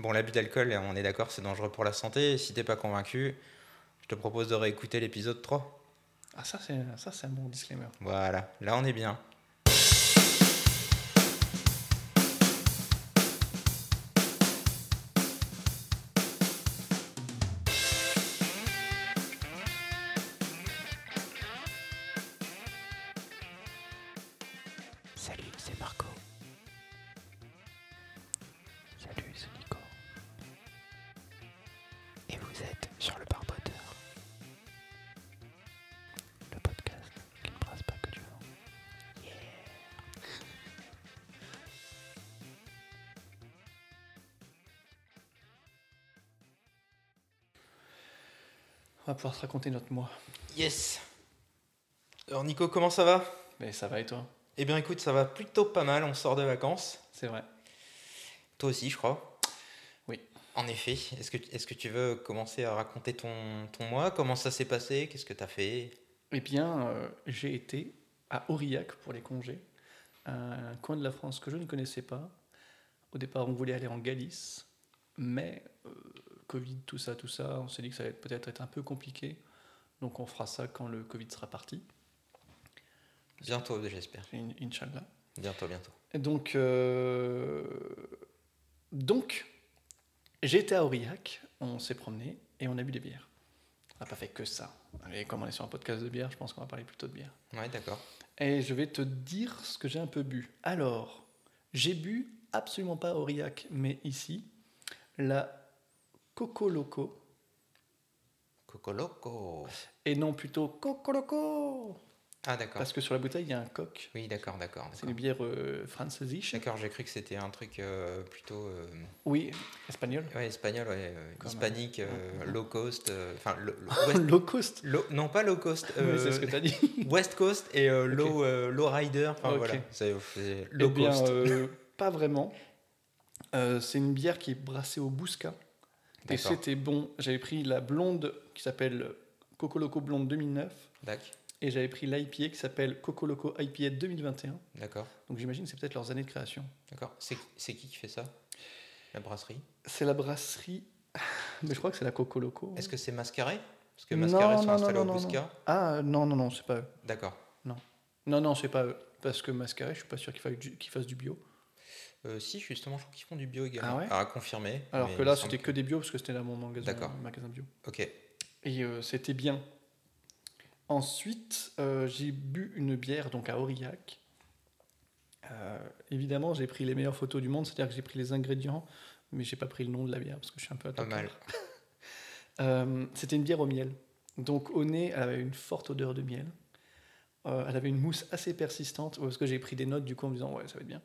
Bon, l'abus d'alcool, on est d'accord, c'est dangereux pour la santé. Si t'es pas convaincu, je te propose de réécouter l'épisode 3. Ah, ça, c'est ça, c'est un bon disclaimer. Voilà, là on est bien. Pouvoir se raconter notre mois. Yes Alors Nico, comment ça va? Mais ça va et toi? Eh bien écoute, ça va plutôt pas mal, on sort de vacances. C'est vrai. Toi aussi, je crois. Oui. En effet. Est-ce que, est que tu veux commencer à raconter ton, ton mois Comment ça s'est passé? Qu'est-ce que tu as fait? Eh bien, euh, j'ai été à Aurillac pour les congés, un coin de la France que je ne connaissais pas. Au départ, on voulait aller en Galice, mais euh, Covid, tout ça, tout ça, on s'est dit que ça allait peut-être être un peu compliqué. Donc on fera ça quand le Covid sera parti, Bientôt, j'espère. In- Inch'Allah. Bientôt, bientôt. Et donc, euh, donc été à Aurillac, on s'est promené et on a bu des bières. On n'a pas fait que ça. Et comme on est sur un podcast de bière, je pense qu'on va parler plutôt de bière. Ouais, d'accord. Et je vais te dire ce que j'ai un peu bu. Alors, j'ai bu absolument pas Aurillac, mais ici, la Coco Loco, Coco Loco. et non plutôt Coco Loco, Ah, d'accord. parce que sur la bouteille, il y a un coq. Oui, d'accord, d'accord. C'est une bière euh. D'accord, j'ai cru que c'était un truc euh, plutôt euh, Oui, espagnol. ouais, espagnol, ouais, euh, hispanique, euh, euh, low cost, euh, enfin west- Low cost. non pas low cost, Oui, euh, c'est ce que tu as dit. west coast et euh, low, euh, low rider, enfin voilà, c'est Eh low bien, cost. euh, pas vraiment. Euh, c'est une bière qui est brassée au Bousca. Et c'était bon. J'avais pris la blonde qui s'appelle Coco Loco Blonde 2009. D'accord, Et j'avais pris l'IPA qui s'appelle Coco Loco IPA 2021. d'accord, Donc j'imagine que c'est peut-être leurs années de création. d'accord. C'est qui qui fait ça? La brasserie? C'est la brasserie. Mais je crois que c'est la Coco Loco. Est-ce que c'est Mascaré? Parce que Non, Mascaré sont non, non, installés non, au non, Bousca. Ah non, non, non, c'est pas eux. D'accord. Non, non, c'est pas eux. Parce que Mascaré, je suis pas sûr qu'ils fassent du, qu'ils fassent du bio. Euh, si, justement, je crois qu'ils font du bio également. Ah ouais À confirmer. Alors que là, c'était que des bio parce que c'était là mon magasin, D'accord. magasin bio. Ok. Et euh, c'était bien. Ensuite, euh, j'ai bu une bière donc à Aurillac. Évidemment, j'ai pris les meilleures photos du monde, c'est-à-dire que j'ai pris les ingrédients, mais j'ai pas pris le nom de la bière parce que je suis un peu Pas attaquant. mal. C'était une bière au miel. Donc au nez, elle avait une forte odeur de miel. Elle avait une mousse assez persistante, parce que j'ai pris des notes du coup en me disant ouais ça va être bien.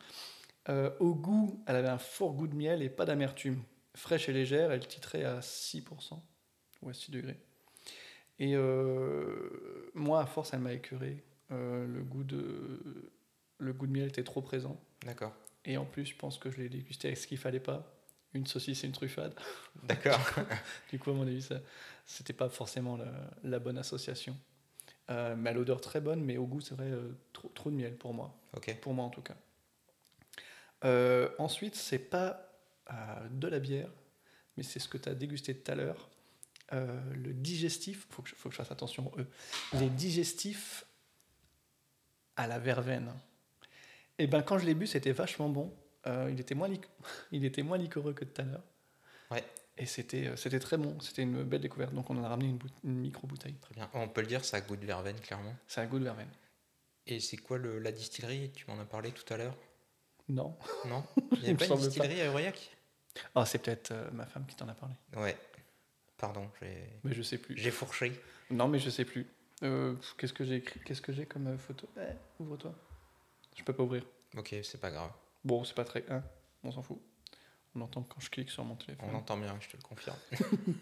Euh, au goût, elle avait un fort goût de miel et pas d'amertume. Fraîche et légère, elle titrait à 6%, ou à 6 degrés. Et euh, moi, à force, elle m'a écœuré. Euh, le, goût de, le goût de miel était trop présent. D'accord. Et en plus, je pense que je l'ai dégusté avec ce qu'il fallait pas. Une saucisse et une truffade. D'accord. Du coup, à mon avis, ça, c'était pas forcément la, la bonne association. Euh, mais à l'odeur très bonne, mais au goût, c'est vrai, euh, trop, trop de miel pour moi. Pour moi, en tout cas. Euh, ensuite, c'est pas euh, de la bière, mais c'est ce que tu as dégusté tout à l'heure. Euh, le digestif, faut que, je, faut que je fasse attention, eux. Les digestifs à la verveine. Et ben quand je l'ai bu, c'était vachement bon. Euh, il, était moins il était moins liquoreux que tout à l'heure. Ouais. Et c'était c'était très bon. C'était une belle découverte. Donc on en a ramené une, bout- une micro-bouteille. Très bien. On peut le dire, ça a goût de verveine, clairement. C'est un goût de verveine. Et c'est quoi le, la distillerie? Tu m'en as parlé tout à l'heure Non. Non Il n'y avait pas une pas. distillerie à Aurillac? Ah, c'est peut-être euh, ma femme qui t'en a parlé. Ouais. Pardon, j'ai Mais je sais plus. j'ai fourché. Non, mais je sais plus. Euh, Qu'est-ce que j'ai écrit Qu'est-ce que j'ai comme euh, photo? Eh, Ouvre-toi. Je peux pas ouvrir. Ok, c'est pas grave. Bon, c'est pas très. Hein, on s'en fout. On entend quand je clique sur mon téléphone. On entend bien, je te le confirme.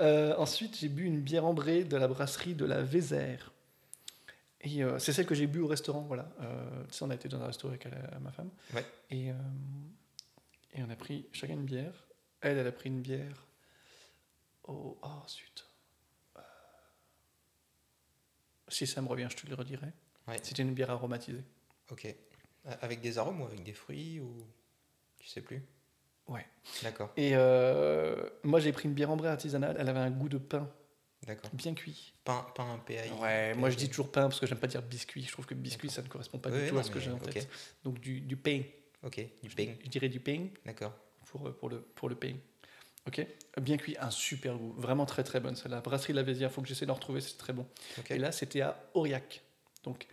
Euh, ensuite, j'ai bu une bière ambrée de la brasserie de la Vézère. Et euh, c'est celle que j'ai bu au restaurant, voilà. Euh, tu sais, on a été dans un restaurant avec euh, ma femme. Ouais. Et, euh, et on a pris chacun une bière. Elle, elle a pris une bière. Oh, oh zut. Si ça me revient, je te le redirai. Ouais. C'était une bière aromatisée. Ok. Avec des arômes ou avec des fruits ou tu sais plus? Ouais. D'accord, Et moi, j'ai pris une bière ambrée artisanale. Elle avait un goût de pain d'accord. bien cuit. Pain, pain PAI. Ouais, moi je dis toujours pain parce que j'aime pas dire biscuit. Je trouve que biscuit ça ne correspond pas Ouais, du tout non, à ce que j'ai en tête. Donc du, du pain. Ok, du pain. Je dirais du pain D'accord. pour, euh, pour, le, pour le pain. Ok Bien cuit, un super goût. Vraiment très très bonne. celle-là. brasserie La Vésière, faut que j'essaie d'en retrouver, c'est très bon. Et là, c'était à Aurillac. Donc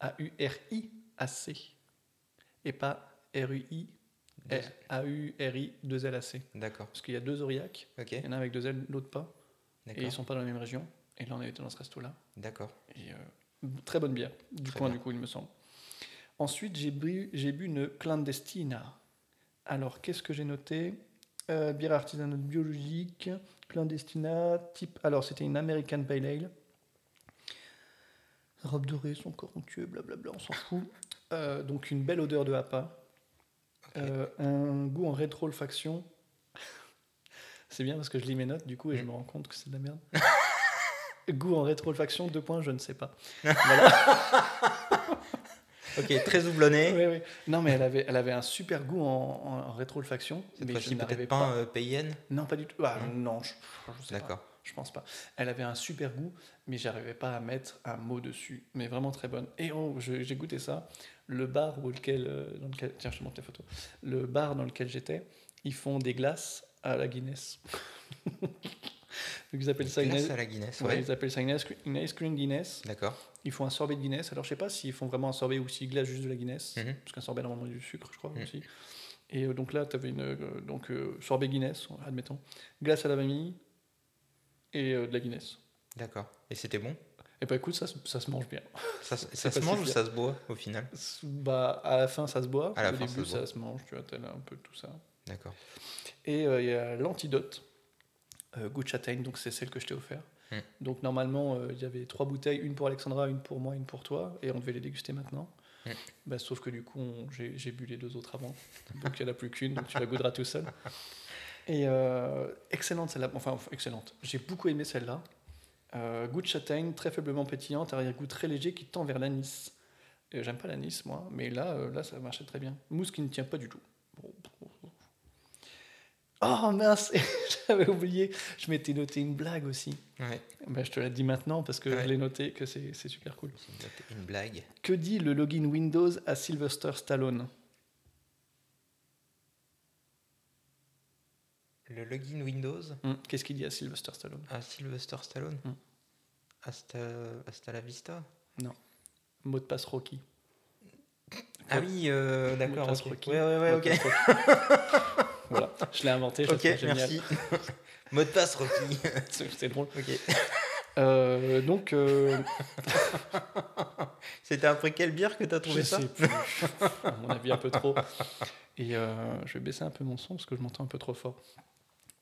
A-U-R-I-A-C. Et pas R-U-I. Deux- A-U-R-I 2 L-A-C. D'accord. Parce qu'il y a deux Aurillac. Il y en a avec deux L, l'autre pas. Et ils sont pas dans la même région. Et là, on était dans ce resto-là. D'accord. Et, euh, très bonne bière, du Très coin bien. du coup, il me semble. Ensuite, j'ai bu, j'ai bu une clandestina. Alors, qu'est-ce que j'ai noté? Euh, Bière artisanale biologique, clandestina, type. Alors, c'était une American Pale Ale. Robe dorée, son corps onctueux, blablabla, on s'en fout. Euh, donc, une belle odeur de hapa. Un goût en rétro-olfaction. C'est bien parce que je lis mes notes du coup et je Mm. me rends compte que c'est de la merde. goût en rétro-olfaction, deux points, je ne sais pas. Voilà. Ok, très houblonné. Non, mais elle avait, elle avait un super goût en, en- en rétro-olfaction. Cette mais je peut-être pas euh, payenne. Non, pas du tout. Ah, Non. non, je, je sais pas. D'accord. Je pense pas. Elle avait un super goût, mais j'arrivais pas à mettre un mot dessus. Mais vraiment très bonne. Et oh, j'ai goûté ça. Le bar où lequel, euh, dans lequel, tiens, je te montre la photo. Le bar dans lequel j'étais, ils font des glaces à la Guinness. Donc ils appellent ça à la Guinness. ouais, Ouais. ils appellent ça une ice, cream- une ice cream Guinness. D'accord. Ils font un sorbet de Guinness. Alors je sais pas s'ils font vraiment un sorbet ou s'ils glacent juste de la Guinness, Mhm. parce qu'un sorbet normalement du sucre, je crois Mhm. aussi. Et euh, donc là, tu avais une euh, donc euh, sorbet Guinness, admettons, glace à la vanille et euh, de la Guinness. D'accord. Et c'était bon? Et bah écoute, ça, se- ça se mange bien. Ça, se- C'est ça se pas mange ou ça se boit au final? Bah à la fin, ça se boit. À la Au fin, début, ça se ça se mange. Tu vois, t'as là un peu tout ça. D'accord. Et euh, il y a l'antidote, euh, goût de châtaigne, donc c'est celle que je t'ai offert. Mm. Donc normalement, euh, il y avait trois bouteilles, une pour Alexandra, une pour moi, une pour toi, et on devait les déguster maintenant. Mm. Bah, sauf que du coup, on- j'ai j'ai bu les deux autres avant, donc il n'y en a plus qu'une, donc tu la goûteras tout seul. Et euh, excellente celle-là, enfin excellente. J'ai beaucoup aimé celle-là. Euh, goût de châtaigne, très faiblement pétillante, arrière-goût très léger qui tend vers l'anis. Euh, J'aime pas l'anis, moi, mais là, là, ça marchait très bien. Mousse qui ne tient pas du tout. Oh mince, j'avais oublié. Je m'étais noté une blague aussi. Ouais. Ben, je te la dis maintenant parce que Ouais. je l'ai noté que c'est super cool. Une blague. Que dit le login Windows à Sylvester Stallone? Le login Windows Hmm, Qu'est-ce qu'il dit à Sylvester Stallone? À Sylvester Stallone Hmm. hasta, hasta la vista? Mot de passe Rocky. Ah oui, euh, Mot d'accord. de passe ok. Rocky. Ouais, ouais, ouais, ok. voilà, je l'ai inventé. Je Ok, trouve merci. Mot de passe Rocky. C'est drôle. ok. Euh, donc, euh, C'était après quelle bière que t'as trouvé je ça sais plus. À mon avis, un peu trop. Et euh, je vais baisser un peu mon son parce que je m'entends un peu trop fort.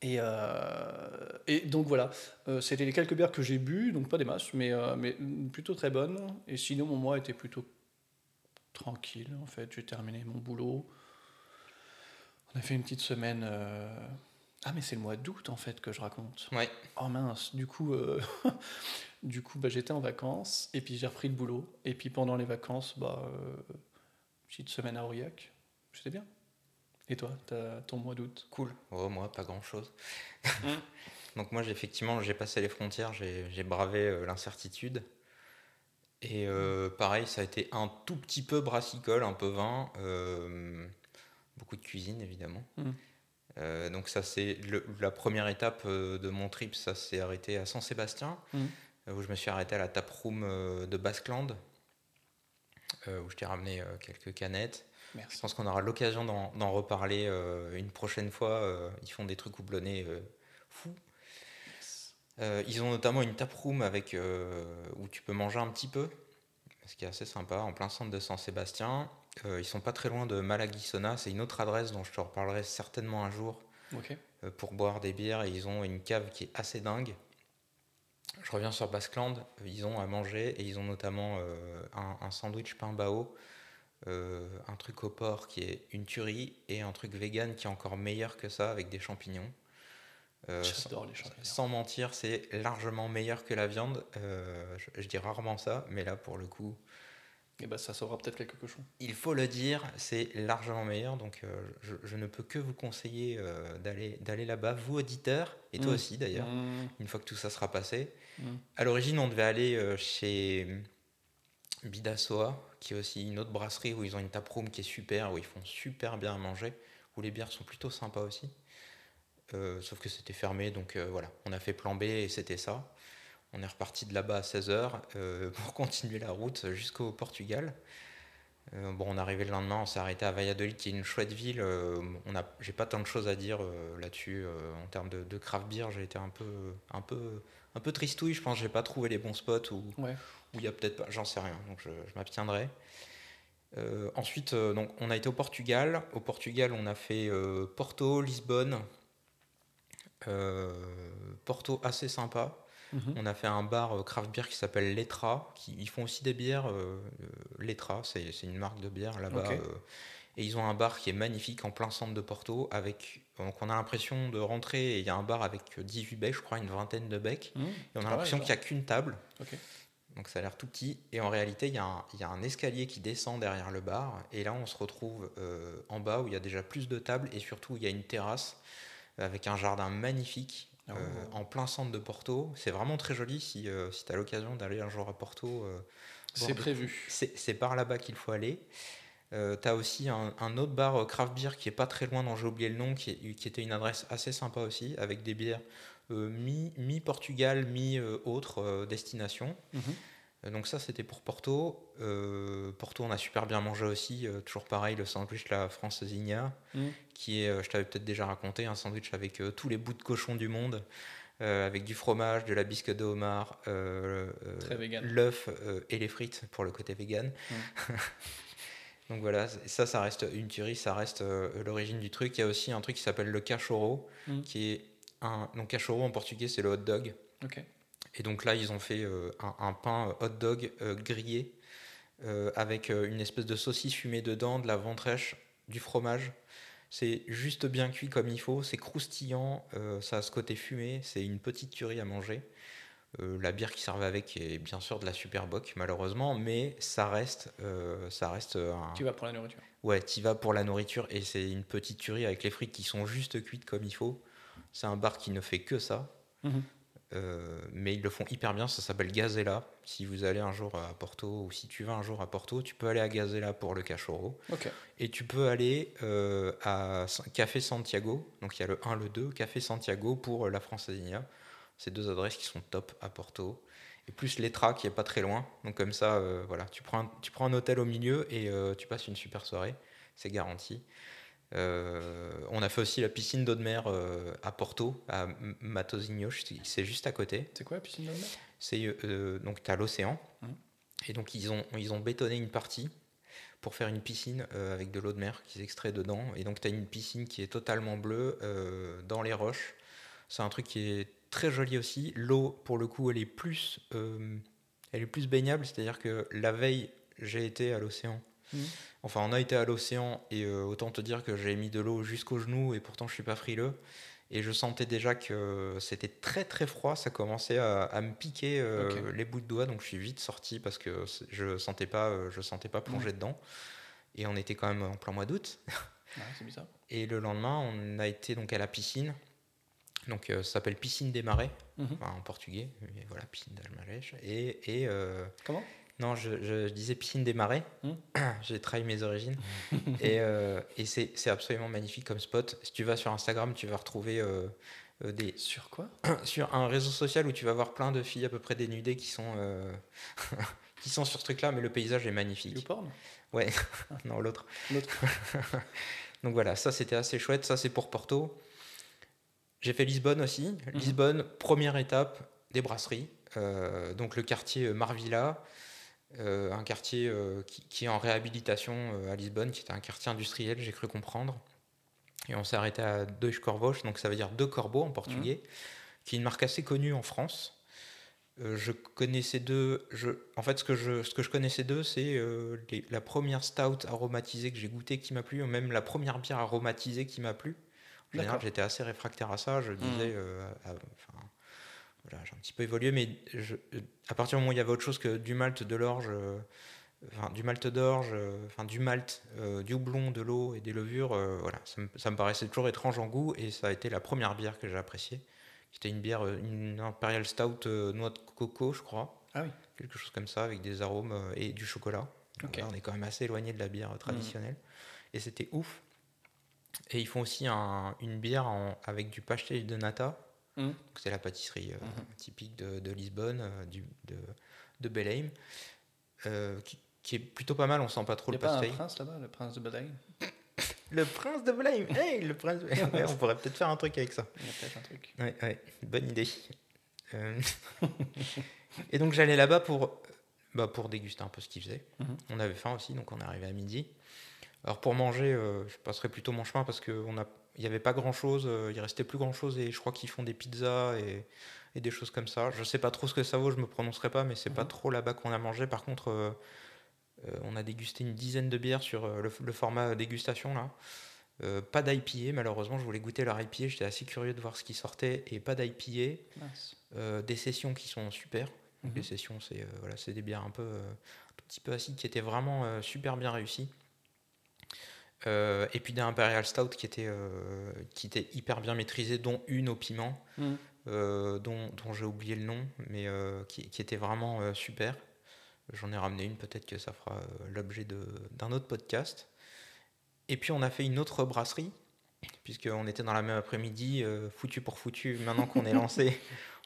Et, euh, et donc voilà, c'était les quelques bières que j'ai bu, donc pas des masses, mais, mais plutôt très bonnes. Et sinon, mon mois était plutôt tranquille en fait. J'ai terminé mon boulot. On a fait une petite semaine. euh, Ah, mais c'est le mois d'août en fait que je raconte. Ouais. Oh mince, du coup, euh, du coup bah, j'étais en vacances et puis j'ai repris le boulot. Et puis pendant les vacances, bah, euh, petite semaine à Aurillac, c'était bien. Et toi, t'as ton mois d'août? Cool. Oh, moi, pas grand chose. Mm. Donc, moi, j'ai effectivement, j'ai passé les frontières, j'ai bravé l'incertitude. Et euh, pareil, ça a été un tout petit peu brassicole, un peu vin, euh, beaucoup de cuisine, évidemment. Mm. Euh, donc, ça, c'est la première étape euh, de mon trip. Ça s'est arrêté à San-Sébastien, Mm. euh, où je me suis arrêté à la taproom de Basqueland, où je t'ai ramené quelques canettes. Je pense qu'on aura l'occasion d'en reparler une prochaine fois. ils font des trucs houblonnés fous. Euh, ils ont notamment une taproom avec, euh, où tu peux manger un petit peu, ce qui est assez sympa, en plein centre de San-Sébastien. Euh, ils sont pas très loin de Malaguisona, c'est une autre adresse dont je te reparlerai certainement un jour euh, pour boire des bières et ils ont une cave qui est assez dingue. Je reviens sur Basqueland, euh, ils ont à manger et ils ont notamment euh, un, un sandwich pain bao, euh, un truc au porc qui est une tuerie et un truc vegan qui est encore meilleur que ça avec des champignons. Euh, sans, J'adore les champignons. sans mentir, c'est largement meilleur que la viande. Euh, je, je dis rarement ça, mais là pour le coup, Et bah ça sauvera peut-être quelques cochons. Il faut le dire, c'est largement meilleur. Donc, euh, je, je ne peux que vous conseiller euh, d'aller d'aller là-bas, vous auditeurs, et toi Mm. aussi d'ailleurs, Mmh, une fois que tout ça sera passé. mmh. À l'origine, on devait aller euh, chez Bidassoa, qui est aussi une autre brasserie où ils ont une taproom qui est super, où ils font super bien à manger, où les bières sont plutôt sympas aussi. Sauf que c'était fermé, donc voilà, on a fait plan B et c'était ça. On est reparti de là-bas à 16h pour continuer la route jusqu'au Portugal. Euh, bon, on est arrivé le lendemain, on s'est arrêté à Valladolid, qui est une chouette ville. Euh, on a, j'ai pas tant de choses à dire euh, là-dessus euh, en termes de, de craft beer. J'ai été un peu, un peu, un peu tristouille. Je pense que j'ai pas trouvé les bons spots où Ouais. il y a peut-être pas, j'en sais rien. Donc je, je m'abstiendrai. Euh, ensuite, euh, donc on a été au Portugal. Au Portugal, on a fait euh, Porto, Lisbonne. Euh, Porto assez sympa. Mhm. On a fait un bar euh, craft beer qui s'appelle Letra. Qui, ils font aussi des bières. euh, euh, Letra, c'est c'est une marque de bière là-bas. Euh, et ils ont un bar qui est magnifique en plein centre de Porto. Avec, donc on a l'impression de rentrer et il y a un bar avec 18 becs, je crois, une vingtaine de becs. Mmh. Et on a Ah ouais, l'impression qu'il n'y a qu'une table. Donc ça a l'air tout petit. Et en réalité, il y, a un- il y a un escalier qui descend derrière le bar. Et là, on se retrouve euh, en bas où il y a déjà plus de tables. Et surtout, il y a une terrasse avec un jardin magnifique Oh. en plein centre de Porto. C'est vraiment très joli si, tu as l'occasion d'aller un jour à Porto. euh, C'est prévu. c'est par là-bas qu'il faut aller. Euh, T'as aussi un, un autre bar euh, craft beer qui est pas très loin, dont j'ai oublié le nom, qui, est- qui était une adresse assez sympa aussi, avec des bières euh, mi- mi-Portugal, mi-autre euh, destination. Mhm. Euh, Donc ça, c'était pour Porto. Euh, Porto, on a super bien mangé aussi. euh, toujours pareil, le sandwich La Francesinha, Mhm. qui est, euh, je t'avais peut-être déjà raconté, un sandwich avec euh, tous les bouts de cochon du monde, euh, avec du fromage, de la bisque de homard, euh, euh, l'œuf euh, et les frites pour le côté vegan. Donc voilà, ça, ça reste une tuerie, ça reste euh, l'origine du truc. Il y a aussi un truc qui s'appelle le cachorro, Mhm. qui est un... Donc cachorro en portugais, c'est le hot dog. Ok. Et donc là, ils ont fait euh, un, un pain hot dog euh, grillé euh, avec euh, une espèce de saucisse fumée dedans, de la ventrèche, du fromage. C'est juste bien cuit comme il faut, c'est croustillant, euh, ça a ce côté fumé, c'est une petite tuerie à manger. Euh, la bière qui servait avec est bien sûr de la Superboc, malheureusement, mais ça reste, euh, ça reste un... Tu vas pour la nourriture. Ouais, t'y vas pour la nourriture et c'est une petite tuerie avec les frites qui sont juste cuites comme il faut. C'est un bar qui ne fait que ça. Mhm. Euh, mais ils le font hyper bien, ça s'appelle Gazella. Si vous allez un jour à Porto ou si tu vas un jour à Porto, tu peux aller à Gazella pour le cachorro. Et tu peux aller euh, à Café Santiago, donc il y a le 1, le 2, Café Santiago pour euh, la Francesinha. C'est deux adresses qui sont top à Porto. Et plus l'Etra qui est pas très loin. Donc comme ça, euh, voilà, tu prends, un, tu prends un hôtel au milieu et tu passes une super soirée. C'est garanti. Euh, on a fait aussi la piscine d'eau de mer euh, à Porto, à Matosinhos, c'est juste à côté. C'est quoi la piscine de mer? C'est euh, donc tu as l'océan. Mhm. Et donc ils ont, ils ont bétonné une partie pour faire une piscine euh, avec de l'eau de mer qu'ils extraient dedans. Et donc tu as une piscine qui est totalement bleue euh, dans les roches. C'est un truc qui est très joli aussi. L'eau, pour le coup, elle est plus, euh, elle est plus baignable. C'est-à-dire que la veille, j'ai été à l'océan. Mhm. Enfin, on a été à l'océan et euh, autant te dire que j'ai mis de l'eau jusqu'aux genoux et pourtant je suis pas frileux. Et je sentais déjà que c'était très très froid, ça commençait à, à me piquer euh, les bouts de doigts, donc je suis vite sorti parce que je sentais pas, euh, je sentais pas plonger dedans. Et on était quand même en plein mois d'août. Ouais, c'est bizarre. Et le lendemain, on a été donc à la piscine. Donc ça s'appelle piscine des marais, enfin, en portugais. Mais voilà, piscine des marais. Et, et Comment? Non, je, je disais piscine des marais. Hmm. J'ai trahi mes origines. et euh, et c'est absolument magnifique comme spot. Si tu vas sur Instagram, tu vas retrouver euh, euh, des, Sur quoi? Sur un réseau social où tu vas voir plein de filles à peu près dénudées qui sont, euh, qui sont sur ce truc-là, mais le paysage est magnifique. YouPorn Ouais, non, l'autre. L'autre. Donc voilà, ça c'était assez chouette. Ça c'est pour Porto. J'ai fait Lisbonne aussi. Lisbonne, première étape des brasseries. Donc le quartier Marvilla, euh, un quartier euh, qui, qui est en réhabilitation euh, à Lisbonne, qui était un quartier industriel, j'ai cru comprendre. Et on s'est arrêté à Deux Corvos, donc ça veut dire deux corbeaux en portugais, qui est une marque assez connue en France. Je connaissais deux. Je, en fait, ce que je, ce que je connaissais d'eux, c'est la première stout aromatisée que j'ai goûtée qui m'a plu, ou même la première bière aromatisée qui m'a plu. J'étais assez réfractaire à ça. Je disais, à- enfin, voilà, j'ai un petit peu évolué, mais je- à partir du moment où il y avait autre chose que du malt, de l'orge, euh, enfin, du malt d'orge, euh, enfin du malt, euh, du houblon, de l'eau et des levures. voilà, ça me, ça me paraissait toujours étrange en goût et ça a été la première bière que j'ai appréciée. C'était une bière, une Imperial Stout noix de coco, je crois. Ah oui. Quelque chose comme ça, avec des arômes et du chocolat. Ok. Voilà, on est quand même assez éloigné de la bière traditionnelle. Et c'était ouf. Et ils font aussi un- une bière en- avec du pastel de nata. Donc C'est la pâtisserie euh, Mhm. typique de, de Lisbonne, euh, du, de, de Belém, euh, qui, qui est plutôt pas mal. On sent pas trop Il n'y le a pas un pastel. prince là-bas, le prince de Badaï Le prince de Belém Hey, le prince de- Ouais, On pourrait peut-être faire un truc avec ça. Il y a peut-être un truc. Ouais, ouais, bonne idée. Euh, et donc j'allais là-bas pour, bah, pour déguster un peu ce qu'ils faisaient. Mhm. On avait faim aussi, donc on est arrivé à midi. Alors pour manger, je passerai plutôt mon chemin parce qu'il n'y avait pas grand-chose, euh, il restait plus grand-chose et je crois qu'ils font des pizzas et, et des choses comme ça. Je sais pas trop ce que ça vaut, je me prononcerai pas, mais c'est pas Mhm. trop là-bas qu'on a mangé. Par contre, euh, euh, on a dégusté une dizaine de bières sur le, le format dégustation là. Euh, pas d'IPA, malheureusement, je voulais goûter leur IPA, j'étais assez curieux de voir ce qui sortait, et pas d'IPA. Euh, des sessions qui sont super. Donc, Mhm. Les sessions, c'est euh, voilà, des bières un peu, un tout petit peu acides qui étaient vraiment super bien réussies. Euh, et puis des Imperial Stout qui étaient, euh, qui étaient hyper bien maîtrisées, dont une au piment, Mhm. euh, dont, dont j'ai oublié le nom, mais qui, qui était vraiment super. J'en ai ramené une, peut-être que ça fera l'objet d'un autre podcast. Et puis on a fait une autre brasserie, puisqu'on était dans la même après-midi, foutu pour foutu, maintenant qu'on est lancé,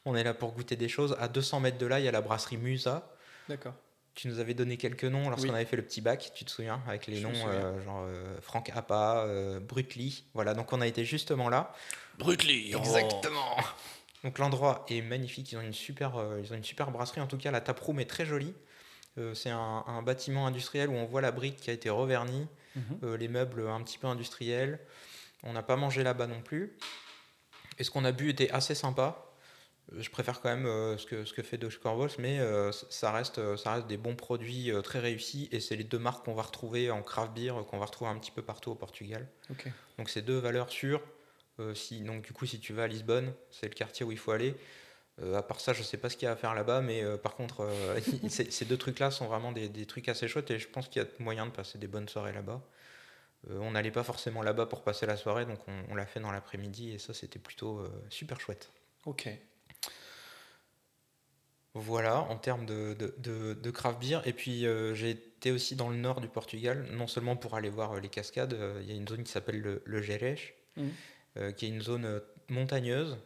on est là pour goûter des choses. À 200 mètres de là, il y a la brasserie Musa. D'accord. Tu nous avais donné quelques noms lorsqu'on Oui. avait fait le petit bac, tu te souviens, avec les Je noms euh, genre euh, Franck Appa, euh, Brutly. Voilà, donc on a été justement là. Brutly Exactement. Donc l'endroit est magnifique. Ils ont une super, euh, ils ont une super brasserie. En tout cas, la taproom est très jolie. Euh, c'est un, un bâtiment industriel où on voit la brique qui a été revernie, Mhm. euh, les meubles un petit peu industriels. On n'a pas mangé là-bas non plus. Et ce qu'on a bu était assez sympa. Je préfère quand même euh, ce, que, ce que fait Doge Corvos, mais euh, ça, reste, euh, ça reste des bons produits euh, très réussis. Et c'est les deux marques qu'on va retrouver en craft beer, qu'on va retrouver un petit peu partout au Portugal. Donc c'est deux valeurs sûres. Si, donc du coup, si tu vas à Lisbonne, c'est le quartier où il faut aller. À part ça, je sais pas ce qu'il y a à faire là-bas, mais par contre, ces, deux trucs-là sont vraiment des, des trucs assez chouettes et je pense qu'il y a moyen de passer des bonnes soirées là-bas. On n'allait pas forcément là-bas pour passer la soirée, donc on, on l'a fait dans l'après-midi et ça, c'était plutôt super chouette. Ok. Voilà, en termes de, de, de- de craft beer. Et puis, euh, j'ai été aussi dans le nord du Portugal, non seulement pour aller voir euh, les cascades, euh, il y a une zone qui s'appelle le, le Gerês, Mhm. euh, qui est une zone montagneuse,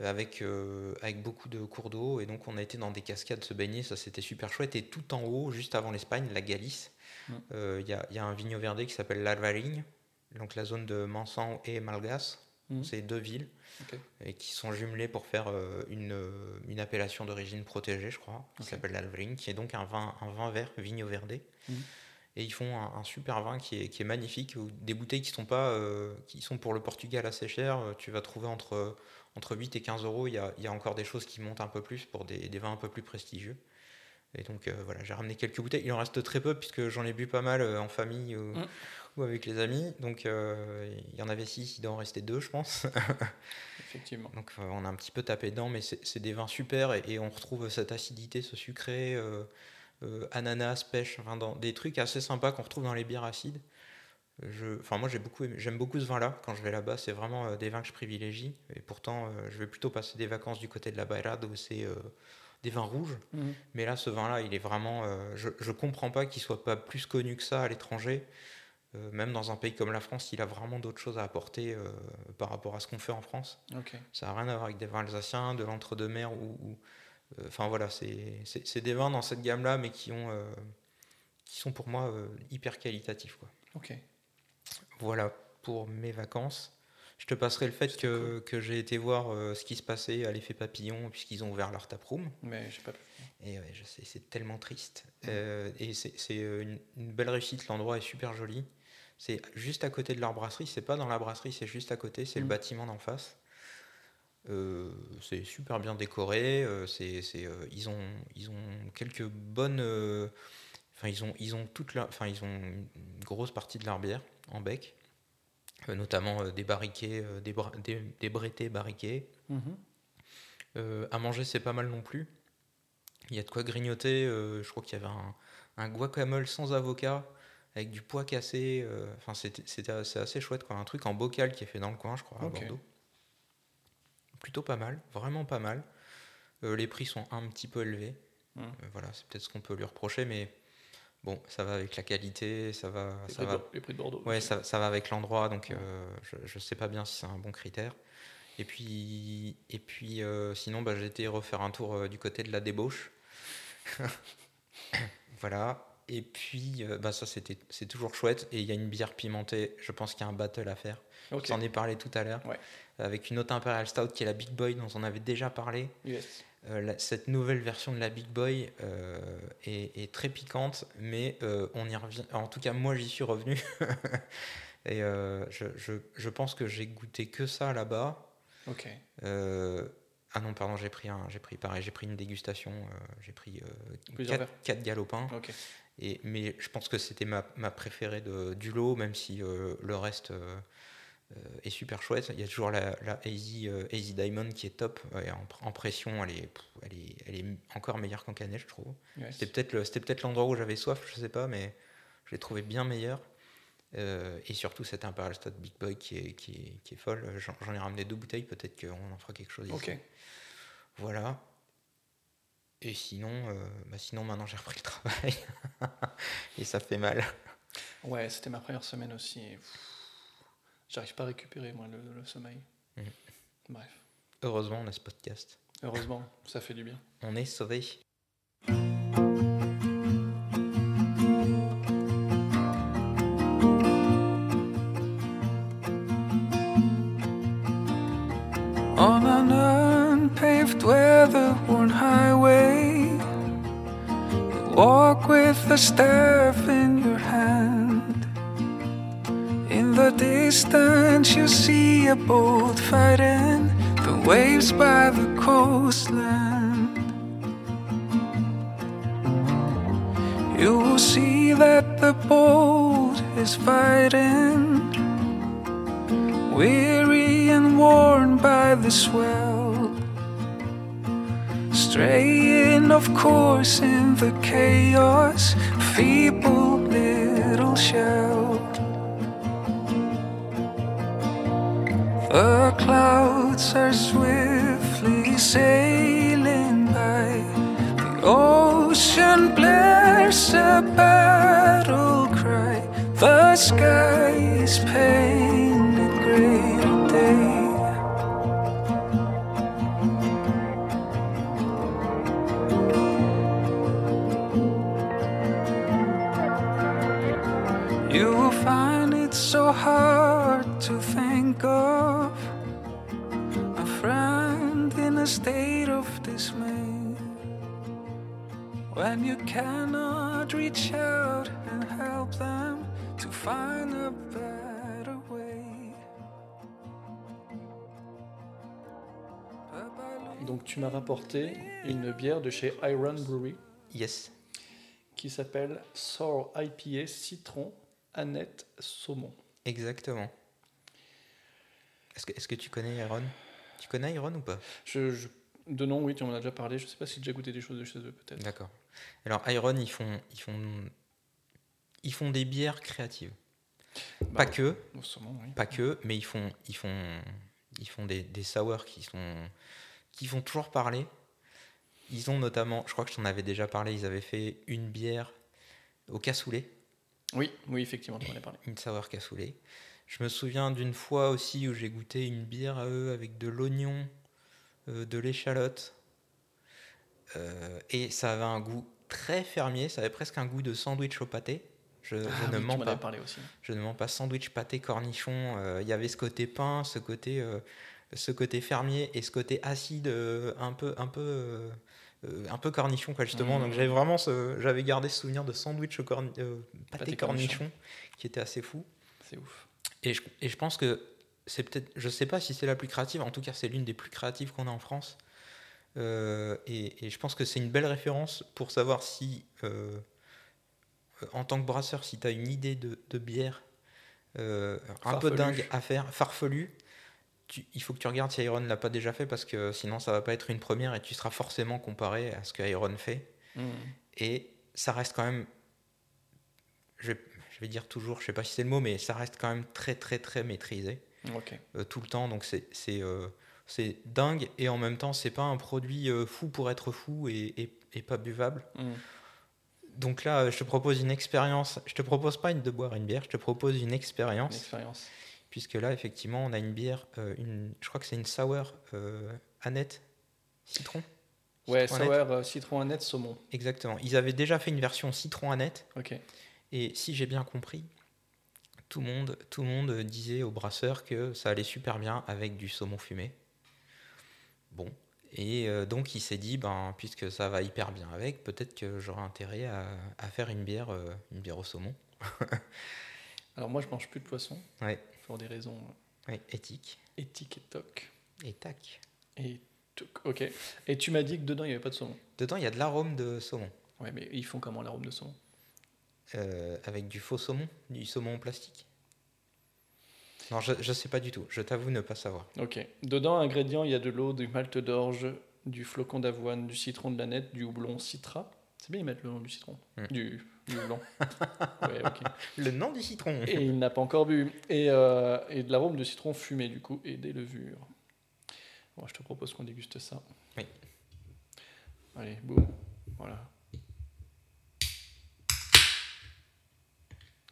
avec, euh, avec beaucoup de cours d'eau. Et donc, on a été dans des cascades se baigner, ça c'était super chouette. Et tout en haut, juste avant l'Espagne, la Galice, euh, il y, a, y a un vigno verdé qui s'appelle l'Alvarinho, donc la zone de Mansan et Malgas. Mhm. C'est deux villes Et qui sont jumelées pour faire euh, une, euh, une appellation d'origine protégée, je crois, qui s'appelle l'Alvarinho, qui est donc un vin, un vin vert, vigno verdé. Mhm. Et ils font un, un super vin qui est, qui est magnifique, des bouteilles qui sont pas, euh, qui sont pour le Portugal assez chères. Tu vas trouver entre, entre 8 et 15 euros. Il y a, il y a encore des choses qui montent un peu plus pour des, des vins un peu plus prestigieux. Et donc euh, voilà, j'ai ramené quelques bouteilles. Il en reste très peu puisque j'en ai bu pas mal euh, en famille Mm. Ou avec les amis. Donc euh, il y en avait 6, il doit en rester 2 je pense. Effectivement. Donc euh, on a un petit peu tapé dedans, mais c'est des vins super et, et on retrouve cette acidité, ce sucré, euh, ananas, pêche, enfin, dans, des trucs assez sympas qu'on retrouve dans les bières acides. Je, enfin moi j'ai beaucoup aimé- j'aime beaucoup ce vin-là. Quand je vais là-bas, c'est vraiment euh, des vins que je privilégie. Et pourtant, euh, je vais plutôt passer des vacances du côté de la Bayrade où c'est des vins rouges. Mhm. Mais là, ce vin-là, il est vraiment. je, je comprends pas qu'il soit pas plus connu que ça à l'étranger. Euh, même dans un pays comme la France, il a vraiment d'autres choses à apporter euh, par rapport à ce qu'on fait en France. Ça n'a rien à voir avec des vins alsaciens, de l'entre-deux-mer ou. euh, Enfin voilà, c'est des vins dans cette gamme-là, mais qui, ont, qui sont pour moi hyper qualitatifs. Quoi. Voilà pour mes vacances. Je te passerai le fait que, que j'ai été voir euh, ce qui se passait à l'effet papillon, puisqu'ils ont ouvert leur taproom. Mais j'ai pas pu. Et ouais, je sais, c'est tellement triste. Euh, et c'est une, une belle réussite, l'endroit est super joli. C'est juste à côté de leur brasserie, c'est pas dans la brasserie, c'est juste à côté, c'est le Mhm. bâtiment d'en face. Euh, c'est super bien décoré, euh, c'est, c'est, euh, ils, ont, ils ont quelques bonnes... Enfin, ils ont, ils ont toute enfin, ils ont une grosse partie de leur bière en bec, notamment des barriquets, des, bra- des, des brettés barriqués. Mhm. Euh, à manger, c'est pas mal non plus. Il y a de quoi grignoter. je crois qu'il y avait un, un guacamole sans avocat, avec du pois cassé. euh, Enfin, c'était c'était assez, chouette, quoi. Un truc en bocal qui est fait dans le coin, je crois, à. Bordeaux. Plutôt pas mal, vraiment pas mal. Euh, les prix sont un petit peu élevés. Hmm. Euh, voilà, c'est peut-être ce qu'on peut lui reprocher, mais bon, ça va avec la qualité, ça va. Les, Ça prix, va les prix de Bordeaux. Ouais, ça, ça va avec l'endroit, donc je, je sais pas bien si c'est un bon critère. Et puis, et puis sinon, bah, j'ai été refaire un tour du côté de la débauche. voilà. Et puis, euh, bah, ça, c'était, c'est toujours chouette. Et il y a une bière pimentée. Je pense qu'il y a un battle à faire. Ok. J'en ai parlé tout à l'heure. Ouais. Avec une autre Imperial Stout qui est la Big Boy, dont on avait déjà parlé. Yes. Euh, la- cette nouvelle version de la Big Boy euh, est, est très piquante, mais euh, on y revient. En tout cas, moi, j'y suis revenu. Et je, je- je pense que j'ai goûté que ça là-bas. Ok. Ah non, pardon, j'ai pris, un, j'ai pris pareil, j'ai pris une dégustation. j'ai pris Plusieurs 4, verres. galopins. Et, mais je pense que c'était ma, ma préférée de, du lot, même si euh, le reste euh, euh, est super chouette. Il y a toujours la, la Easy, euh, Easy Diamond qui est top. Ouais, en, en pression, elle est, pff, elle, est, elle est encore meilleure qu'en canette, je trouve. Yes. C'était peut-être le- l'endroit où j'avais soif, je sais pas, mais je l'ai trouvé bien meilleur. Et surtout cette Imperial Stout Big Boy qui est, qui est, qui est folle. J'en ai ramené deux bouteilles, peut-être qu'on en fera quelque chose ici. Ok. Voilà. Et sinon, euh, bah sinon maintenant j'ai repris le travail. et ça fait mal. Ouais, c'était ma première semaine aussi. J'arrive pas à récupérer, moi, le, le sommeil. Mhm. Bref. Heureusement, on a ce podcast. Heureusement, ça fait du bien. On est sauvés. On an unpaved, you walk with a staff in your hand. In the distance, you see a boat fighting the waves by the coastland. You will see that the boat is fighting weary and worn by the swell, straying, of course, in the chaos, feeble little shell. The clouds are swiftly sailing by. The ocean blares a battle cry. The sky is painted of a friend in a state of dismay when you cannot reach out and help them to find a better way. Donc, tu m'as rapporté une bière de chez Iron Brewery Yes. qui s'appelle Sour IPA Citron Annette Saumon. Exactement. Est-ce que, est-ce que tu connais Iron Tu connais Iron ou pas? Je, je- de nom, oui, tu m'en as déjà parlé. Je sais pas si j'ai déjà goûté des choses de chez eux, peut-être. D'accord. Alors Iron, ils font, ils font, ils font des bières créatives. Bah, Pas que, saumon, oui. pas que, mais ils font, ils font, ils font des, des sours qui sont, qui font toujours parler. Ils ont notamment, je crois que je t'en avais déjà parlé, ils avaient fait une bière au cassoulet, Oui, oui, effectivement, tu m'en as parlé. une sour cassoulet. Je me souviens d'une fois aussi où j'ai goûté une bière à eux avec de l'oignon, euh, de l'échalote, euh, et ça avait un goût très fermier, ça avait presque un goût de sandwich au pâté. Je, je Ah ne mens pas. avais parlé aussi. Je ne mens pas. Sandwich, pâté, cornichon. euh, Il y avait ce côté pain, ce côté, ce côté fermier et ce côté acide, un peu, un peu, un peu cornichon, quoi, justement. Mhm. Donc j'avais vraiment, j'avais gardé ce souvenir de sandwich au corni- pâté, Pâté cornichon, cornichon. qui était assez fou. C'est ouf. Et je, et je pense que c'est peut-être, je sais pas si c'est la plus créative. En tout cas, c'est l'une des plus créatives qu'on a en France. Euh, et, et je pense que c'est une belle référence pour savoir si, euh, en tant que brasseur, si tu as une idée de, de bière euh, un peu Farfelue. dingue à faire, farfelu, tu- il faut que tu regardes si Iron l'a pas déjà fait parce que sinon ça va pas être une première et tu seras forcément comparé à ce que Iron fait. Mhm. Et ça reste quand même je vais, je vais dire toujours, je sais pas si c'est le mot, mais ça reste quand même très très très maîtrisé euh, tout le temps. Donc c'est c'est euh, dingue et en même temps c'est pas un produit euh, fou pour être fou et, et- et pas buvable. Mm. Donc là, euh, je te propose une expérience. Je te propose pas de boire une bière, je te propose une Une expérience. expérience. Puisque là, effectivement, on a une bière, une, je crois que c'est une sour Annette citron. Ouais, Citron sour, euh, citron Annette, saumon. Exactement. Ils avaient déjà fait une version citron Annette. Ok. Et si j'ai bien compris, tout le monde, tout le monde disait au brasseur que ça allait super bien avec du saumon fumé. Bon. Et euh, donc il s'est dit, ben, puisque ça va hyper bien avec, peut-être que j'aurai intérêt à, à faire une bière, euh, une bière au saumon. Alors moi, je mange plus de poisson. Ouais. Pour des raisons euh, Ouais, éthique. éthiques et toc. Et tac. Et toc. Ok. Et tu m'as dit que dedans, il n'y avait pas de saumon. Dedans, il y a de l'arôme de saumon. Ouais, mais ils font comment l'arôme de saumon? Euh, avec du faux saumon, du saumon en plastique. Non, je, je sais pas du tout. Je t'avoue ne pas savoir. Ok. Dedans, ingrédients, il y a de l'eau, du malt d'orge, du flocon d'avoine, du citron de la nette, du houblon citra. C'est bien, ils mettent le nom du citron. Mm. Du, du houblon. ouais. Le nom du citron. Et il n'a pas encore bu. Et, euh, et de l'arôme de citron fumé, du coup, et des levures. Bon, je te propose qu'on déguste ça. Oui. Allez, boum. Voilà.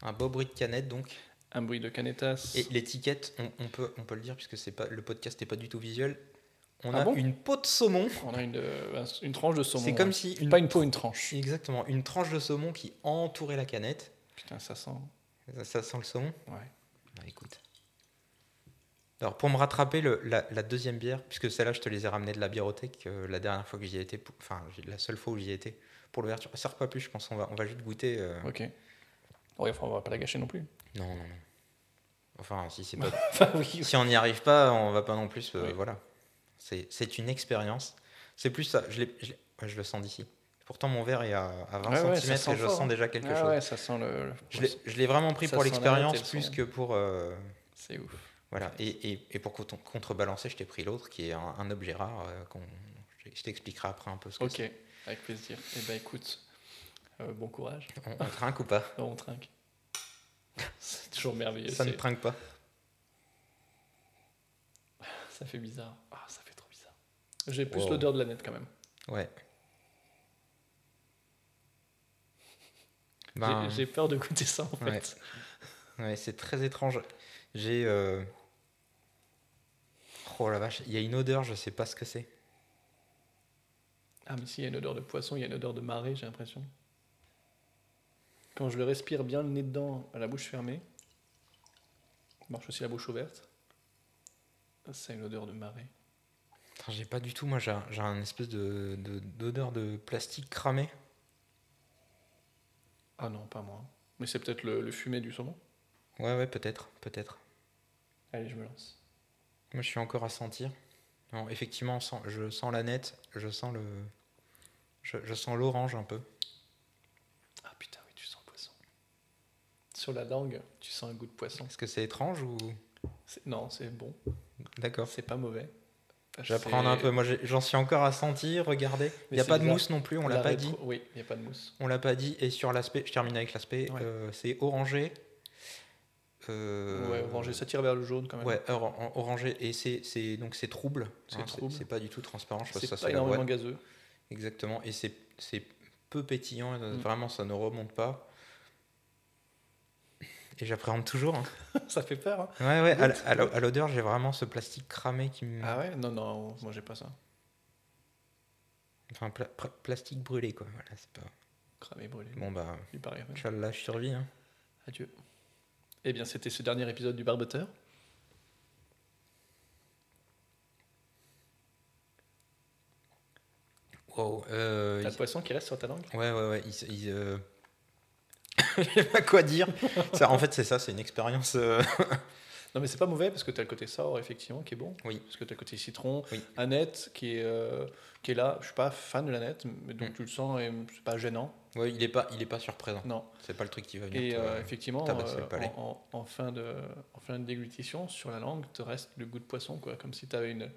Un beau bruit de canette donc. Un bruit de canetas. Et l'étiquette, on, on peut, on peut le dire puisque c'est pas, le podcast n'est pas du tout visuel. On Ah a bon? une peau de saumon. On a une, euh, une tranche de saumon. C'est comme ouais. si une, Pas une peau, une tranche. exactement une tranche de saumon qui entourait la canette. Putain, ça sent. Ça, ça sent le saumon. Ouais. Bah, écoute. Alors pour me rattraper le- la, la deuxième bière, puisque celle-là je te les ai ramenées de la biérothèque euh, la dernière fois que j'y étais, enfin la seule fois où j'y étais pour l'ouverture. Ça sert pas plus, je pense. On va, on va juste goûter. euh, Ok. Ouais, enfin, on va pas la gâcher non plus. Non, non, non. Enfin, si c'est pas Enfin, oui. si on n'y arrive pas, on va pas non plus. euh, Oui. Voilà. C'est une expérience. C'est plus ça. Je, le sens d'ici. Pourtant, mon verre est à, à 20 Ouais, ouais, cm et je sens hein. déjà quelque Ah chose. ouais, ça sent le. le Je l'ai- vraiment pris Ça pour l'expérience le plus que pour. euh, C'est ouf. voilà. Et, et- et pour contre- contrebalancer, je t'ai pris l'autre qui est un, un objet rare. euh, je t'expliquerai après un peu ce que Ok, avec plaisir. Eh ben écoute, euh, bon courage. On, on trinque ou pas Non, on trinque. C'est toujours merveilleux. Ça ne trinque pas. ça fait bizarre. Ah, ça fait trop bizarre. J'ai plus Wow. l'odeur de la nette quand même. Ouais. J'ai- Ben, J'ai peur de goûter ça en Ouais. fait. Ouais, c'est très étrange. J'ai. euh, Oh la vache, il y a une odeur, je sais pas ce que c'est. Ah, mais si, il y a une odeur de poisson, il y a une odeur de marée, j'ai l'impression. Quand je le respire bien le nez dedans, à la bouche fermée, marche aussi la bouche ouverte, c'est une odeur de marée. J'ai pas du tout, moi j'ai un, espèce de de- d'odeur de, plastique cramé. Ah non, pas moi. Mais c'est peut-être le, le fumé du saumon. Ouais, ouais, peut-être, peut-être. Allez, je me lance. Moi je suis encore à sentir. Non, effectivement, je sens la nette, je sens le. Je, je sens l'orange un peu. Ah putain, oui, tu sens le poisson. Sur la langue, tu sens un goût de poisson. Est-ce que c'est étrange ou? Non, c'est bon. D'accord. C'est pas mauvais. J'apprends un peu. Moi j'en suis encore à sentir, regardez. Il n'y a pas de mousse non plus, on la pas rétro- dit. Oui, il n'y a pas de mousse. On l'a pas dit. Et sur l'aspect, je termine avec l'aspect, Ouais. euh, c'est orangé. Euh, Ouais, orangé, ça tire vers le jaune quand même. Ouais, or- or- orangé et c'est c'est- donc c'est trouble. C'est hein, trouble. C'est pas du tout transparent. C'est ça pas la énormément gazeux. Exactement. Et c'est peu pétillant. euh, Mm. Vraiment, ça ne remonte pas. Et j'appréhende toujours. hein. ça fait peur. hein. Ouais, ouais. À, l'odeur, j'ai vraiment ce plastique cramé qui me. Ah ouais? Non, non, moi j'ai pas ça. Enfin, pla- pla- plastique brûlé quoi. Voilà, c'est pas. Cramé, brûlé. Bon bah, Il paraît. ouais. Inch'Allah, je survis. Hein. Adieu. Eh bien, c'était ce dernier épisode du Barboteur. Wow. euh, T'as il- le poisson qui reste sur ta langue? Ouais, ouais, ouais. Il, il, euh, Je sais pas quoi dire. Ça, en fait, c'est ça, c'est une expérience. euh, Non, mais c'est pas mauvais parce que t'as le côté sour, effectivement, qui est bon. Oui. Parce que t'as le côté citron. Oui. Annette, qui est, euh, qui est là. Je suis pas fan de l'Annette, mais donc Mm. tu le sens et c'est pas gênant. Ouais, il est pas, il est pas surprenant. Non. C'est pas le truc qui va venir. Et te- euh, effectivement, le en, en- en fin de, en fin de déglutition, sur la langue, te reste le goût de poisson, quoi. Comme si tu avais une,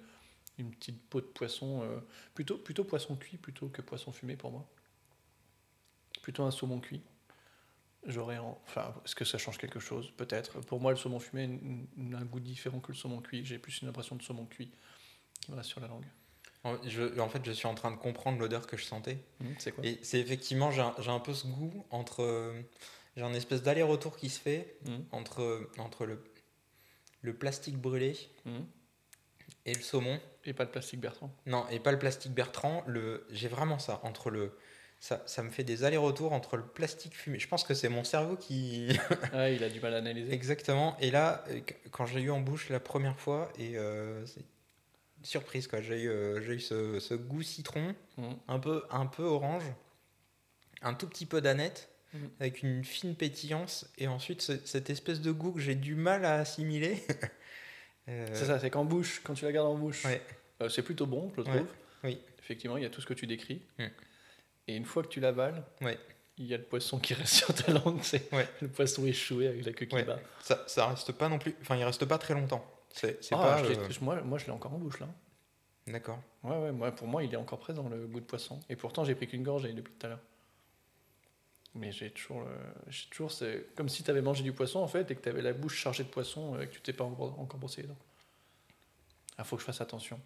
une petite peau de poisson. euh, plutôt, plutôt poisson cuit plutôt que poisson fumé pour moi. Plutôt un saumon cuit. J'aurais. en- Enfin, est-ce que ça change quelque chose? Peut-être. Pour moi, le saumon fumé a un goût différent que le saumon cuit. J'ai plus une impression de saumon cuit qui me reste sur la langue. En, je- en fait, je suis en train de comprendre l'odeur que je sentais. Hum, c'est quoi? Et c'est effectivement, j'ai un, peu ce goût entre. J'ai un espèce d'aller-retour qui se fait Hum, entre, entre le, le plastique brûlé hum. et le saumon. Et pas de plastique Bertrand. Non, et pas le plastique Bertrand. Le, j'ai vraiment ça. Entre le, ça, ça me fait des allers-retours entre le plastique fumé. Je pense que c'est mon cerveau qui. Ah, il a du mal à analyser. Exactement. Et là, euh, qu- quand j'ai eu en bouche la première fois, et euh, c'est surprise quoi. J'ai eu, euh, eu ce, ce goût citron, Hum. un peu, un peu orange, un tout petit peu d'aneth, Mhm. avec une fine pétillance, et ensuite ce- cette espèce de goût que j'ai du mal à assimiler. Euh, C'est ça, c'est qu'en bouche, quand tu la gardes en bouche, Ouais. euh, c'est plutôt bon, je le Ouais, trouve. oui. Effectivement, il y a tout ce que tu décris. Hum. Et une fois que tu l'avales, Ouais. il y a le poisson qui reste sur ta langue. C'est Ouais. le poisson échoué avec la queue qui bat. Ça, ça reste pas non plus. Enfin, il reste pas très longtemps. C'est c'est Ah, pas. je euh, moi, moi, je l'ai encore en bouche là. D'accord. Ouais, ouais, moi, pour moi, il est encore présent le goût de poisson. Et pourtant, j'ai pris qu'une gorgée depuis tout à l'heure. Mais j'ai toujours, le- j'ai toujours, c'est comme si tu avais mangé du poisson en fait et que tu avais la bouche chargée de poisson euh, et que tu t'es pas encore brossé les dents. Il faut que je fasse attention.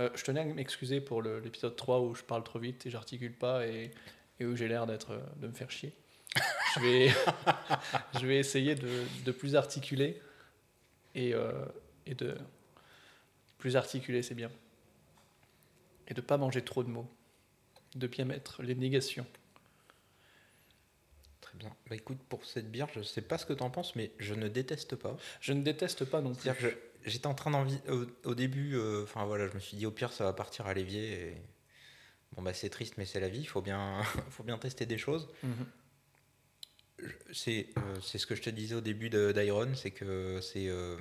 Euh, je tenais à m'excuser pour l'épisode 3 où je parle trop vite et j'articule pas et, et où j'ai l'air d'être, euh, de me faire chier. Je vais, je vais essayer de, de plus articuler et, euh, et de plus articuler, c'est bien et de pas manger trop de mots, de bien mettre les négations. Très bien. Bah écoute, pour cette bière, je sais pas ce que t'en penses, mais je ne déteste pas. Je ne déteste pas non plus. J'étais en train d'envie au, au début, euh, enfin voilà, je me suis dit au pire ça va partir à l'évier. Et... Bon bah c'est triste, mais c'est la vie. Il faut bien, faut bien tester des choses. Je- C'est, euh, c'est ce que je te disais au début de- d'Iron, c'est que c'est, euh,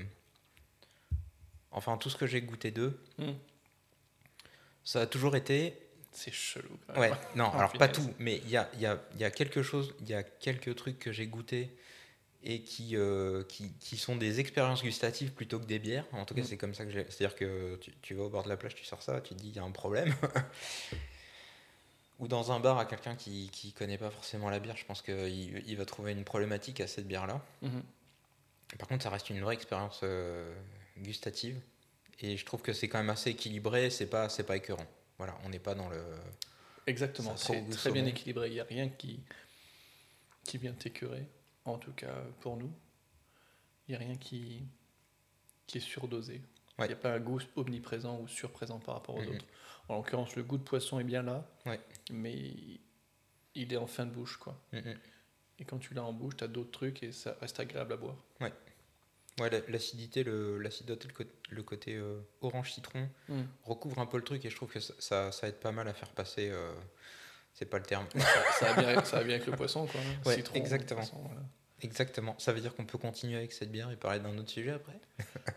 enfin tout ce que j'ai goûté d'eux, Mhm. ça a toujours été C'est chelou. quand même. Ouais, non, Oh, alors pas tout, mais il y a, il y, a, y a quelque chose, il y a quelques trucs que j'ai goûté et qui, euh, qui, qui sont des expériences gustatives plutôt que des bières. En tout cas, Mm. c'est comme ça que j'ai. C'est-à-dire que tu, tu vas au bord de la plage, tu sors ça, tu te dis il y a un problème. Ou dans un bar à quelqu'un qui, qui connaît pas forcément la bière, je pense qu'il il va trouver une problématique à cette bière-là. Mhm. Par contre, ça reste une vraie expérience euh, gustative. Et je trouve que c'est quand même assez équilibré, c'est pas, c'est pas écœurant. Voilà, on n'est pas dans le. Exactement, c'est très bien équilibré. Il n'y a rien qui, qui vient t'écœurer, en tout cas pour nous. Il n'y a rien qui, qui est surdosé. Il Ouais. n'y a pas un goût omniprésent ou surprésent par rapport aux autres. En l'occurrence, le goût de poisson est bien là, Ouais. mais il est en fin de bouche. quoi. Mm, mm. Et quand tu l'as en bouche, tu as d'autres trucs et ça reste agréable à boire. Ouais, la- l'acidité, le, l'acidoté, le, le côté euh, orange citron recouvre un peu le truc et je trouve que ça, ça, ça aide pas mal à faire passer. euh, c'est pas le terme. ça, va bien, ça va bien avec le poisson, quoi. Ouais, Citron, exactement. poisson, voilà. Exactement. Ça veut dire qu'on peut continuer avec cette bière et parler d'un autre sujet après?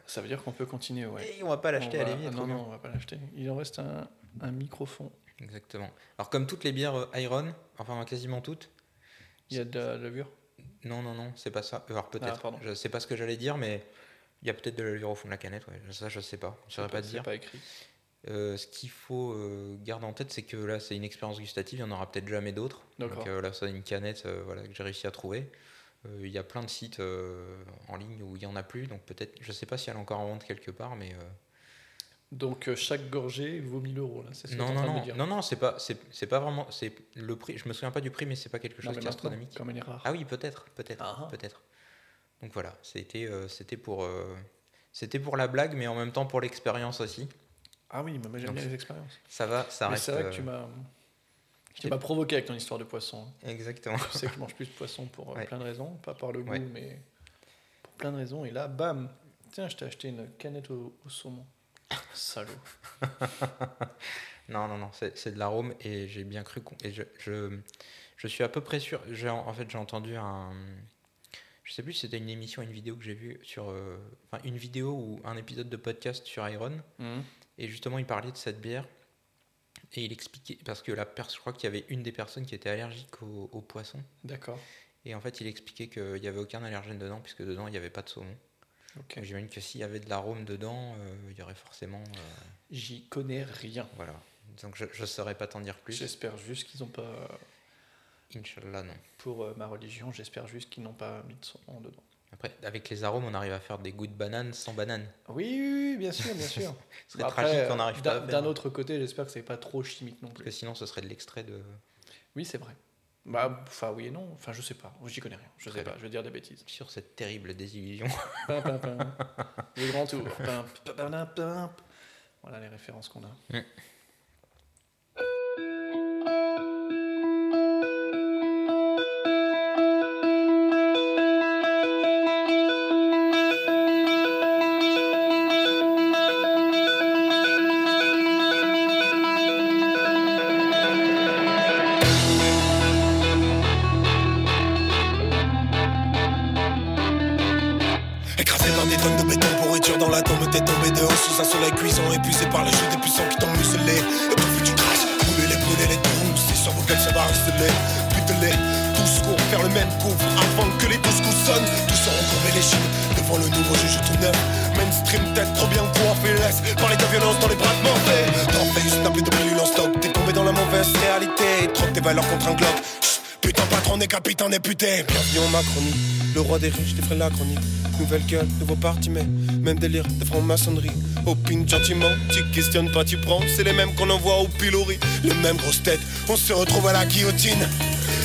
Ça veut dire qu'on peut continuer, ouais. Et on va pas l'acheter à ah trop Non, non, on va pas l'acheter. Il en reste un, un microfond. Exactement. Alors comme toutes les bières euh, Iron, enfin quasiment toutes. Il y a de la levure? Non, non, non, c'est pas ça. Alors Ah, peut-être. pardon. je sais pas ce que j'allais dire, mais il y a peut-être de la levure au fond de la canette. Ouais. Ça, je sais pas. Je saurais pas C'est dire. pas écrit. Euh, ce qu'il faut euh, garder en tête, c'est que là, c'est une expérience gustative, il n'y en aura peut-être jamais d'autres. Donc euh, là, c'est une canette voilà, que j'ai réussi à trouver. Il y a plein de sites en ligne où il n'y en a plus, donc peut-être, je sais pas si elle est encore en vente quelque part, mais. Donc chaque gorgée vaut 1000 euros, là. C'est ce que non, en non, train non, dire. non, non, c'est pas, c'est, pas vraiment, c'est le prix. Je me souviens pas du prix, mais c'est pas quelque Non, chose mais qui est astronomique. Comme elle est rare. Ah oui, peut-être, peut-être, Ah ah. peut-être. Donc voilà, c'était, c'était pour, c'était pour la blague, mais en même temps pour l'expérience aussi. Ah oui, mais j'aime bien les expériences. Ça va, ça Mais reste. c'est vrai que euh, tu m'as. Tu m'as provoqué avec ton histoire de poisson. Exactement. Je sais que je mange plus de poisson pour euh, Ouais. plein de raisons, pas par le goût, Ouais. mais pour plein de raisons. Et là, bam Tiens, je t'ai acheté une canette au, au saumon. Salaud. Non, non, non, c'est c'est de l'arôme et j'ai bien cru. Et je, je, je suis à peu près sûr. j'ai En en fait, j'ai entendu un. Je sais plus si c'était une émission, une vidéo que j'ai vue sur. euh, Enfin, une vidéo ou un épisode de podcast sur Iron. Mhm. Et justement, il parlait de cette bière. Et il expliquait. Parce que la je crois qu'il y avait une des personnes qui était allergique au, au poisson. D'accord. Et en fait, il expliquait qu'il n'y avait aucun allergène dedans, puisque dedans, il n'y avait pas de saumon. Ok. Donc, J'imagine que s'il y avait de l'arôme dedans, euh, il y aurait forcément. euh, J'y connais rien. voilà. Donc, je ne saurais pas t'en dire plus. J'espère juste qu'ils n'ont pas Inch'Allah, non. pour euh, ma religion. J'espère juste qu'ils n'ont pas mis de nom dedans. Après, avec les arômes, on arrive à faire des goûts de banane sans banane. Oui, oui, oui, bien sûr, bien sûr. Ce serait après, tragique qu'on n'arrive pas d'un- à faire. D'un autre côté, j'espère que c'est pas trop chimique non Parce que plus. sinon, ce serait de l'extrait de. Oui, c'est vrai. Bah, enfin, oui et non. Enfin, je sais pas. J'y connais rien. Je sais pas. Je vais dire des bêtises. Sur cette terrible désillusion. Pim, pim, pim. Le grand tour. Voilà les références qu'on a. valeurs contre un Chut, Putain patron des capitaines députés Bienvenue en Macronie Le roi des riches, des frais la chronique. Nouvelle gueule, nouveau parti mais Même délire de franc-maçonnerie Opine gentiment, tu questionnes pas, tu prends. C'est les mêmes qu'on envoie au pilori. Les mêmes grosses têtes, on se retrouve à la guillotine.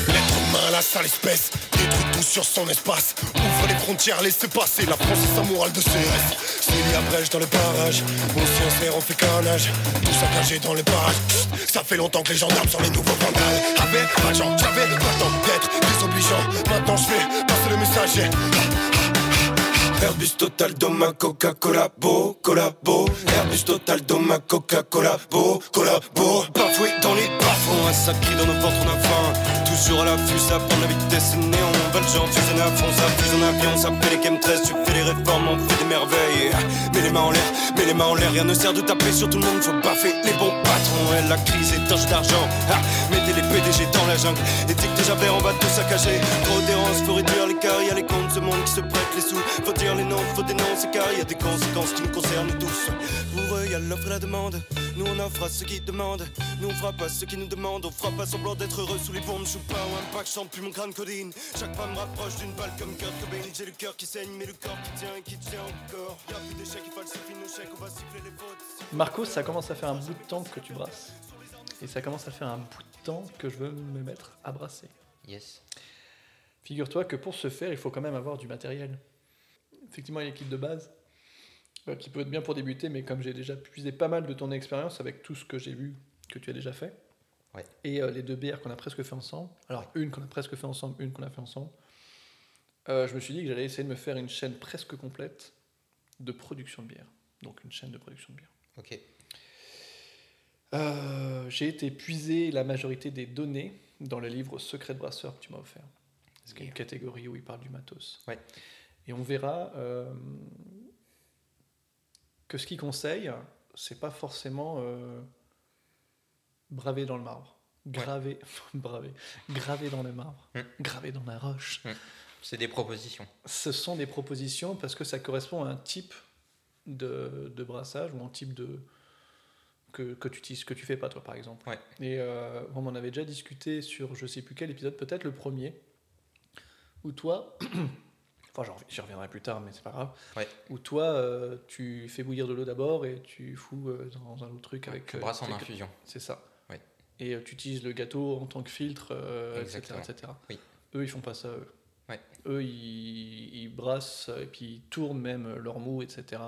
L'être humain, la sale espèce Détruit tout sur son espace. Ouvre les frontières, laisse passer La France est sa morale de CRS S'il y a brèche dans le barrage. On s'y insère, on fait carnage. Tout saccagé dans parages Chut, Ça fait longtemps que les gendarmes sont les nouveaux vandales. Avec gens, j'avais le temps d'être désobligeant. Maintenant je fais passer le messager. Airbus Total Doma Coca-Cola Beau, collabo. Airbus Total Doma Coca-Cola Beau, collabo. Bafoué dans les bas-fonds Un sacré dans nos ventres on a faim. Toujours à l'affût ça prend la vitesse néon À fond ça en avion Ça fait les game 13 tu fais les réformes On fait des merveilles. Mets les mains en l'air, mets les mains en l'air Rien ne sert de taper sur tout le monde Faut baffer les bons patrons. Et la crise est un jeu d'argent. Ah, Mettez les PDG dans la jungle Éthique de Javert on va tout saccager. Trop d'errance faut réduire l'écart Y'a les comptes ce monde qui se prête les sous. Faut dire les noms, faut dénoncer car y a des conséquences qui nous concernent tous. Pour eux y a l'offre et la demande Nous on offre à ceux qui demandent Nous on frappe à ceux qui nous demandent On fera pas semblant d'être heureux sous les bombes joue pas au impact, chante plus mon crâne codine Chaque fois me rapproche d'une balle comme Kurt Cobain J'ai le cœur qui saigne mais le corps qui tient et qui tient encore Y'a plus d'échecs, il falsifie nos chèques On va siffler les fautes Marco, ça commence à faire un bout de temps que tu brasses. Et ça commence à faire un bout de temps que je veux me mettre à brasser. Yes. Figure-toi que pour ce faire, il faut quand même avoir du matériel. Effectivement, il y a l'équipe de base, euh, qui peut être bien pour débuter, mais comme j'ai déjà puisé pas mal de ton expérience avec tout ce que j'ai vu que tu as déjà fait, Ouais. et euh, les deux bières qu'on a presque fait ensemble, alors une qu'on a presque fait ensemble, une qu'on a fait ensemble, euh, je me suis dit que j'allais essayer de me faire une chaîne presque complète de production de bière. Donc une chaîne de production de bière. Ok. Euh, j'ai été puiser la majorité des données dans le livre Secret de brasseur que tu m'as offert. C'est une catégorie où il parle du matos. Ouais. Et on verra euh, que ce qu'il conseille, c'est pas forcément euh, bravé dans le marbre. Gravé, bravé, gravé dans le marbre, Mm. gravé dans la roche. C'est des propositions. Ce sont des propositions parce que ça correspond à un type de, de brassage ou un type de que, que tu utilises, que tu fais pas toi par exemple. Ouais. Et euh, on en avait déjà discuté sur je sais plus quel épisode, peut-être le premier, où toi, enfin j'y reviendrai plus tard mais c'est pas grave, Ouais. où toi euh, tu fais bouillir de l'eau d'abord et tu fous euh, dans un autre truc avec... Tu euh, brasses en infusion. C'est ça. Ouais. Et tu utilises le gâteau en tant que filtre, etc., etc. Oui. Eux, ils font pas ça, eux. Ouais. Eux, ils, ils brassent et puis ils tournent même leur mou, etc.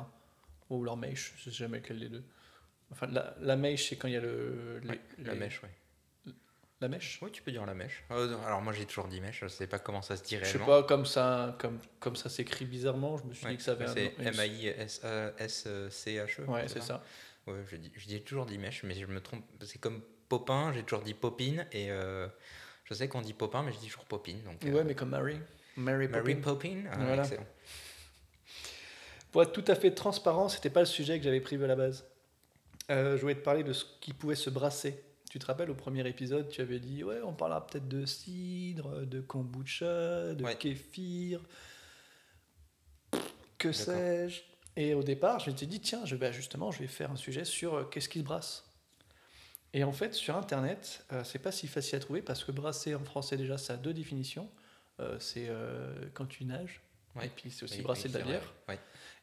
Ou leur mèche, je sais jamais lequel des deux. Enfin, la, la mèche, c'est quand il y a le... les- la mèche, ouais. La mèche? Oui, tu peux dire la mèche. Euh, alors moi j'ai toujours dit mèche, je sais pas comment ça se dit Je sais réellement. pas, comme ça, comme, comme ça s'écrit bizarrement, je me suis Ouais, dit que ça avait un c'est nom- une- M-A-I-S-C-H-E. Ouais, c'est ça. Ouais, je dis, je dis toujours dit mèche, mais je me trompe. C'est comme Popin, j'ai toujours dit Popine, et euh, je sais qu'on dit Popin, mais je dis toujours Popine. Donc, euh, Ouais, mais comme Mary. Mary Mary Poppins. Popine Ah, Voilà. excellent. Pour être tout à fait transparent, c'était pas le sujet que j'avais prévu à la base. Euh, je voulais te parler de ce qui pouvait se brasser. Tu te rappelles au premier épisode, tu avais dit ouais, on parlera peut-être de cidre, de kombucha, de Ouais. kéfir, que sais-je. Et au départ, je m'étais dit tiens, je, bah, justement, je vais faire un sujet sur euh, qu'est-ce qui se brasse. Et en fait, sur Internet, euh, c'est pas si facile à trouver parce que brasser en français, déjà, ça a deux définitions. Euh, c'est euh, quand tu nages, Ouais. et puis c'est aussi brasser de la bière. Ouais.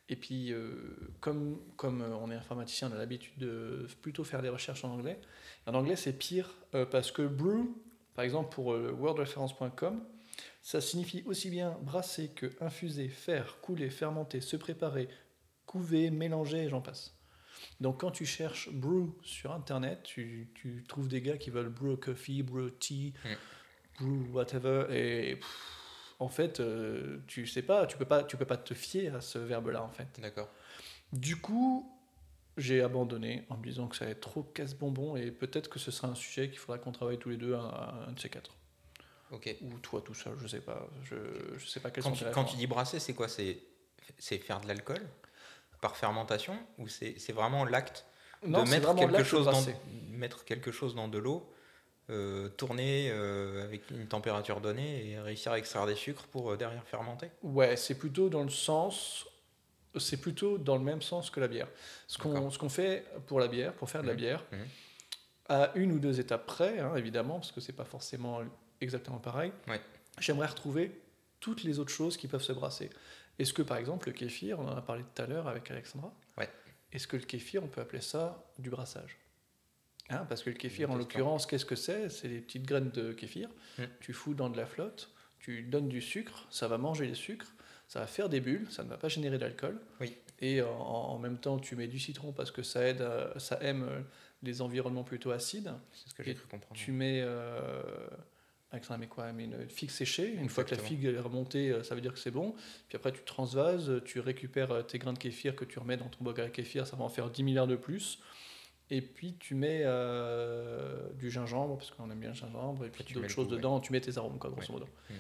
Et puis, euh, comme, comme euh, on est informaticien, on a l'habitude de plutôt faire des recherches en anglais. En anglais, c'est pire euh, parce que brew, par exemple, pour euh, wordreference.com, ça signifie aussi bien brasser que infuser, faire, couler, fermenter, se préparer, couver, mélanger, et j'en passe. Donc, quand tu cherches brew sur Internet, tu, tu trouves des gars qui veulent brew coffee, brew tea, brew whatever, et pff, en fait, euh, tu sais pas, tu peux pas, tu peux pas te fier à ce verbe-là, en fait. D'accord. Du coup, j'ai abandonné en me disant que ça allait être trop casse-bonbon et peut-être que ce sera un sujet qu'il faudra qu'on travaille tous les deux à, un de ces quatre. Ok. Ou toi tout seul, je sais pas. Je, je sais pas quels Quand tu, quand dis brasser, c'est quoi? C'est c'est faire de l'alcool par fermentation ou c'est vraiment l'acte de quelque, chose dans, mettre quelque chose dans de l'eau, euh, tourner euh, avec une température donnée et réussir à extraire des sucres pour euh, derrière fermenter Ouais, c'est plutôt dans le sens. C'est plutôt dans le même sens que la bière. Ce qu'on qu'on fait pour la bière, pour faire de la Mhm. bière, Mhm. à une ou deux étapes près, hein, évidemment, parce que c'est pas forcément exactement pareil. Ouais. J'aimerais retrouver toutes les autres choses qui peuvent se brasser. Est-ce que par exemple le kéfir, on en a parlé tout à l'heure avec Alexandra, Ouais. est-ce que le kéfir, on peut appeler ça du brassage? Hein, Parce que le kéfir, en l'occurrence, qu'est-ce que c'est? C'est des petites graines de kéfir. Mm. Tu fous dans de la flotte, tu donnes du sucre, ça va manger les sucres, ça va faire des bulles, ça ne va pas générer d'alcool. Oui. Et en, en même temps, tu mets du citron parce que ça aide, à- ça aime euh, les environnements plutôt acides. C'est ce que j'ai cru comprendre. Tu mets, euh, met quoi met une figue séchée. Une fois que la figue est remontée, euh, ça veut dire que c'est bon. Puis après, tu transvases, tu récupères euh, tes grains de kéfir que tu remets dans ton bocal à kéfir, ça va en faire 10 milliards de plus. Et puis tu mets euh, du gingembre, parce qu'on aime bien le gingembre, et puis d'autres choses goût, ouais. dedans, tu mets tes arômes, quoi, grosso Ouais. modo. Mm.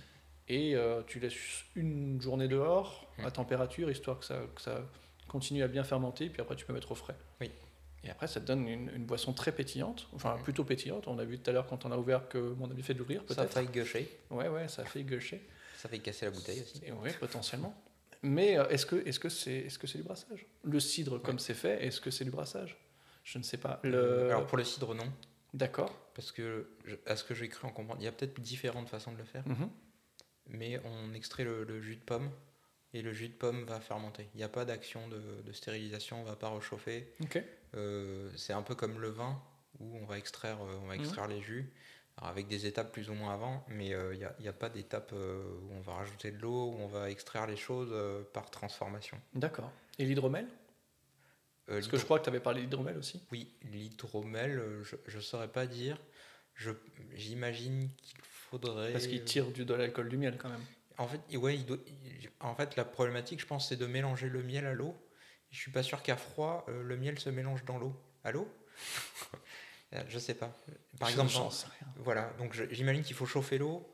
Et euh, tu laisses une journée dehors, Mm. à température, histoire que ça, que ça continue à bien fermenter, puis après tu peux mettre au frais. Oui. Et après, ça te donne une, une boisson très pétillante, enfin Mm. plutôt pétillante. On a vu tout à l'heure quand on a ouvert que mon ami fait de l'ouvrir, Ça peut-être. fait gaucher, Ouais, ouais, ça a fait gaucher. ça fait casser la bouteille aussi. Ouais, potentiellement. Mais euh, est-ce que est-ce que c'est est-ce que c'est du brassage? Le cidre, comme c'est fait, est-ce que c'est du brassage? Je ne sais pas. Le... Euh, Alors pour le cidre, non. D'accord. Parce que, je- à ce que j'ai cru en comprendre, il y a peut-être différentes façons de le faire. Mhm. mais on extrait le, le jus de pomme et le jus de pomme va fermenter. Il n'y a pas d'action de, de stérilisation, on va pas réchauffer. Ok. Euh, c'est un peu comme le vin où on va extraire, euh, on va extraire les jus. Alors avec des étapes plus ou moins avant, mais euh, il n'y a, il y a pas d'étape euh, où on va rajouter de l'eau, où on va extraire les choses euh, par transformation. D'accord. Et l'hydromel? Parce que je crois que tu avais parlé d'hydromel aussi. Oui, l'hydromel, euh, je ne saurais pas dire. J'imagine qu'il faudrait... Parce qu'il tire du, de l'alcool du miel quand même. En fait, ouais, il doit- il- en fait, la problématique, je pense, c'est de mélanger le miel à l'eau. Je suis pas sûr qu'à froid, euh, le miel se mélange dans l'eau. À l'eau? Euh, Je sais pas. Par Je- exemple, dans- voilà. Donc, j'imagine qu'il faut chauffer l'eau.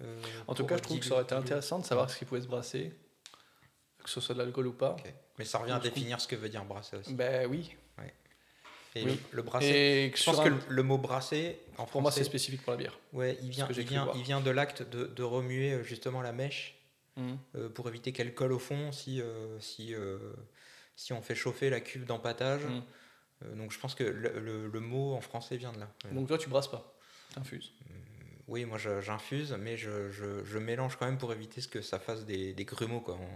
euh, En tout cas, je trouve que ça aurait été intéressant de savoir ce qui pouvait se brasser, que ce soit de l'alcool ou pas. Ok. Mais ça revient à définir ce que veut dire brasser aussi. Ben oui. Et oui. le, le brasser. Et Je pense que le, le mot brasser, en pour moi, c'est français, spécifique pour la bière. ouais, il vient, il vient, il vient de l'acte de, de remuer euh, justement la mèche Mhm. euh, pour éviter qu'elle colle au fond si, euh, si, euh, si on fait chauffer la cuve d'empattage. Mhm. Euh, donc je pense que le, le- mot en français vient de là. Donc toi, tu brasses pas. T'infuses. oui, moi j'infuse, mais je, je- je mélange quand même pour éviter ce que ça fasse des, des grumeaux, quoi. euh,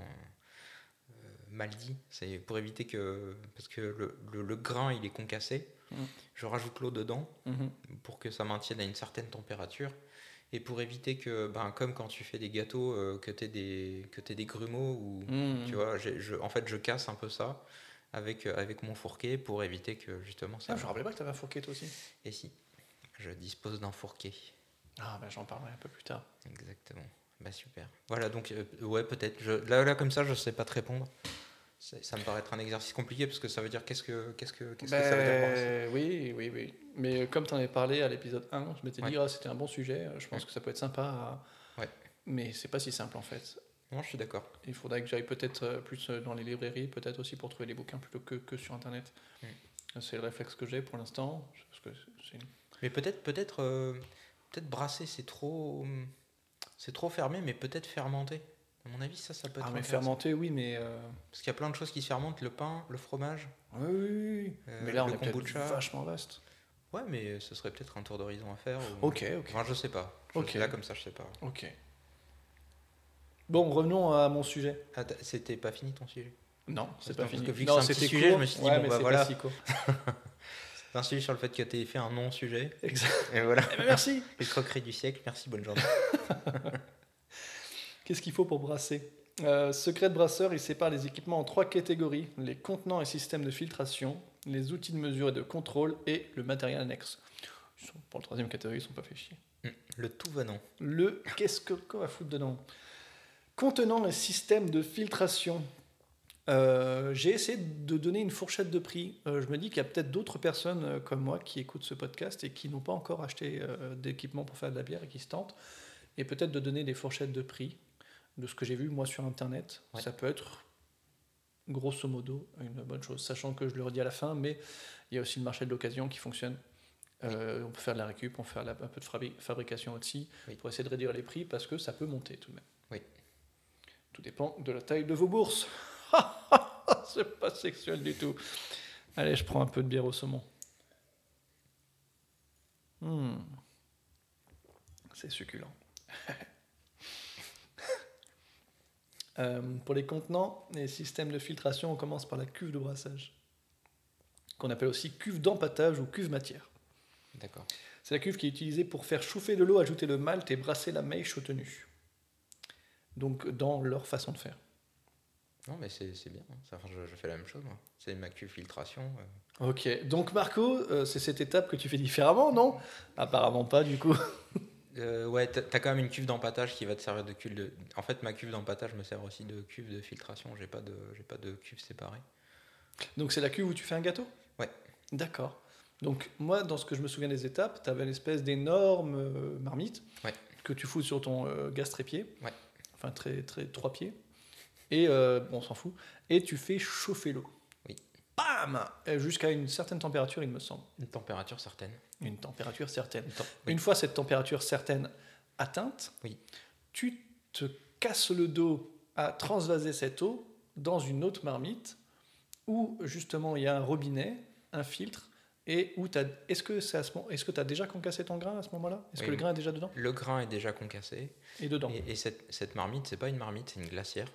mal dit. C'est pour éviter que. Parce que le, le- le grain il est concassé. Mhm. Je rajoute l'eau dedans Mhm. pour que ça maintienne à une certaine température. Et pour éviter que, ben, comme quand tu fais des gâteaux, euh, que tu aies, des des grumeaux ou. Mhm. Tu vois, je, en fait, je casse un peu ça avec, euh, avec mon fourquet pour éviter que justement ça. Ah, je me rappelais pas que t'avais un fourquet toi aussi. Et si, je dispose d'un fourquet. Ah, ben j'en parlerai un peu plus tard. Exactement. Bah super. Voilà, donc, euh, ouais, peut-être. Là, là, comme ça, je sais pas te répondre. Ça me paraît être un exercice compliqué parce que ça veut dire qu'est-ce que, qu'est-ce que, qu'est-ce que ça veut dire Ben, oui, oui, oui. Mais euh, comme tu en avais parlé à l'épisode 1, je m'étais dit, Ouais. ah, c'était un bon sujet, euh, je pense que ça peut être sympa. à- Ouais. Mais c'est pas si simple en fait. Non, je suis d'accord. Il faudrait que j'aille peut-être euh, plus dans les librairies, peut-être aussi pour trouver des bouquins plutôt que, que sur Internet. Mm. C'est le réflexe que j'ai pour l'instant. Parce que c'est une- Mais peut-être, peut-être, euh, peut-être brasser, c'est trop, c'est trop fermé, mais peut-être fermenté. À mon avis, ça, ça peut être. Ah, mais fermenté, oui, mais. euh, Parce qu'il y a plein de choses qui se fermentent, le pain, le fromage. Oui, oui, oui. Euh, mais là, on le est kombucha. vachement vaste. Ouais, mais ce serait peut-être un tour d'horizon à faire. ou- Ok, ok. Enfin, je sais pas. Je Ok. Là, comme ça, je sais pas. Ok. Bon, revenons à mon sujet. Ah, c'était pas fini ton sujet? Non, c'est Parce pas que fini. vu que non, c'est un petit sujet, court. je me suis dit, Ouais, bon, bah, c'est voilà. C'est un sujet sur le fait que tu fait un non-sujet. Exact. Et voilà. Eh ben, merci. Les croqueries du siècle. Merci, bonne journée. Qu'est-ce qu'il faut pour brasser Euh, Secret de brasseur, il sépare les équipements en trois catégories les contenants et systèmes de filtration, les outils de mesure et de contrôle et le matériel annexe. Ils sont- pour le troisième catégorie, ils sont pas fait chier. Le tout venant. Le qu'est-ce que qu'on va foutre dedans? Contenant les systèmes de filtration. Euh, J'ai essayé de donner une fourchette de prix. Euh, je me dis qu'il y a peut-être d'autres personnes euh, comme moi qui écoutent ce podcast et qui n'ont pas encore acheté d'équipement pour faire de la bière et qui se tentent. Et peut-être de donner des fourchettes de prix de ce que j'ai vu moi sur internet. Ouais. Ça peut être grosso modo une bonne chose, sachant que je le redis à la fin, mais il y a aussi le marché de l'occasion qui fonctionne. Euh, on peut faire de la récup, on peut faire la- un peu de fabri- fabrication aussi Oui. pour essayer de réduire les prix parce que ça peut monter tout de même. Oui. Tout dépend de la taille de vos bourses. C'est pas sexuel du tout. Allez, je prends un peu de bière au saumon. Hmm. C'est succulent. Euh, pour les contenants et systèmes de filtration, on commence par la cuve de brassage, qu'on appelle aussi cuve d'empattage ou cuve matière. D'accord. C'est la cuve qui est utilisée pour faire chauffer de l'eau, ajouter le malt et brasser la mèche au tenu. Donc dans leur façon de faire. Non, mais c'est bien. Ça, enfin, je, je fais la même chose, moi. C'est ma cuve filtration. euh. Ok, donc Marco, euh, c'est cette étape que tu fais différemment, non? Apparemment pas du coup. Euh, ouais, t'as quand même une cuve d'empattage qui va te servir de cuve de. En fait, ma cuve d'empattage me sert aussi de cuve de filtration. J'ai pas de, j'ai pas de cuve séparée. Donc c'est la cuve où tu fais un gâteau? Ouais. D'accord. Donc moi, dans ce que je me souviens des étapes, tu avais une espèce d'énorme euh, marmite Ouais. que tu fous sur ton euh, gaz trépied. Ouais. Enfin, très, très, trois pieds. Et euh, bon, on s'en fout. Et tu fais chauffer l'eau. Oui. Bam Jusqu'à une certaine température, il me semble. Une température certaine. Une température certaine. Une tem- oui. Une fois cette température certaine atteinte, Oui. tu te casses le dos à transvaser cette eau dans une autre marmite où justement il y a un robinet, un filtre, et où tu Est-ce que tu as déjà concassé ton grain à ce moment-là? Est-ce Oui, que le grain est déjà dedans? Le grain est déjà concassé. Et dedans. Et, et cette, cette marmite, c'est pas une marmite, c'est une glacière.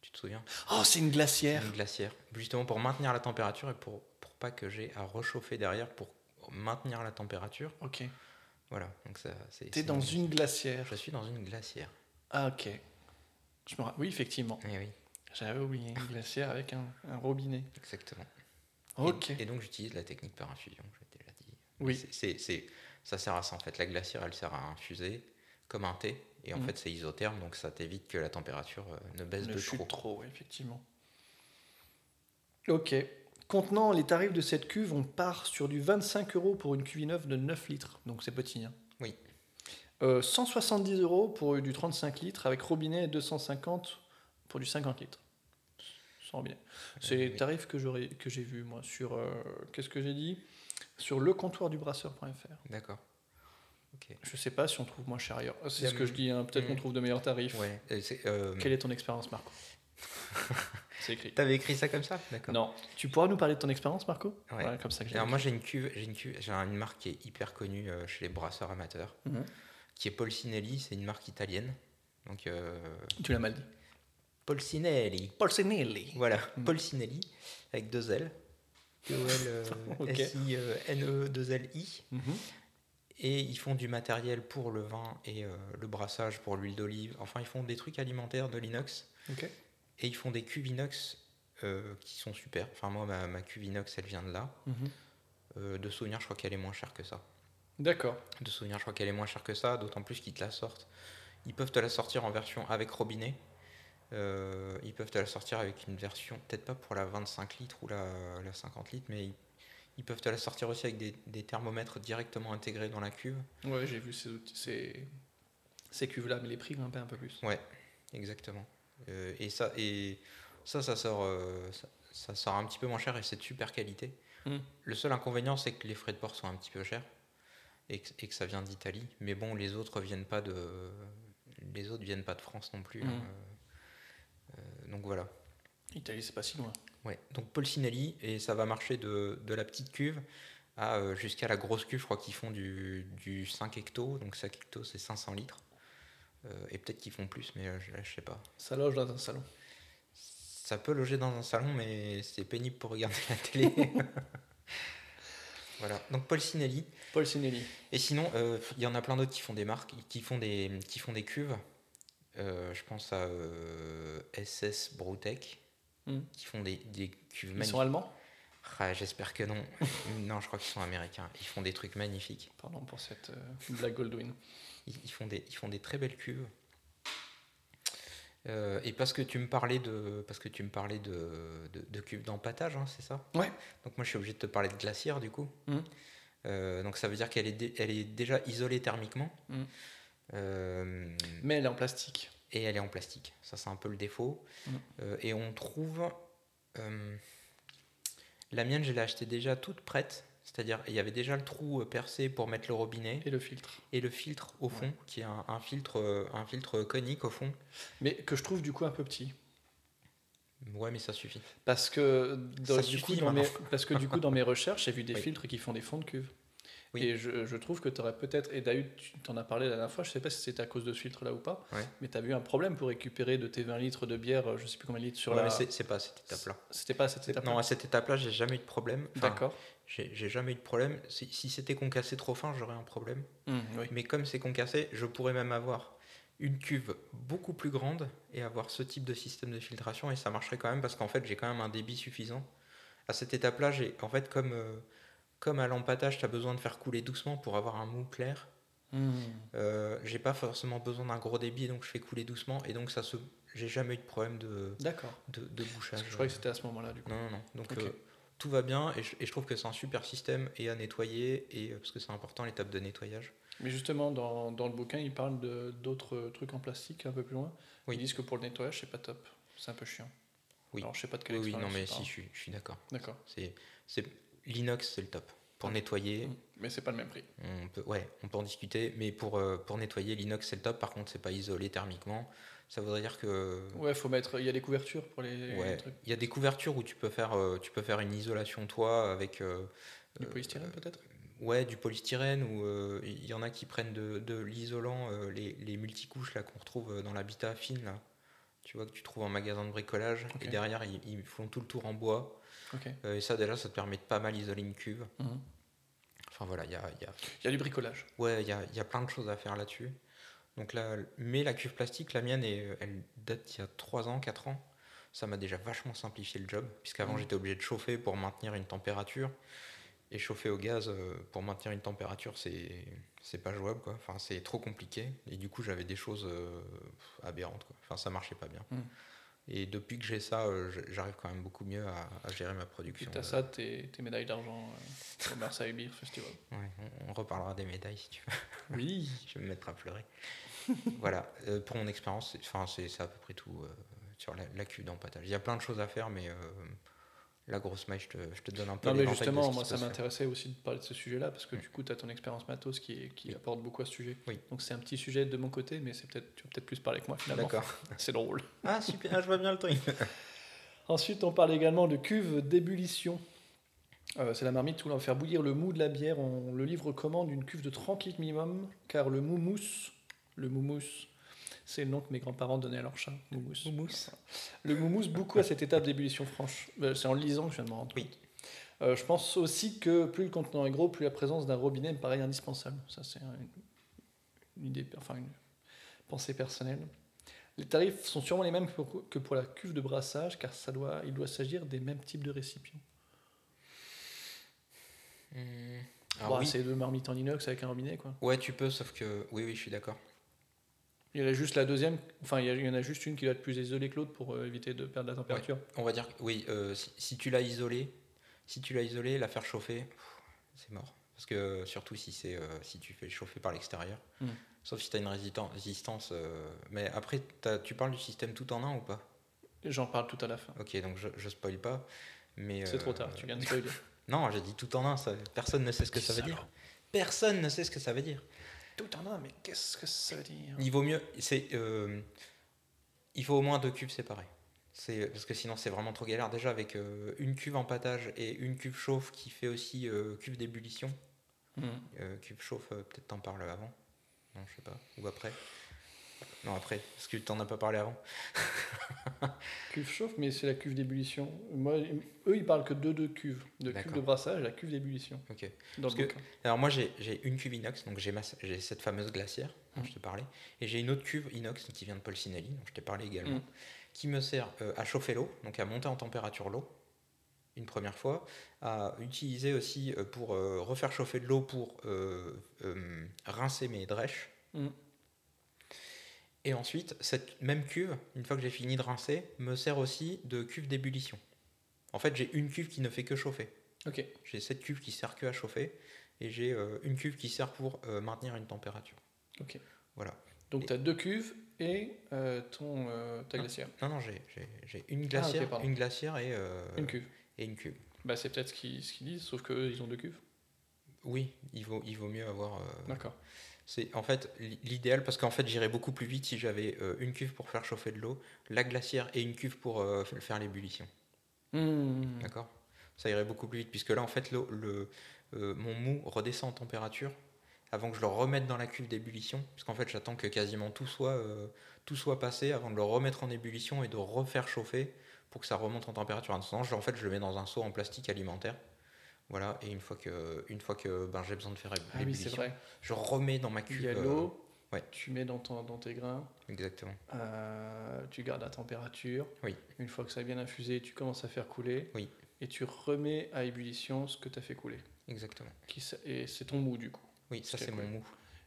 Tu te souviens? Oh, c'est une glacière Une glacière. Justement pour maintenir la température et pour, pour pas que j'ai à rechauffer derrière pour maintenir la température. Ok. Voilà. Donc ça, c'est. T'es dans une glacière. Je suis dans une glacière. Ah, ok. Je me Oui, effectivement. Eh oui, J'avais oublié une glacière avec un, un robinet. exactement. Et- Ok. Et, donc j'utilise la technique par infusion, je l'ai déjà dit. Oui. C'est- ça sert à ça en fait. La glacière, elle sert à infuser comme un thé. Et en Mhm. fait, c'est isotherme, donc ça t'évite que la température euh, ne baisse Ne de chute trop. trop, effectivement. Ok. Contenant les tarifs de cette cuve, on part sur du 25 euros pour une cuve neuve de 9 litres. Donc c'est petit. Hein. Oui. Euh, 170 euros pour du 35 litres avec robinet et 250 pour du 50 litres. Sans robinet. C'est les tarifs que j'ai vus, moi, sur. euh, Qu'est-ce que j'ai dit? Sur lecomptoirdubrasseur.fr. D'accord. Ok. Je sais pas si on trouve moins cher ailleurs. C'est ce que je dis, hein. peut-être qu'on trouve de meilleurs tarifs. Ouais. euh, Quelle est ton expérience, Marco? C'est écrit. T'avais écrit ça comme ça D'accord. Non. Tu pourras nous parler de ton expérience, Marco? Ouais. comme ça que j'ai Alors moi j'ai une cuve, j'ai une cuve, j'ai une marque qui est hyper connue euh, chez les brasseurs amateurs, Mhm. qui est Polsinelli, c'est une marque italienne. Donc euh, Tu l'as mal dit. Polsinelli. Polsinelli. Voilà, Mhm. Polsinelli avec deux L. Ok. P-O-L-S-I-N-E 2 L I. Mhm. Et ils font du matériel pour le vin et euh, le brassage, pour l'huile d'olive. Enfin, ils font des trucs alimentaires de l'inox. Ok. Et ils font des cuves inox euh, qui sont super. Enfin, moi, ma, ma cuve inox, elle vient de là. Mhm. Euh, de souvenir, je crois qu'elle est moins chère que ça. D'accord. De souvenir, je crois qu'elle est moins chère que ça, d'autant plus qu'ils te la sortent. Ils peuvent te la sortir en version avec robinet. Euh, ils peuvent te la sortir avec une version, peut-être pas pour la 25 litres ou la, la 50 litres, mais ils, ils peuvent te la sortir aussi avec des, des thermomètres directement intégrés dans la cuve. Ouais, j'ai vu ces, ces, ces cuves-là, mais les prix grimpaient un peu plus. Ouais, exactement. Euh, et ça, et ça, ça sort, euh, ça, ça sort un petit peu moins cher et c'est de super qualité. Mm. Le seul inconvénient, c'est que les frais de port sont un petit peu chers et que, et que ça vient d'Italie. Mais bon, les autres viennent pas de, les autres viennent pas de France non plus. Mm. hein. Euh, donc voilà. Italie, c'est pas si loin. Ouais. Donc Polsinelli et ça va marcher de, de la petite cuve à euh, jusqu'à la grosse cuve, je crois qu'ils font du, du 5 hecto, donc 5 hecto c'est 500 litres. Euh, et peut-être qu'ils font plus, mais euh, je, je sais pas. Ça loge dans un salon. Ça peut loger dans un salon, mais c'est pénible pour regarder la télé. voilà, donc Paul Sinelli. Paul Sinelli. Et sinon, euh, il y en a plein d'autres qui font des marques, qui font des, qui font des cuves. Euh, je pense à euh, SS Brewtech, Hmm. qui font des, des cuves Ils magnifiques. sont allemands? Ah, J'espère que non. non, je crois qu'ils sont américains. Ils font des trucs magnifiques. Pardon pour cette blague Goldwyn. Ils, font des, ils font des très belles cuves. Euh, et parce que tu me parlais de, parce que tu me parlais de, de, de cuves d'empattage, hein, c'est ça? Ouais. Donc moi je suis obligé de te parler de glacière du coup. Mhm. Euh, donc ça veut dire qu'elle est, dé- elle est déjà isolée thermiquement. Mhm. Euh, Mais elle est en plastique. et elle est en plastique. Ça, c'est un peu le défaut. Euh, et on trouve. la mienne, je l'ai achetée déjà toute prête. C'est-à-dire, il y avait déjà le trou euh, percé pour mettre le robinet Et le filtre. et le filtre au fond, qui est un, un filtre, euh, un filtre conique au fond. Mais que je trouve du coup un peu petit. Ouais, mais ça suffit. Parce que, dans- Ça du coup, dans mes, maintenant. parce que du coup, dans mes recherches, j'ai vu des filtres qui font des fonds de cuve. Oui. Et je, je trouve que tu aurais peut-être, et d'ailleurs tu t'en as parlé la dernière fois, je sais pas si c'était à cause de ce filtre-là ou pas, Ouais. mais tu as vu un problème pour récupérer de tes 20 litres de bière, euh, je sais plus combien de litres sur Ouais, la... mais c'est- pas à cette étape-là. C'était pas à cette C'est- étape Non, à cette étape-là, j'ai jamais eu de problème. Enfin, D'accord. J'ai jamais eu de problème. Si, si c'était concassé trop fin, j'aurais un problème. Oui. Mais comme c'est concassé, je pourrais même avoir une cuve beaucoup plus grande et avoir ce type de système de filtration et ça marcherait quand même parce qu'en fait j'ai quand même un débit suffisant. À cette étape-là, j'ai en fait comme, euh, comme à l'empattage, tu as besoin de faire couler doucement pour avoir un mou clair. Hum. Euh, j'ai pas forcément besoin d'un gros débit donc je fais couler doucement et donc ça se j'ai jamais eu de problème de, D'accord. de, de bouchage. Je croyais que c'était à ce moment-là, du coup. Non, non, non. Donc euh, tout va bien et je, et je trouve que c'est un super système et à nettoyer et euh, parce que c'est important l'étape de nettoyage. Mais justement, dans, dans le bouquin, ils parlent de- d'autres trucs en plastique un peu plus loin. Oui. Ils disent que pour le nettoyage, c'est pas top. C'est un peu chiant. Oui. Alors, je sais pas de quelle Oui, oui, non mais si je suis, je suis d'accord. D'accord. C'est, c'est l'inox, c'est le top. Pour nettoyer. Mais c'est pas le même prix. on peut, ouais, on peut en discuter, mais pour, euh, pour nettoyer, l'inox, c'est le top. Par contre, c'est pas isolé thermiquement. Ça voudrait dire que Ouais, faut mettre. Il y a des couvertures pour les, ouais, trucs. il y a des couvertures où tu peux faire, euh, tu peux faire une isolation toit avec euh, Du polystyrène peut-être? Ouais, du polystyrène ou euh, il y en a qui prennent de, de l'isolant, euh, les, les multicouches là qu'on retrouve dans l'habitat fine là. Tu vois que tu trouves en magasin de bricolage et derrière ils, ils font tout le tour en bois. Euh, et ça déjà ça te permet de pas mal isoler une cuve. Mhm. Enfin voilà, il y a, il y a Il y a du bricolage. Ouais, il y a, il y a plein de choses à faire là-dessus. Donc là, mais la cuve plastique, la mienne, est, elle date d'il y a 3 ans, 4 ans. Ça m'a déjà vachement simplifié le job, puisqu'avant Mhm. j'étais obligé de chauffer pour maintenir une température. Et chauffer au gaz euh, pour maintenir une température, c'est c'est pas jouable, quoi. Enfin, c'est trop compliqué. Et du coup, j'avais des choses euh, aberrantes, quoi. Enfin, ça marchait pas bien. Mhm. Et depuis que j'ai ça, euh, j'arrive quand même beaucoup mieux à, à gérer ma production. t'as ça, tes, tes médailles d'argent euh, au Marseille Beer Festival. Ouais, on, on reparlera des médailles si tu veux. Oui. je vais me mettre à pleurer. voilà, euh, pour mon expérience, c'est- à peu près tout euh, sur la, la d'empattage. Il y a plein de choses à faire, mais euh, la grosse maille, je te, je te donne un peu Non, mais justement, moi, ça m'intéressait aussi de parler de ce sujet-là, parce que du coup, tu as ton expérience matos qui, qui Oui. apporte beaucoup à ce sujet. Oui. Donc, c'est un petit sujet de mon côté, mais c'est peut-être, tu vas peut-être plus parler que moi finalement. D'accord. C'est drôle. Ah, super, ah, je vois bien le truc. Ensuite, on parle également de cuve d'ébullition. Euh, c'est la marmite où l'on va faire bouillir le mou de la bière. On, le livre recommande une cuve de 30 litres minimum, car le moumousse, le moumousse, c'est le nom que mes grands-parents donnaient à leur chat. Moumousse. Moumousse. Le moumousse beaucoup à cette étape d'ébullition franche. Euh, c'est en le lisant que je viens de me rendre Oui. compte. Euh, je pense aussi que plus le contenant est gros, plus la présence d'un robinet me paraît indispensable. Ça, c'est une, idée, enfin une pensée personnelle. Les tarifs sont sûrement les mêmes que pour, la cuve de brassage, car ça doit, il doit s'agir des mêmes types de récipients. Oui. C'est deux marmites en inox avec un robinet, quoi. Ouais, tu peux, sauf que. Oui, oui, je suis d'accord. Il y en a juste la deuxième, enfin il y, en a juste une qui doit être plus isolée que l'autre pour euh, éviter de perdre la température. On va dire oui, euh, si, si tu l'as isolé, si tu l'as isolé, la faire chauffer, c'est mort. Parce que euh, surtout si, c'est, euh, si tu fais chauffer par l'extérieur. Mm. Sauf si tu as une résistance. euh, mais après, tu parles du système tout en un ou pas? J'en parle tout à la fin. Ok, donc je, je spoil pas. Mais, C'est trop tard, tu viens de spoiler. Non, j'ai dit tout en un, ça, personne ne sait ce que ça veut dire. Personne ne sait ce que ça veut dire. Tout en un, mais qu'est-ce que ça veut dire? Il vaut mieux. C'est, euh, il faut au moins deux cubes séparés. C'est parce que sinon c'est vraiment trop galère. Déjà avec euh, une cuve empattage et une cuve chauffe qui fait aussi euh, cuve d'ébullition. Mhm. Euh, cuve chauffe, euh, peut-être t'en parles avant. Non, je sais pas. Ou après. Non, après. Parce que t'en as pas parlé avant. Cuve chauffe, mais c'est la cuve d'ébullition. Moi, eux, ils parlent que de deux cuves. De cuve de brassage et la cuve d'ébullition. Ok. Dans Parce le que- bouquin. Alors moi j'ai une cuve inox, donc j'ai cette fameuse glacière dont je te parlais, et j'ai une autre cuve inox qui vient de Polsinelli, dont je t'ai parlé également, Mm. qui me sert euh, à chauffer l'eau, donc à monter en température l'eau, une première fois, à utiliser aussi euh, pour euh, refaire chauffer de l'eau pour euh, euh, rincer mes drèches. Mm. Et ensuite, cette même cuve, une fois que j'ai fini de rincer, me sert aussi de cuve d'ébullition. En fait, j'ai une cuve qui ne fait que chauffer. Ok. J'ai cette cuve qui sert que à chauffer et j'ai euh, une cuve qui sert pour euh, maintenir une température. Ok. Voilà. Donc Et- tu as deux cuves et euh, ton, ta Ah. glacière. Non, non, j'ai- une glacière, pardon. une glacière et, Une cuve. et une cuve. Bah, c'est peut-être ce qu'ils ce qu'ils disent, sauf qu'eux, ils ont deux cuves. Oui, il vaut, il vaut mieux avoir. D'accord. C'est en fait l'idéal parce qu'en fait j'irais beaucoup plus vite si j'avais euh, une cuve pour faire chauffer de l'eau, la glacière et une cuve pour euh, faire l'ébullition. Hmm. D'accord? Ça irait beaucoup plus vite, puisque là, en fait, le, euh, mon mou redescend en température avant que je le remette dans la cuve d'ébullition, puisqu'en fait, j'attends que quasiment tout soit, tout soit passé avant de le remettre en ébullition et de refaire chauffer pour que ça remonte en température. En attendant, je- en fait, je le mets dans un seau en plastique alimentaire. Voilà, et une fois que, une fois que ben, j'ai besoin de faire Ah oui, c'est vrai. je remets dans ma Il cuve. y a euh, l'eau, ouais. tu mets dans, ton, dans tes grains, exactement. euh, tu gardes la température. Oui. Une fois que ça a bien infusé, tu commences à faire couler. Oui. Et tu remets à ébullition ce que tu as fait couler. Exactement. Qui et c'est ton mou, du coup. Oui, ça, c'est mon mou.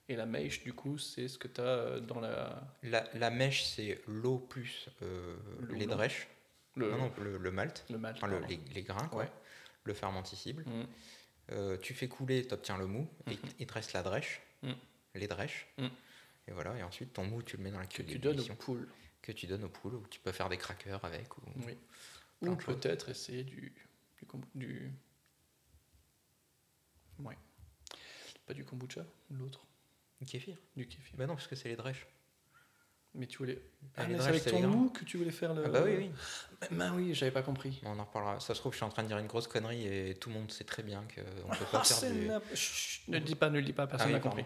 Et la mèche, du coup, c'est ce que tu as dans la. La, la mèche, c'est l'eau plus euh, Le les drèches. Le, Non, non, le, le malt. le malt. Enfin, le- les, les grains, quoi. Ouais. Le fermenticible. Mm. Euh, tu fais couler, tu obtiens le mou, et il te reste la drèche, Mm. les drèches. Mm. Et voilà, et ensuite ton mou, tu le mets dans la Que cuve tu donnes aux poules. que tu donnes aux poules, ou tu peux faire des crackers avec. Ou... Oui. Ou peut-être essayer du. Du. du... Ouais. Pas du kombucha, l'autre. Du kéfir Du kéfir. Bah non, parce que c'est les drèches. Mais tu voulais. Ah, mais c'est avec ton mou que tu voulais faire le. Ah bah oui, oui. Bah oui, j'avais pas compris. On en reparlera. Ça se trouve, je suis en train de dire une grosse connerie et tout le monde sait très bien qu'on peut pas Ah, faire Chut, Ne le dis pas, ne le dis pas, personne Ah oui, n'a compris.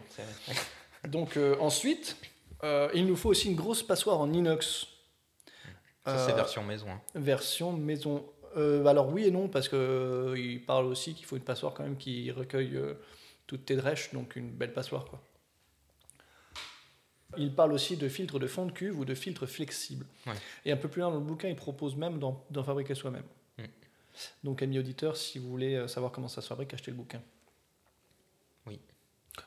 Donc euh, ensuite, euh, il nous faut aussi une grosse passoire en inox. Ça, c'est Euh, version maison. hein. version maison. Alors oui et non, parce que euh, il parle aussi qu'il faut une passoire quand même qui recueille toutes tes drèches, donc une belle passoire quoi. Il parle aussi de filtres de fond de cuve ou de filtres flexibles. Ouais. Et un peu plus loin dans le bouquin, il propose même d'en fabriquer soi-même. Mm. Donc amis auditeurs, si vous voulez euh, savoir comment ça se fabrique, achetez le bouquin. Oui.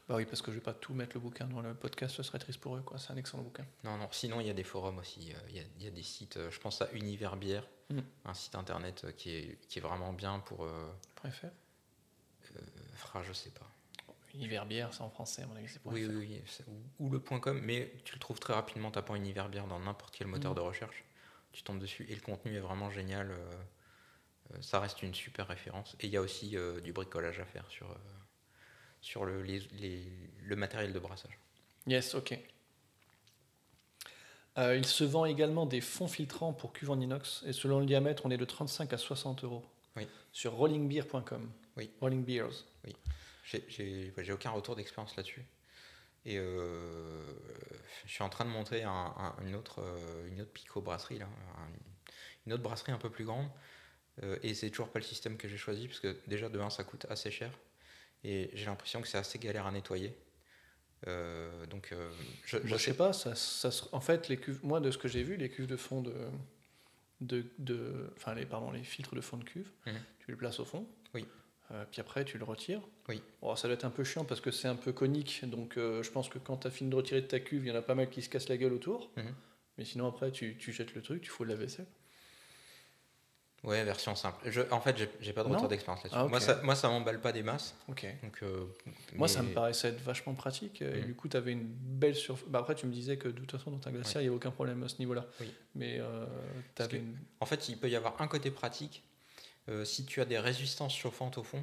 Bah oui, parce que je vais pas tout mettre le bouquin dans le podcast, ce serait triste pour eux quoi. C'est un excellent bouquin. Non, non, sinon il y a des forums aussi, il y, a, il y a des sites, euh, je pense à Univers Bière, Mhm. un site internet euh, qui est, qui est vraiment bien pour... Euh, .fr. ah, je sais pas. Univers bière, c'est en français à mon avis, c'est Oui, oui, oui, ou, ou le point .com, mais tu le trouves très rapidement en tapant Univers Bière dans n'importe quel moteur Mhm. de recherche. Tu tombes dessus et le contenu est vraiment génial. euh, euh, ça reste une super référence. Et il y a aussi euh, du bricolage à faire sur, euh, sur le, les- les- le matériel de brassage. Yes, ok. Il se vend également des fonds filtrants pour cuve en inox et selon le diamètre, on est de 35 à 60 euros. Oui. Sur rollingbeer.com. Oui. Rolling Beers. J'ai- aucun retour d'expérience là-dessus. Et euh, je suis en train de monter un- un- une, autre, euh, une autre Pico brasserie, là, un- une autre brasserie un peu plus grande. Euh, et c'est toujours pas le système que j'ai choisi, parce que déjà de 1 ça coûte assez cher. Et j'ai l'impression que c'est assez galère à nettoyer. Euh, donc je, Je, sais pas, ça, ça en fait, les cuves, moi de ce que j'ai vu, les cuves de fond de. de, de enfin, les, pardon, les filtres de fond de cuve, Mhm. tu les places au fond. Oui. Euh, puis après, tu le retires. Oui. Bon, ça doit être un peu chiant parce que c'est un peu conique. Donc, euh, je pense que quand tu as fini de retirer de ta cuve, il y en a pas mal qui se cassent la gueule autour. Mhm. Mais sinon, après, tu, tu jettes le truc, tu fous de la vaisselle. Ouais, version simple. Je- en fait, j'ai- pas de retour d'expérience là-dessus. Ah. Moi, ça, moi, ça m'emballe pas des masses. Ok. Donc, euh, Moi, ça me paraissait être vachement pratique. Et Mhm. du coup, tu avais une belle surface. Bah, après, tu me disais que de toute façon, dans ta glacière, il n'y avait aucun problème à ce niveau-là. Oui. Mais avais que- une. En fait, il peut y avoir un côté pratique. Euh, si tu as des résistances chauffantes au fond,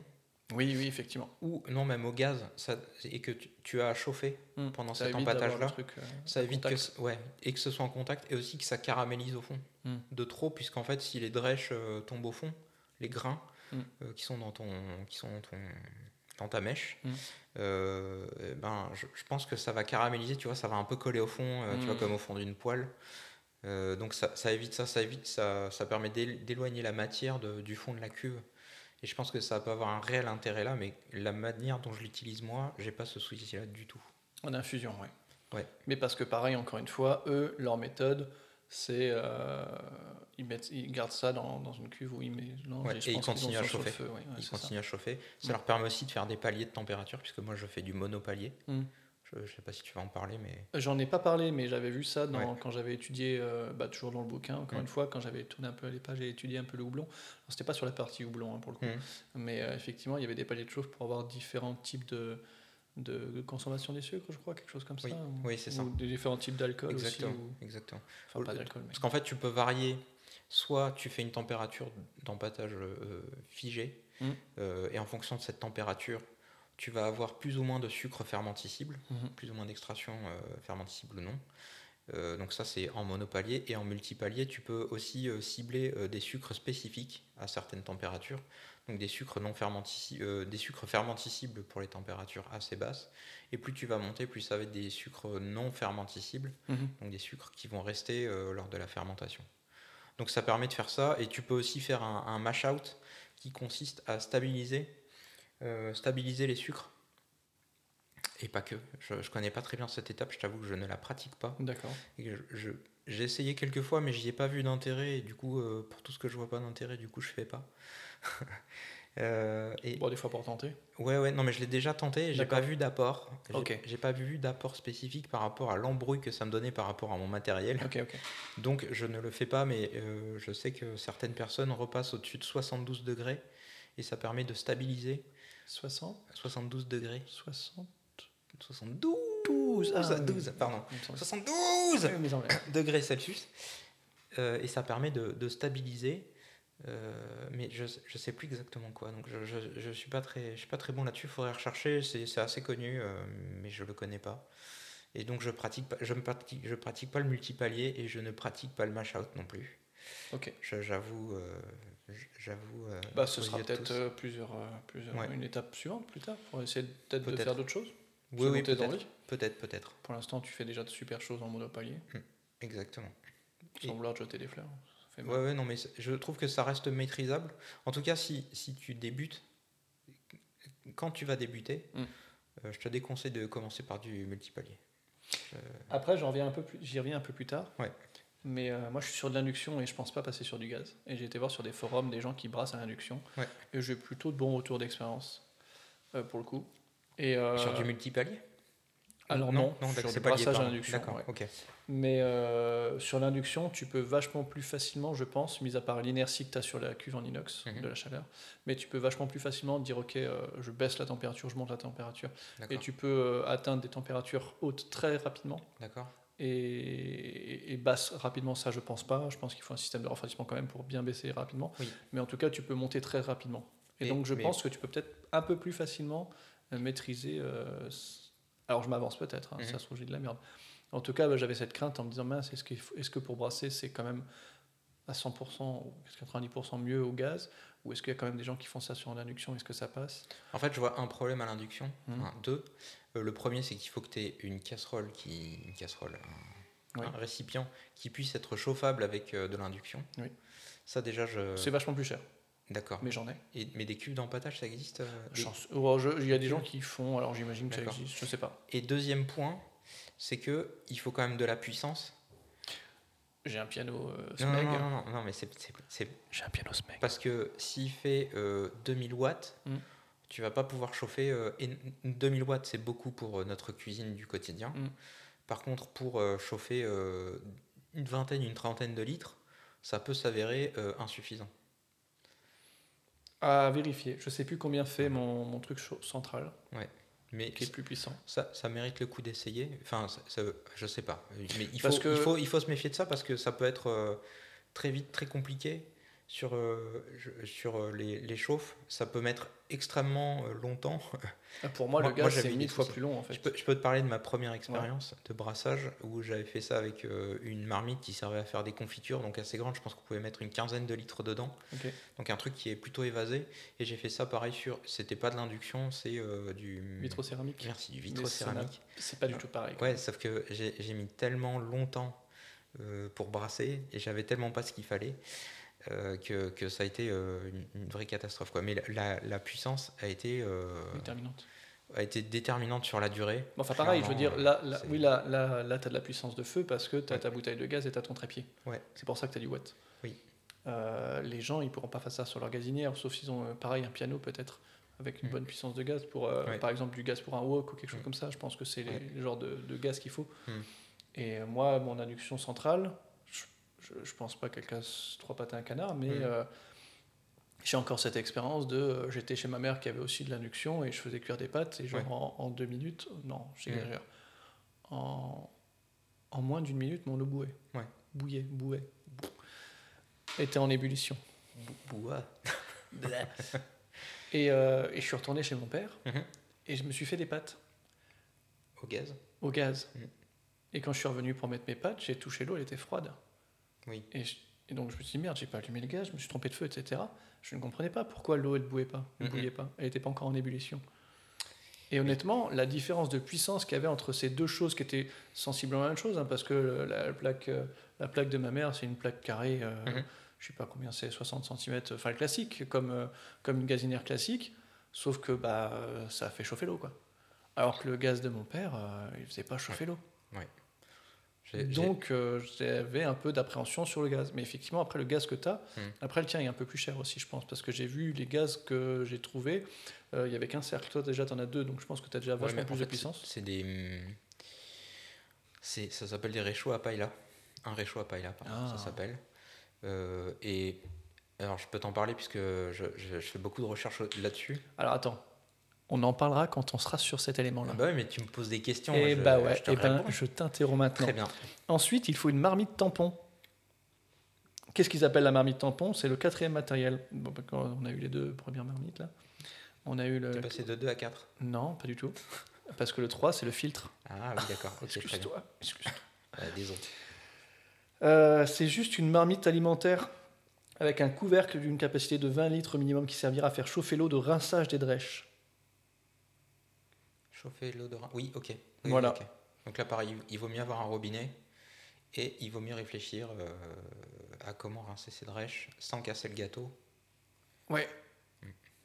Oui, oui, effectivement. ou non même au gaz, ça, et que tu, tu as à chauffer Mm. pendant cet empâtage-là, euh, ça évite que, contact. ouais, et que ce soit en contact, et aussi que ça caramélise au fond Mm. de trop, puisqu'en fait, si les drèches euh, tombent au fond, les grains Mm. euh, qui sont dans ton, qui sont dans ton, dans ta mèche, eh ben, je, je pense que ça va caraméliser, tu vois, ça va un peu coller au fond, tu vois, Mm. comme au fond d'une poêle. Euh, donc ça, ça évite ça, ça évite, ça, ça permet d'él- d'éloigner la matière de- du fond de la cuve. Et je pense que ça peut avoir un réel intérêt là, mais la manière dont je l'utilise moi, j'ai pas ce souci-là du tout. En infusion, oui. Ouais. Mais parce que pareil, encore une fois, eux, leur méthode, c'est euh, ils, mettent, ils gardent ça dans, dans une cuve où ils mélangent Ouais, je et ils continuent ont à chauffer. feu, ouais, ouais, Ils c'est ça. continuent à chauffer. Ça leur permet aussi de faire des paliers de température, puisque moi je fais du monopalier. Mm. Je, je sais pas si tu vas en parler, mais J'en ai pas parlé, mais j'avais vu ça dans, Ouais. quand j'avais étudié, euh, bah, toujours dans le bouquin, encore une fois, quand j'avais tourné un peu les pages et étudié un peu le houblon. C'était pas sur la partie houblon hein, pour le coup, Mm. mais euh, effectivement, il y avait des paliers de chauffe pour avoir différents types de, consommation des sucres, je crois, quelque chose comme Oui. ça. ou- Oui, c'est ça. Ou des différents types d'alcool aussi. exactement, ou- exactement. Enfin, pas d'alcool, mais. Parce qu'en fait, tu peux varier. Soit tu fais une température d'empâtage euh, figée, Mm. euh, et en fonction de cette température, tu vas avoir plus ou moins de sucre fermenticible, Mhm. plus ou moins d'extraction euh, fermenticible ou non. Euh, donc ça c'est en monopalier et en multipalier tu peux aussi euh, cibler euh, des sucres spécifiques à certaines températures donc des sucres non fermentici- euh, des sucres fermenticibles pour les températures assez basses et plus tu vas monter plus ça va être des sucres non fermenticibles Mhm. donc des sucres qui vont rester lors de la fermentation. Donc ça permet de faire ça, et tu peux aussi faire un, un mash out qui consiste à stabiliser, euh, stabiliser les sucres. Et pas que. Je, connais pas très bien cette étape, je t'avoue que je ne la pratique pas. D'accord. J'ai essayé quelques fois, mais j'y ai pas vu d'intérêt, et du coup, euh, pour tout ce que je vois pas d'intérêt, du coup, je fais pas. Euh, et, Bon, des fois pour tenter. Ouais, ouais, non, mais je l'ai déjà tenté et j'ai pas vu d'apport. J'ai- Ok. J'ai pas vu d'apport spécifique par rapport à l'embrouille que ça me donnait par rapport à mon matériel. Ok, ok. Donc je ne le fais pas, mais je sais que certaines personnes repassent au-dessus de 72 degrés et ça permet de stabiliser 60 72 degrés. 60 72 12 ah, 12, pardon. Il me semble. 72 Ouais, mais en vrai. degrés Celsius. Euh, et ça permet de, de stabiliser. euh, mais je, je sais plus exactement quoi. Donc je, je, je suis pas très, je suis pas très bon là-dessus. Il faudrait rechercher. C'est c'est assez connu, euh, mais je le connais pas. Et donc je pratique pas, je me pratique, je pratique pas le multipalier et je ne pratique pas le mash out non plus. Ok. J'avoue, euh, j'avoue. euh, Bah, ce sera peut-être euh, plusieurs, plusieurs Ouais. une étape suivante plus tard pour essayer peut-être de faire d'autres choses. Oui, oui, peut-être, peut-être, peut-être. Pour l'instant, tu fais déjà de super choses en monopalier, Exactement. sans Et- vouloir te jeter des fleurs. Ça fait Ouais, mal. ouais, non, mais je trouve que ça reste maîtrisable. En tout cas, si, si tu débutes, quand tu vas débuter, euh, je te déconseille de commencer par du multipalier. Après, j'en reviens un peu plus, j'y reviens un peu plus tard. Ouais. Mais euh, moi, je suis sur de l'induction et je pense pas passer sur du gaz. Et j'ai été voir sur des forums des gens qui brassent à l'induction. Ouais. Et j'ai plutôt de bons retours d'expérience euh, pour le coup. Et euh, Sur du multipalier? Alors non, non, sur d'accord, du c'est pas lié, brassage à l'induction. D'accord, ouais. ok. Mais sur l'induction, tu peux vachement plus facilement, je pense, mis à part l'inertie que tu as sur la cuve en inox Mhm. de la chaleur, mais tu peux vachement plus facilement dire ok, je baisse la température, je monte la température, et tu peux atteindre des températures hautes très rapidement d'accord. Et, et basses rapidement. Ça, je pense pas. Je pense qu'il faut un système de refroidissement quand même pour bien baisser rapidement. Oui. Mais en tout cas, tu peux monter très rapidement. Et, Et- donc, je mais- pense que tu peux peut-être un peu plus facilement euh, maîtriser. euh, alors, je m'avance peut-être. hein, Mhm. Ça se trouve, j'ai de la merde. En tout cas, bah, j'avais cette crainte en me disant mince, est-ce, que pour brasser, c'est quand même à 100% ou 90% mieux au gaz? Ou est-ce qu'il y a quand même des gens qui font ça sur l'induction? Est-ce que ça passe? En fait, je vois un problème à l'induction. Un, deux. Euh, le premier, c'est qu'il faut que tu aies une casserole, qui, une casserole un, Oui. un récipient qui puisse être chauffable avec euh, de l'induction. Oui. Ça, déjà, je. C'est vachement plus cher, D'accord. mais j'en ai. Et- mais des cuves d'empâtage, ça existe euh, des-. Oh, Il y a des gens qui font, alors j'imagine que ça existe, je sais pas. Et deuxième point, c'est que il faut quand même de la puissance. J'ai un piano euh, Smeg. non, non, non, non, mais c'est J'ai un piano Smeg. parce que s'il fait euh, 2000 watts, Mm. Tu vas pas pouvoir chauffer. euh, et 2000 watts, c'est beaucoup pour euh, notre cuisine du quotidien. Mm. Par contre, pour euh, chauffer euh, une vingtaine, une trentaine de litres, ça peut s'avérer insuffisant. À vérifier. Je sais plus combien fait mon, mon truc central, Mais qui est plus puissant. ça, ça mérite le coup d'essayer. Enfin, ça, ça- je sais pas. Mais il faut, Parce que- il, faut, il faut se méfier de ça parce que ça peut être très vite très compliqué. Sur, euh, sur euh, les, les chauffes, ça peut mettre extrêmement euh, longtemps. Ah, Pour moi, Moi- le gaz, j'avais c'est mille fois plus long en fait. Je peux, je peux te parler de ma première expérience de brassage où j'avais fait ça avec euh, une marmite qui servait à faire des confitures, donc assez grande. Je pense qu'on pouvait mettre une quinzaine de litres dedans. Donc un truc qui est plutôt évasé. Et j'ai fait ça pareil sur. C'était pas de l'induction, c'est euh, du. Vitrocéramique. Merci, du vitrocéramique. C'est pas du tout pareil. Ouais, sauf que j'ai mis tellement longtemps pour brasser et j'avais tellement pas ce qu'il fallait que, que ça a été euh, une, une vraie catastrophe. Quoi. Mais la, la- la puissance a été, euh, Déterminante. a été déterminante sur la durée. Bon, enfin, pareil, je veux dire, là, euh, oui, là, là, là tu as de la puissance de feu parce que tu as Ouais. ta bouteille de gaz et tu as ton trépied. Ouais. C'est pour ça que tu as du watt. Oui. Euh, les gens, ils pourront pas faire ça sur leur gazinière, sauf s'ils ont, euh, pareil, un piano peut-être, avec une Mm. bonne puissance de gaz, pour, euh, Ouais. par exemple, du gaz pour un wok ou quelque chose Mm. comme ça. Je pense que c'est Ouais. le genre de, de gaz qu'il faut. Mm. Et euh, moi, mon induction centrale, je, je, pense pas qu'elle casse trois pattes à un canard, mais Mm. euh, j'ai encore cette expérience de. euh, J'étais chez ma mère qui avait aussi de l'induction et je faisais cuire des pâtes, et genre Ouais. en, en deux minutes, non, j'exagère. En, en moins d'une minute, mon eau bouait. Ouais. Bouillait, bouait. Était en ébullition. Boua. Et, euh, et je suis retourné chez mon père Mhm. et je me suis fait des pâtes Au gaz au gaz. Mhm. Et quand je suis revenu pour mettre mes pâtes, j'ai touché l'eau, elle était froide. Oui. Et, je- et donc je me suis dit merde, j'ai pas allumé le gaz, je me suis trompé de feu, etc. Je ne comprenais pas pourquoi l'eau elle bouillait pas, elle n'était pas encore en ébullition. Et honnêtement, la différence de puissance qu'il y avait entre ces deux choses qui étaient sensiblement la même chose, hein, parce que la, plaque, euh, la plaque de ma mère, c'est une plaque carrée, euh, Mhm. je sais pas combien c'est, 60 cm, enfin classique, comme, euh, comme une gazinière classique, sauf que bah, ça a fait chauffer l'eau. quoi. Alors que le gaz de mon père, euh, il faisait pas chauffer l'eau. J'ai- Donc euh, j'avais un peu d'appréhension sur le gaz. Mais effectivement, après le gaz que tu as, Hmm. après le tien est un peu plus cher aussi, je pense, parce que j'ai vu les gaz que j'ai trouvés, euh, il y avait qu'un cercle. Toi déjà, tu en as deux, donc je pense que tu as déjà Ouais, vachement plus de fait, puissance. C'est des. Ça s'appelle des réchauds à paella. Un réchaud à paella, pardon, Ah. ça s'appelle. Euh, et. Alors, je peux t'en parler puisque je, je- je fais beaucoup de recherches là-dessus. Alors attends, on en parlera quand on sera sur cet élément-là. Bah oui, mais tu me poses des questions. et je- bah ouais, je te et ben, je t'interromps maintenant. Très bien. Ensuite, il faut une marmite tampon. Qu'est-ce qu'ils appellent la marmite tampon? C'est le quatrième matériel. Bon, bah, quand on a eu les deux premières marmites là. On a eu le. T'es passé de 2 à 4. Non, pas du tout. Parce que le 3, c'est le filtre. Ah oui, d'accord. Excuse-toi. excuse-toi. Euh, désolé. Euh, c'est juste une marmite alimentaire avec un couvercle d'une capacité de 20 litres minimum qui servira à faire chauffer l'eau de rinçage des drèches. Chauffer rein- Oui, ok. Oui, Voilà. ok. Donc là, pareil, il vaut mieux avoir un robinet et il vaut mieux réfléchir euh, à comment rincer ses drèches sans casser le gâteau. Ouais.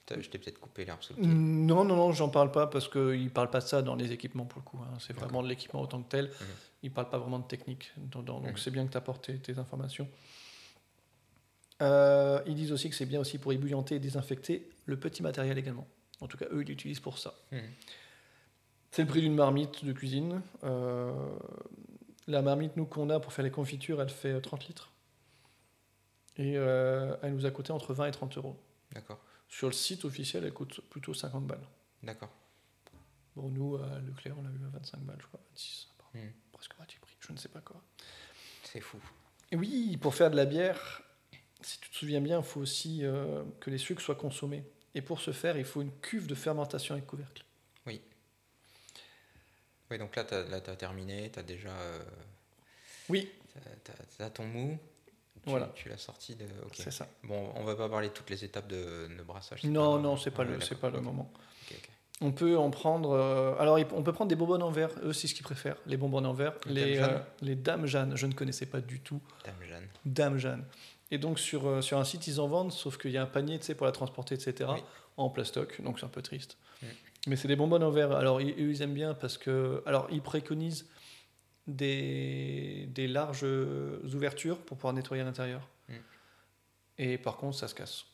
Putain, Je t'ai peut-être coupé l'herbe sous le pied. Non, non, non, j'en parle pas parce qu'ils ne parlent pas de ça dans les équipements pour le coup. hein. C'est vraiment de l'équipement autant que tel. Mhm. Ils ne parlent pas vraiment de technique. dans- dans- donc Mhm. c'est bien que tu apportes tes, tes informations. Euh, ils disent aussi que c'est bien aussi pour ébouillanter et désinfecter le petit matériel également. En tout cas, eux, ils l'utilisent pour ça. Mhm. C'est le prix d'une marmite de cuisine. Euh, la marmite, nous, qu'on a pour faire les confitures, elle fait 30 litres. Et euh, elle nous a coûté entre 20 et 30 euros. D'accord, Sur le site officiel, elle coûte plutôt 50 balles. d'accord. Bon, nous, à Leclerc, on l'a eu à 25 balles, je crois, 26, pardon. Mhm. presque moitié prix, je ne sais pas quoi. C'est fou. Et oui, pour faire de la bière, si tu te souviens bien, il faut aussi euh, que les sucres soient consommés. Et pour ce faire, il faut une cuve de fermentation avec couvercle. Oui, donc là, tu as, terminé, tu as déjà. euh, Oui, t'as- t'as ton mou. Tu, Voilà. Tu l'as sorti de. c'est ça. Bon, on va pas parler de toutes les étapes de, de brassage. Non, non, c'est pas, le, pas le moment. On peut en prendre. euh, alors, on peut prendre des bonbonnes en verre. Eux, c'est ce qu'ils préfèrent. Les bonbonnes en verre. Les Les, Dame Jeanne euh, les Dames Jeanne. Je ne connaissais pas du tout. Dame Jeanne. Dame Jeanne. Et donc, sur, euh, sur un site, ils en vendent, sauf qu'il y a un panier tu sais, pour la transporter, etc. Oui. En plastoc. Donc, c'est un peu triste. Mm. Mais c'est des bonbonnes en verre. Alors, ils, ils aiment bien parce que. Alors, ils préconisent des, des larges ouvertures pour pouvoir nettoyer à l'intérieur. Mm. Et par contre, ça se casse.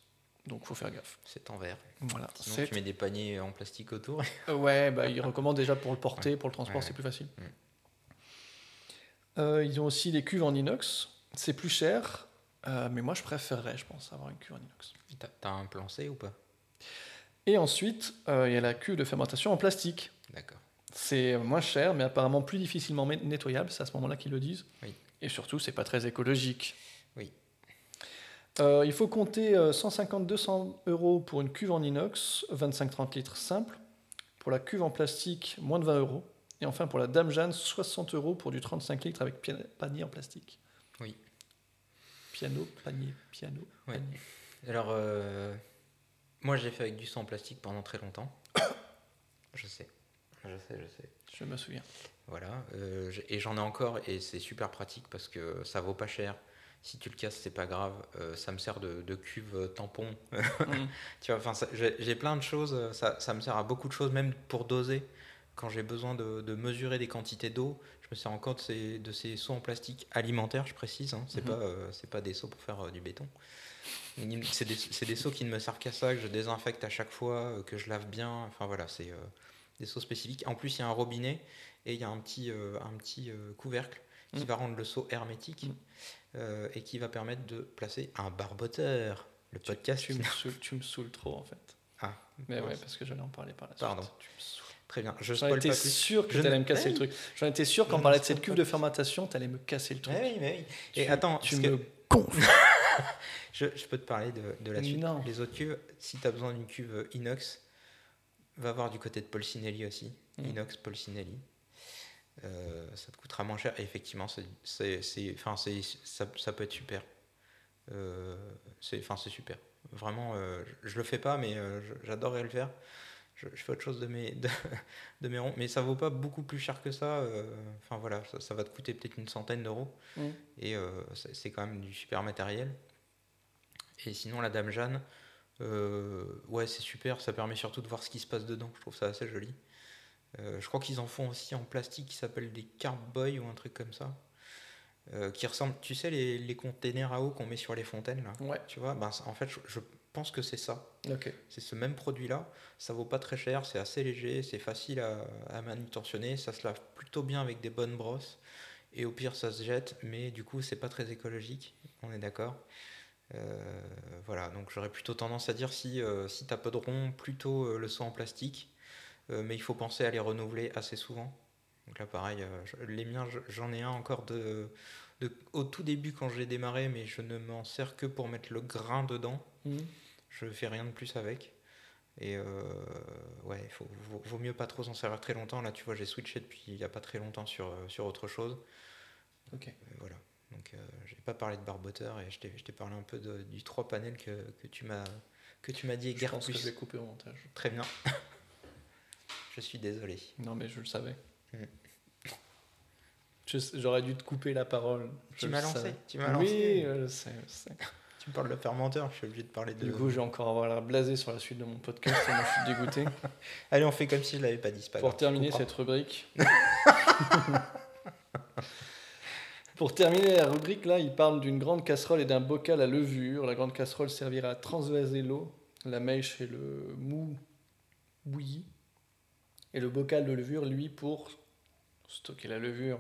Donc, faut faire gaffe. C'est en verre. Voilà. Sinon, tu mets des paniers en plastique autour. euh, Ouais, bah, ils recommandent déjà pour le porter, Ouais. pour le transport, Ouais, c'est plus facile. Mm. Euh, ils ont aussi des cuves en inox. C'est plus cher, euh, mais moi je préférerais, je pense, avoir une cuve en inox. T'as un plan C ou pas? Et ensuite, euh, il y a la cuve de fermentation en plastique. D'accord. C'est moins cher, mais apparemment plus difficilement nettoyable. C'est à ce moment-là qu'ils le disent. Oui. Et surtout, c'est pas très écologique. Oui. Euh, il faut compter 150-200 euros pour une cuve en inox, 25-30 litres simple. Pour la cuve en plastique, moins de 20 euros. Et enfin, pour la Dame Jeanne, 60 euros pour du 35 litres avec panier en plastique. Oui. Piano, panier, piano. Ouais. panier. Alors, euh, moi j'ai fait avec du sang en plastique pendant très longtemps. je sais, je sais, je sais. Je me souviens. Voilà, euh, et j'en ai encore et c'est super pratique parce que ça vaut pas cher. Si tu le casses, c'est pas grave. Euh, ça me sert de, de cuve euh, tampon. Mhm. tu vois, enfin, j'ai plein de choses. Ça, ça me sert à beaucoup de choses, même pour doser. Quand j'ai besoin de, de mesurer des quantités d'eau, je me sers encore de ces, de ces seaux en plastique alimentaires, je précise. Hein, c'est Mhm. pas, euh, c'est pas des seaux pour faire du béton. C'est des, des seaux qui ne me servent qu'à ça, que je désinfecte à chaque fois, euh, que je lave bien. Enfin voilà, c'est euh, des seaux spécifiques. En plus, il y a un robinet et il y a un petit, euh, un petit euh, couvercle qui Mm. va rendre le seau hermétique Mm. et qui va permettre de placer un barboteur. Le podcast. Tu me, saoules, tu me saoules trop en fait. Ah, Mais ouais, parce que j'allais en parler par la suite. Pardon. Tu me saoules. Très bien. Je J'en étais pas plus. sûr que tu allais me casser le truc. J'en étais sûr qu'en parlait de cette cuve de fermentation, tu allais me casser le truc. Eh oui, mais oui. Et Tu- attends, tu parce que me gonfles. je, je peux te parler de, de la suite. Non. Les autres cuves, si tu as besoin d'une cuve inox, va voir du côté de Polsinelli aussi. Mm. Inox Polsinelli. Euh, ça te coûtera moins cher. Et effectivement, c'est, c'est, c'est- enfin, c'est, ça, ça peut être super. Euh, c'est, enfin, c'est super. Vraiment, euh, je, je le fais pas, mais j'adorerais le faire. Je, je fais autre chose de mes, de, de mes ronds, mais ça vaut pas beaucoup plus cher que ça. euh, Enfin voilà, ça, ça va te coûter peut-être une centaine d'euros. Et euh, c'est quand même du super matériel. Et sinon, la Dame Jeanne, euh, ouais, c'est super. Ça permet surtout de voir ce qui se passe dedans. Je trouve ça assez joli. Je crois qu'ils en font aussi en plastique qui s'appelle des Carboy ou un truc comme ça. Qui ressemble, tu sais, les, les containers à eau qu'on met sur les fontaines là. Ouais, Tu vois, ben, en fait, je, je pense que c'est ça. C'est ce même produit-là. Ça vaut pas très cher, c'est assez léger, c'est facile à, à manutentionner, ça se lave plutôt bien avec des bonnes brosses. Et au pire, ça se jette, mais du coup, c'est pas très écologique. On est d'accord. Euh, voilà, donc j'aurais plutôt tendance à dire si, euh, si tu as peu de rond, plutôt euh, le seau en plastique. Mais il faut penser à les renouveler assez souvent. Donc là, pareil, les miens, je- j'en ai un encore de, de- au tout début quand j'ai démarré, mais je ne m'en sers que pour mettre le grain dedans. Mhm. Je fais rien de plus avec. Et euh, ouais, il vaut, vaut mieux pas trop s'en servir très longtemps. Là, tu vois, j'ai switché depuis il y a pas très longtemps sur, euh, sur autre chose. Ok. Euh, voilà. Donc, euh, j'ai pas parlé de barboteur et je t'ai je parlé un peu de- du trois panels que, que tu m'as que tu m'as dit Je pense que je vais couper au montage. Très bien. je suis désolé. Non, mais je le savais. Mm. Je- J'aurais dû te couper la parole. Je Tu m'as lancé. Tu m'as Oui, lancé. je le sais, je sais. Tu me parles de fermenteur. Je suis obligé de parler de. Du coup, je vais encore avoir la blasé sur la suite de mon podcast. tellement je suis dégoûté. Allez, on fait comme si je l'avais pas dit. pas Pour grave, terminer cette rubrique. Pour terminer la rubrique, là, il parle d'une grande casserole et d'un bocal à levure. La grande casserole servira à transvaser l'eau, la mèche et le mou bouilli. Et le bocal de levure, lui, pour stocker la levure.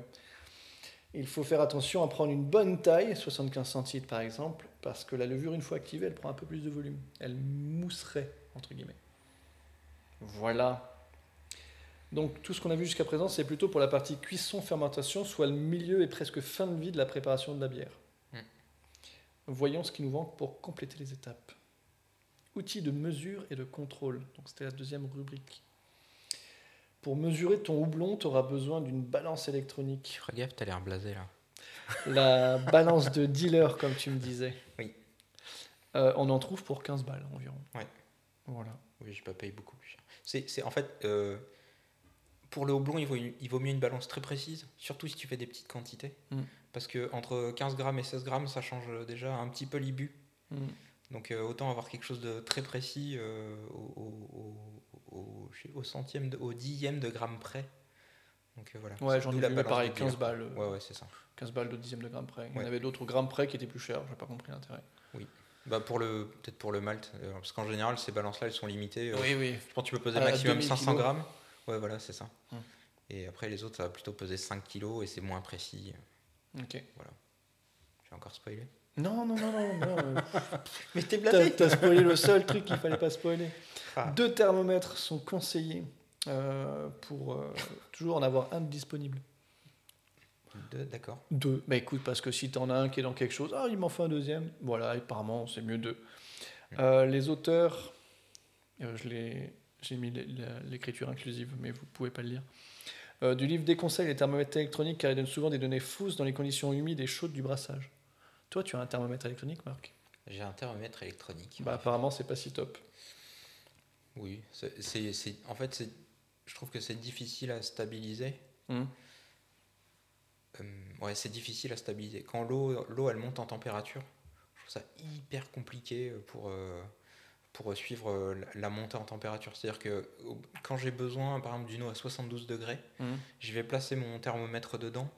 Il faut faire attention à prendre une bonne taille, 75 centilitres par exemple, parce que la levure, une fois activée, elle prend un peu plus de volume. Elle mousserait, entre guillemets. Voilà. Donc tout ce qu'on a vu jusqu'à présent, c'est plutôt pour la partie cuisson-fermentation, soit le milieu et presque fin de vie de la préparation de la bière. Mm. Voyons ce qui nous manque pour compléter les étapes. Outils de mesure et de contrôle. Donc c'était la deuxième rubrique. Pour mesurer ton houblon, tu auras besoin d'une balance électronique. Fais gaffe, t'as l'air blasé là. La balance de dealer, comme tu me disais. Oui. Euh, on en trouve pour 15 balles environ. Ouais. Voilà. Oui, je pas payé beaucoup plus cher. C'est, c'est- en fait, euh, pour le houblon, il vaut, une- il vaut mieux une balance très précise, surtout si tu fais des petites quantités. Mm. Parce que entre 15 grammes et 16 grammes, ça change déjà un petit peu l'ibu. Mm. Donc euh, autant avoir quelque chose de très précis au, au- au- au- centième, de- au dixième de gramme près. Donc euh, voilà. Ouais, j'en ai la vu pareil, de 15 dealer. balles. euh, Ouais, ouais, c'est ça. 15 balles de dixième de gramme près. Il y en Ouais. avait d'autres au gramme près qui étaient plus chers, j'ai pas compris l'intérêt. Bah pour le, peut-être pour le malt, euh, parce qu'en général, ces balances-là, elles sont limitées. euh, Oui, oui. Je pense que tu peux peser À maximum 2000 500 kilos. grammes. Ouais, voilà, c'est ça. Hum. Et après, les autres, ça va plutôt peser 5 kilos et c'est moins précis. Ok. J'ai encore spoilé. Non, non, non, non. non euh, Mais t'es T'as t'as spoilé le seul truc qu'il fallait pas spoiler. Ah. Deux thermomètres sont conseillés euh, pour euh, toujours en avoir un de disponible. Deux, d'accord. Deux. Bah écoute, parce que si t'en as un qui est dans quelque chose, ah, il m'en faut un deuxième. Voilà, apparemment, c'est mieux deux. Euh, les auteurs, je l'ai- j'ai mis l'écriture inclusive, mais vous pouvez pas le lire. Euh, du livre déconseille les thermomètres électroniques car ils donnent souvent des données fausses dans les conditions humides et chaudes du brassage. Toi, tu as un thermomètre électronique, Marc J'ai un thermomètre électronique. Bah apparemment, c'est pas si top. Oui, c'est, en fait, je trouve que c'est difficile à stabiliser. Hmm. Euh, ouais, c'est difficile à stabiliser. Quand l'eau, l'eau, elle monte en température, je trouve ça hyper compliqué pour, euh, pour suivre euh, la, montée en température. C'est-à-dire que euh, quand j'ai besoin, par exemple, d'une eau à 72 degrés, Hmm. je vais placer mon thermomètre dedans.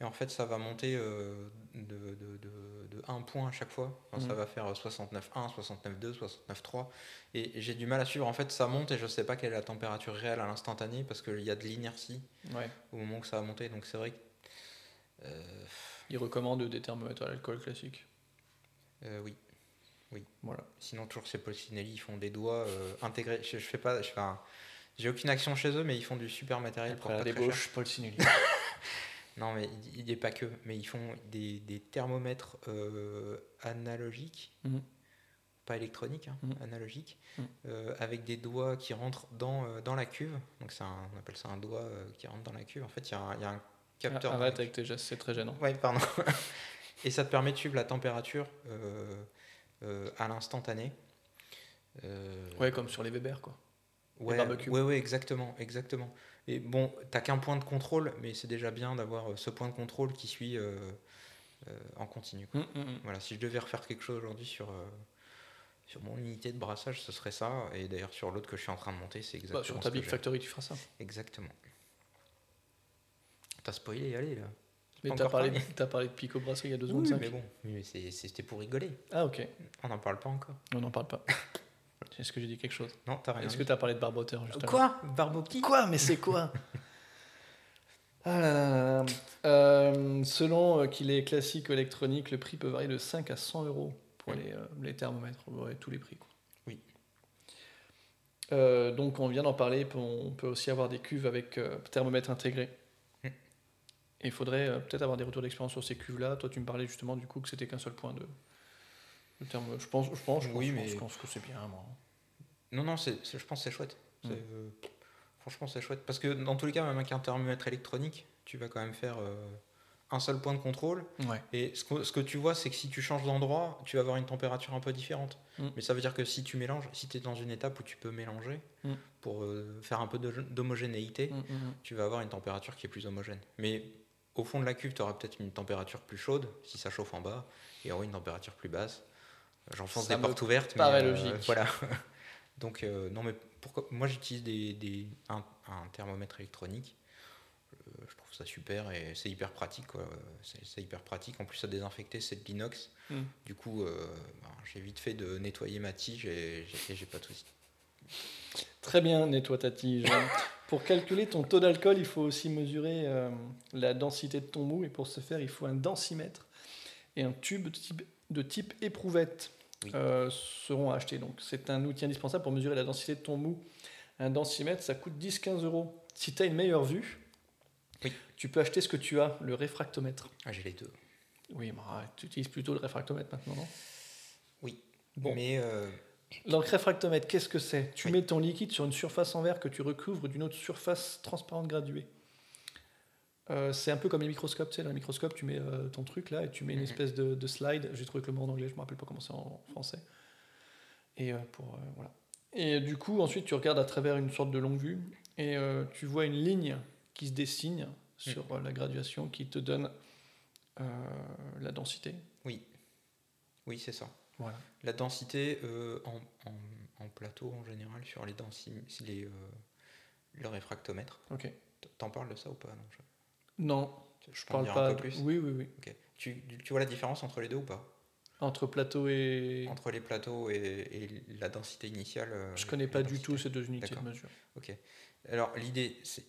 Et en fait, ça va monter euh, de, de, de, 1 point à chaque fois. Enfin, Ça Mhm. va faire 69,1, 69,2, 69,3. Et j'ai du mal à suivre. En fait, ça monte et je sais pas quelle est la température réelle à l'instantané parce qu'il y a de l'inertie Ouais. au moment où ça va monter. Donc c'est vrai que. euh, Ils recommandent des thermomètres à l'alcool classique. euh, oui. Voilà. Sinon, toujours chez Polsinelli, ils font des doigts euh, intégrés. Je, je fais pas. je fais un- J'ai aucune action chez eux, mais ils font du super matériel pour Après la pas très cher. débauche, Paul Sinelli. Non, mais il n'y a pas que. Mais ils font des, des thermomètres euh, analogiques, Mhm. pas électroniques, hein, Mhm. analogiques, Mhm. euh, avec des doigts qui rentrent dans, euh, dans la cuve. Donc un- on appelle ça un doigt qui rentre dans la cuve. En fait, il y, a un- il y a un capteur. la Arrête avec tes gestes, c'est très gênant. Ouais, pardon. Et ça te permet de suivre la température à l'instantané. Ouais, comme sur les Weber, quoi. Ouais, ouais, ouais, exactement, exactement. Et bon, t'as qu'un point de contrôle, mais c'est déjà bien d'avoir euh, ce point de contrôle qui suit euh, euh, en continu. quoi. Hum, hum, hum. Voilà, si je devais refaire quelque chose aujourd'hui sur, euh, sur mon unité de brassage, ce serait ça. Et d'ailleurs, sur l'autre que je suis en train de monter, c'est exactement Bah, sur ta Big. Factory, tu feras ça. Exactement. T'as spoilé, allez là. Mais t'as parlé, parlé. de Pico Brasserie il y a 2 Oui, secondes 5. mais bon, c'était pour rigoler. Ah, ok. On n'en parle pas encore. On n'en parle pas. Est-ce que j'ai dit quelque chose? Non, t'as rien. Est-ce que t'as parlé de barboteur juste avant Quoi? Barboki? Quoi? Mais c'est quoi? Ah là là là là. Euh, selon euh, qu'il est classique ou électronique, le prix peut varier de 5 à 100 euros pour les, euh, les thermomètres, ouais, tous les prix. quoi. Oui. Euh, donc on vient d'en parler, on peut aussi avoir des cuves avec euh, thermomètre intégré. Et il faudrait euh, peut-être avoir des retours d'expérience sur ces cuves-là. Toi, tu me parlais justement du coup que c'était qu'un seul point de, Je pense, je pense, je Oui, pense, mais- je pense que c'est bien, moi. Non, non, c'est, je pense que c'est chouette. Mm. euh, franchement, c'est chouette. Parce que dans tous les cas, même avec un thermomètre électronique, tu vas quand même faire euh, un seul point de contrôle. Ouais. Et ce que, ce que tu vois, c'est que si tu changes d'endroit, tu vas avoir une température un peu différente. Mm. Mais ça veut dire que si tu mélanges, si tu es dans une étape où tu peux mélanger Mm. pour euh, faire un peu d'homogénéité, tu vas avoir une température qui est plus homogène. Mais au fond de la cuve, tu auras peut-être une température plus chaude si ça chauffe en bas, et oui, une température plus basse. J'enfonce des portes ouvertes, mais paraît euh, logique. voilà. Donc euh, non, mais pourquoi Moi, j'utilise des, des- un, un thermomètre électronique. Euh, je trouve ça super et c'est hyper pratique. C'est hyper pratique. En plus, à désinfecter, c'est de l'inox. Mm. Du coup, ben, j'ai vite fait de nettoyer ma tige et j'ai- et j'ai pas de soucis. Très bien, nettoie ta tige. pour calculer ton taux d'alcool, il faut aussi mesurer euh, la densité de ton mou. Et pour ce faire, il faut un densimètre et un tube de type, de type éprouvette Oui. euh, seront à acheter. Donc, c'est un outil indispensable pour mesurer la densité de ton mou. Un densimètre, ça coûte 10-15 euros. Si tu as une meilleure vue, Oui. tu peux acheter ce que tu as, le réfractomètre. Ah, j'ai les deux. Oui, tu utilises plutôt le réfractomètre maintenant, non? Oui. Bon. Mais euh, Donc réfractomètre, qu'est-ce que c'est? Tu Oui. mets ton liquide sur une surface en verre que tu recouvres d'une autre surface transparente graduée. Euh, c'est un peu comme les microscopes, tu sais, dans les microscopes, tu mets euh, ton truc là et tu mets une Mhm. espèce de, de slide. J'ai trouvé que le mot en anglais, je me rappelle pas comment c'est en français. Et euh, pour voilà. Et du coup, ensuite, tu regardes à travers une sorte de longue vue et tu vois une ligne qui se dessine sur euh, la graduation qui te donne la densité. oui. Oui, c'est ça. Voilà. La densité en, en- en plateau en général sur les densi- les, euh, le réfractomètre. Ok. T'en parles de ça ou pas non, je, Non, je parle pas. un peu plus. Oui, oui, oui. Tu, tu vois la différence entre les deux ou pas? Entre plateau et. Entre les plateaux et, et la densité initiale euh, Je connais pas du tout ces deux unités de mesure. Ok. Alors l'idée, c'est,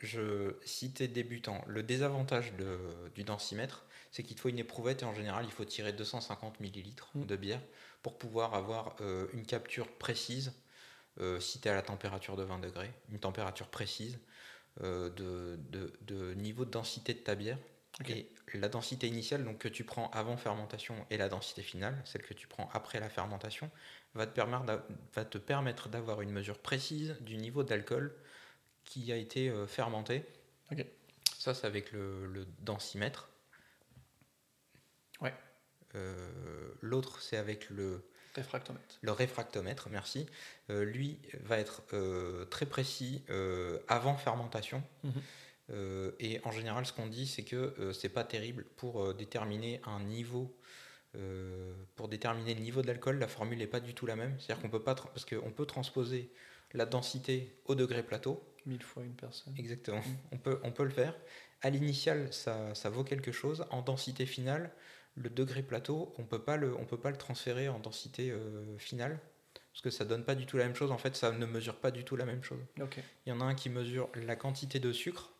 je, si tu es débutant, le désavantage de- du densimètre, c'est qu'il te faut une éprouvette et en général, il faut tirer 250 millilitres Mm. de bière pour pouvoir avoir euh, une capture précise. euh, si tu es à la température de 20 degrés, une température précise de, de- de niveau de densité de ta bière. Et la densité initiale, donc que tu prends avant fermentation, et la densité finale, celle que tu prends après la fermentation, va te permettre d'a- va te permettre d'avoir une mesure précise du niveau d'alcool qui a été euh, fermenté. Ça, c'est avec le, le densimètre. Ouais. Euh, L'autre, c'est avec le, Réfractomètre. le réfractomètre, merci. Euh, lui va être euh, très précis euh, avant fermentation. Mhm. Et en général, ce qu'on dit, c'est que c'est pas terrible pour déterminer un niveau. pour déterminer le niveau d'alcool, la formule n'est pas du tout la même. C'est-à-dire qu'on peut pas, parce qu'on peut transposer la densité au degré plateau. Mille fois une personne. Exactement. On peut, on peut le faire. À l'initial, ça, ça vaut quelque chose. En densité finale, le degré plateau, on peut pas le, on peut pas le transférer en densité euh, finale parce que ça donne pas du tout la même chose. En fait, ça ne mesure pas du tout la même chose. Il y en a un qui mesure la quantité de sucre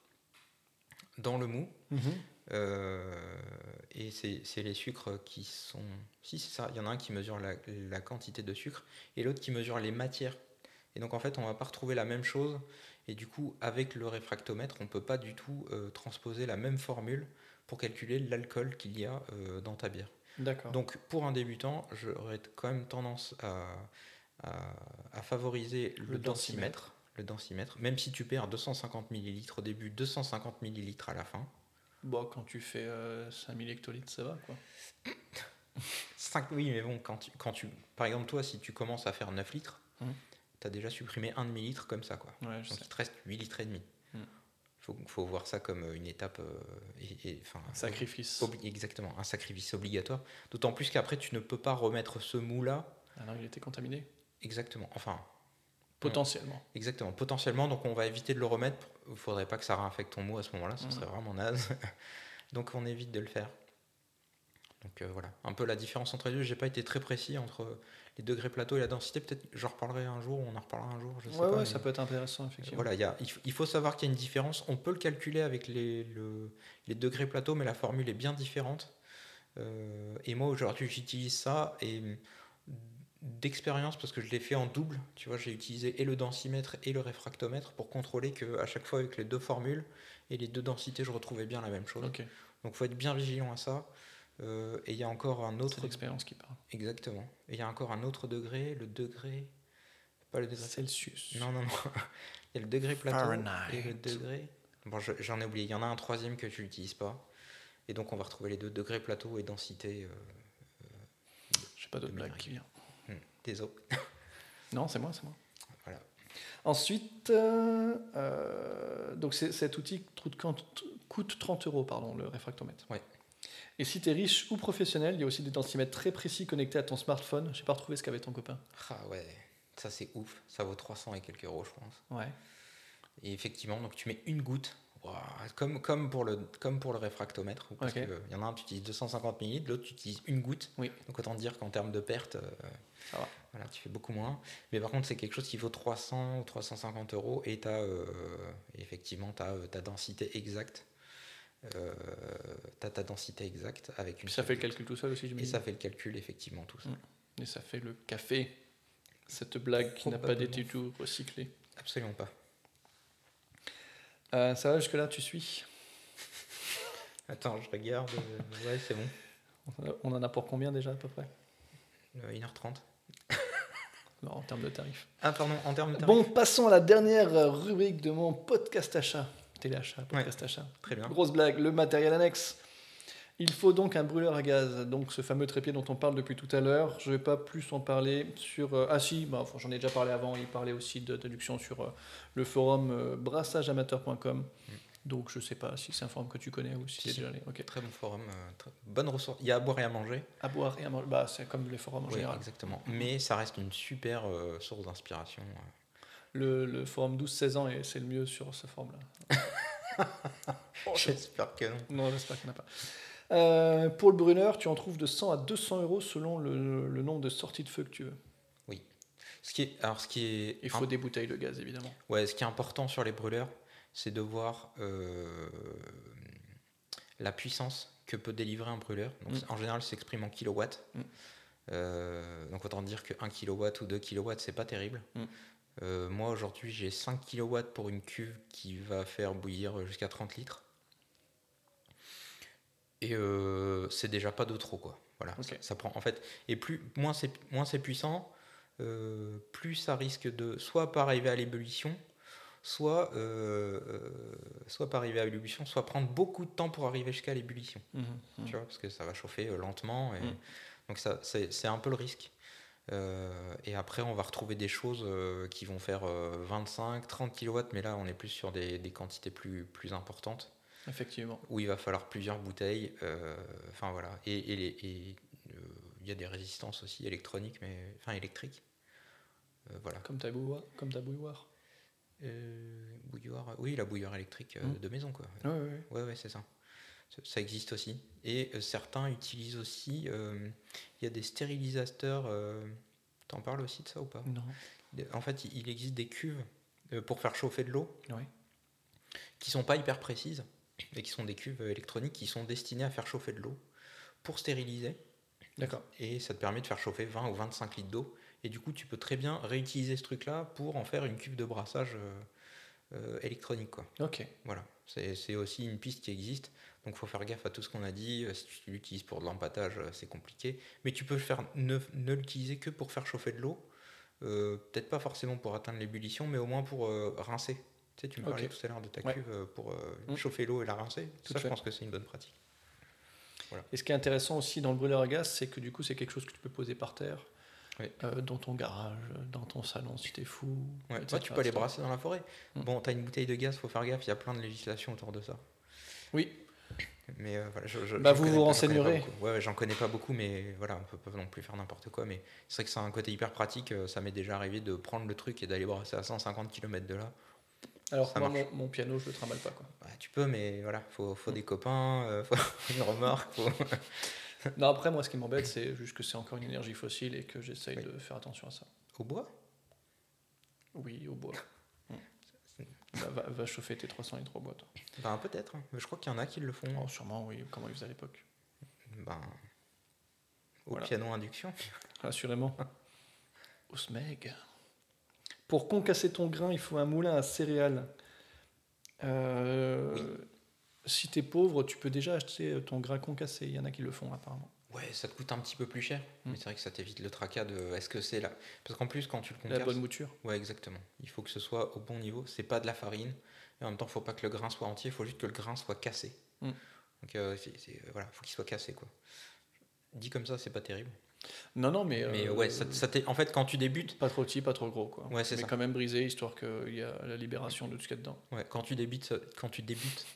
dans le mou. Mhm. Euh, et c'est les sucres qui sont. Si, c'est ça. Il y en a un qui mesure la, la quantité de sucre et l'autre qui mesure les matières. Et donc, en fait, on va pas retrouver la même chose. Et du coup, avec le réfractomètre, on peut pas du tout euh, transposer la même formule pour calculer l'alcool qu'il y a euh, dans ta bière. D'accord. Donc, pour un débutant, j'aurais quand même tendance à, à- à favoriser le, Le densimètre. Le densimètre, même si tu perds 250 ml au début, 250 ml à la fin. Bon, quand tu fais euh, 5000 hectolitres, ça va quoi. 5, oui, mais bon, quand tu, quand tu, par exemple, toi, si tu commences à faire 9 litres, Mhm. tu as déjà supprimé un demi-litre comme ça, quoi. Ouais, Donc sais. il te reste 8 litres et demi. Faut, faut voir ça comme une étape, euh, et, et- enfin, Sacrifice. exactement, un sacrifice obligatoire. D'autant plus qu'après, tu ne peux pas remettre ce mou-là Alors il était contaminé exactement. Enfin, Potentiellement. Exactement, potentiellement, donc on va éviter de le remettre. Il faudrait pas que ça réinfecte ton mou à ce moment-là, ce Mhm. serait vraiment naze. donc on évite de le faire. Donc euh, voilà, un peu la différence entre les deux. J'ai pas été très précis entre les degrés plateau et la densité. Peut-être j'en reparlerai un jour, on en reparlera un jour. Je sais Ouais, pas, ouais, ça peut être intéressant, effectivement. Voilà, il y a- il f- il faut savoir qu'il y a une différence. On peut le calculer avec les, le- les degrés plateau, mais la formule est bien différente. Euh, et moi aujourd'hui j'utilise ça et mm, d'expérience parce que je l'ai fait en double. Tu vois, j'ai utilisé et le densimètre et le réfractomètre pour contrôler que à chaque fois avec les deux formules et les deux densités, je retrouvais bien la même chose. Ok, Donc faut être bien vigilant à ça. Euh, et il y a encore un c'est autre l'expérience qui parle. exactement. Et il y a encore un autre degré, le degré pas le degré Celsius. non, non, non. Il y a le degré plateau Fahrenheit. et le degré. Bon, je- j'en ai oublié. Il y en a un troisième que tu n'utilises pas. Et donc, on va retrouver les deux degrés plateau et densité. euh, J'ai pas d'autre de blague qui vient. hmm, eaux. Non, c'est moi, c'est moi. Voilà. Ensuite, euh, euh, donc c'est- cet outil coûte, coûte 30 euros, pardon, le réfractomètre. Ouais. Et si tu es riche ou professionnel, il y a aussi des densimètres très précis connectés à ton smartphone. J'ai pas retrouvé ce qu'avait ton copain. Ah ouais, ça c'est ouf. Ça vaut 300 et quelques euros, je pense. Ouais. Et effectivement, donc tu mets une goutte. Comme, comme, pour le, comme pour le réfractomètre. Parce Ok. qu'il y en a un, tu utilises 250 ml, l'autre, tu utilises une goutte. Oui. Donc autant dire qu'en termes de perte, euh, Ça va. Voilà, tu fais beaucoup moins. Mais par contre, c'est quelque chose qui vaut 300 ou 350 euros et tu as effectivement t'as, euh, ta densité exacte. Euh, tu as ta densité exacte avec une. Ça fait le calcul tout seul aussi, goutte. Et ça fait le calcul, effectivement, tout ça. Mm. Et ça fait le café. Cette blague qui n'a pas été tout recyclée. Absolument pas. Euh, ça va jusque-là, tu suis Attends, je regarde. euh, ouais, c'est bon. On en a pour combien déjà à peu près? Euh, 1h30. Non, En termes de tarifs. Ah, pardon, en termes de tarifs Bon, passons à la dernière rubrique de mon podcast achat. Téléachat, podcast achat. Très bien. Grosse blague, le matériel annexe. Il faut donc un brûleur à gaz, donc ce fameux trépied dont on parle depuis tout à l'heure. Je ne vais pas plus en parler sur... euh, ah si, bah, enfin, j'en ai déjà parlé avant, il parlait aussi de déduction sur euh, le forum euh, brassageamateur.com. Donc je ne sais pas si c'est un forum que tu connais ou si Si, tu es déjà allé. Très bon forum. très- Bonne ressource. Il y a à boire et à manger. À boire et à manger, bah, c'est comme les forums en Oui, général. exactement. Mais ça reste une super source d'inspiration. Le, le forum 12-16 ans, et c'est le mieux sur ce forum-là. J'espère que non. Non, j'espère qu'il n'y en a pas. Euh, pour le brûleur, tu en trouves de 100 à 200 euros selon le, le nombre de sorties de feu que tu veux. Ce qui est, alors ce qui est, Il faut des bouteilles de gaz, évidemment. ouais, ce qui est important sur les brûleurs, c'est de voir euh, la puissance que peut délivrer un brûleur. Donc, Mm. En général, ça s'exprime en kilowatts. Mm. Euh, donc autant dire que 1 kilowatt ou 2 kilowatts, c'est pas terrible. Mm. Euh, moi aujourd'hui, j'ai 5 kilowatts pour une cuve qui va faire bouillir jusqu'à 30 litres. Et euh, c'est déjà pas de trop, quoi. Voilà, ça, ça prend. En fait, et plus moins c'est moins c'est puissant, euh, plus ça risque de soit pas arriver à l'ébullition, soit soit pas arriver à l'ébullition, soit prendre beaucoup de temps pour arriver jusqu'à l'ébullition. Mhm, mhm. Tu vois, parce que ça va chauffer lentement. Et Mm. Donc ça, c'est un peu le risque. Euh, et après, on va retrouver des choses euh, qui vont faire euh, 25, 30 kW, mais là, on est plus sur des, des quantités plus, plus importantes, Effectivement. où il va falloir plusieurs bouteilles. euh, Enfin voilà. Et il y a des résistances aussi électroniques, mais enfin électriques. Voilà. Comme ta bouilloire. Comme ta bouilloire. Bouilloire, oui, la bouilloire électrique euh, Mm. de maison, quoi. Ouais, ouais, ouais. Ouais, ouais, c'est ça. Ça- existe aussi. Et euh, certains utilisent aussi. euh, Il y a des stérilisateurs. euh, T'en parles aussi de ça ou pas? Non. En fait, il- existe des cuves euh, pour faire chauffer de l'eau Ouais. qui sont pas hyper précises et qui sont des cuves électroniques qui sont destinées à faire chauffer de l'eau pour stériliser. D'accord. Et ça te permet de faire chauffer 20 ou 25 litres d'eau. Et du coup, tu peux très bien réutiliser ce truc-là pour en faire une cuve de brassage électronique. Quoi. Ok. Voilà, c'est aussi une piste qui existe. Donc, faut faire gaffe à tout ce qu'on a dit. Euh, Si tu l'utilises pour de l'empattage, euh, c'est compliqué. Mais tu peux faire, ne, ne l'utiliser que pour faire chauffer de l'eau. Euh, Peut-être pas forcément pour atteindre l'ébullition, mais au moins pour euh, rincer. Tu sais, tu me parlais tout à l'heure de ta Ouais. cuve pour euh, Mm. chauffer l'eau et la rincer. Tout Ça, je pense que c'est une bonne pratique. Et ce qui est intéressant aussi dans le brûleur à gaz, c'est que du coup, c'est quelque chose que tu peux poser par terre, Oui. euh, dans ton garage, dans ton salon si t'es fou. Ouais, etc., ouais, tu peux aller brasser dans la forêt. Mm. Bon, t'as une bouteille de gaz, faut faire gaffe, il y a plein de législations autour de ça. Oui, Mais euh, voilà, je, je- Bah, vous vous renseignerez. Ouais, ouais, j'en connais pas beaucoup, mais voilà, on peut pas non plus faire n'importe quoi. Mais c'est vrai que c'est un côté hyper pratique. euh, Ça m'est déjà arrivé de prendre le truc et d'aller brasser à 150 km de là. alors moi, mon, mon piano, je le trimballe pas. Quoi. Ouais, tu peux, mais voilà, faut, Mm. faut des copains, euh, faut une remorque. faut- Non, après, moi, ce qui m'embête, c'est juste que c'est encore une énergie fossile et que j'essaye Oui. de faire attention à ça. Au bois? Oui, au bois. Bah, va, va chauffer tes 300 litres au bois, toi. Ben peut-être. hein. Je crois qu'il y en a qui le font. Oh, sûrement, oui, comment ils faisaient à l'époque. Ben, au Voilà. piano induction. Assurément. Au SMEG. Pour concasser ton grain, il faut un moulin à céréales. Euh, Si t'es pauvre, tu peux déjà acheter ton grain concassé. Il y en a qui le font apparemment. Ouais, ça te coûte un petit peu plus cher, Mm. mais c'est vrai que ça t'évite le tracas de est-ce que c'est là Parce qu'en plus, quand tu le La concasses, bonne mouture. Ouais, exactement. Il faut que ce soit au bon niveau. C'est pas de la farine. Et en même temps, il faut pas que le grain soit entier. Il faut juste que le grain soit cassé. Mm. Donc euh, c'est, c'est- voilà, faut qu'il soit cassé quoi. Dit comme ça, c'est pas terrible. Non, non, mais. Mais euh, ouais, ça, ça en fait, quand tu débutes, Pas trop petit, pas trop gros, quoi. Ouais, c'est mais ça. quand même brisé, histoire qu'il y a la libération de tout ce qu'il y a dedans. ouais, quand tu débutes, quand tu débutes,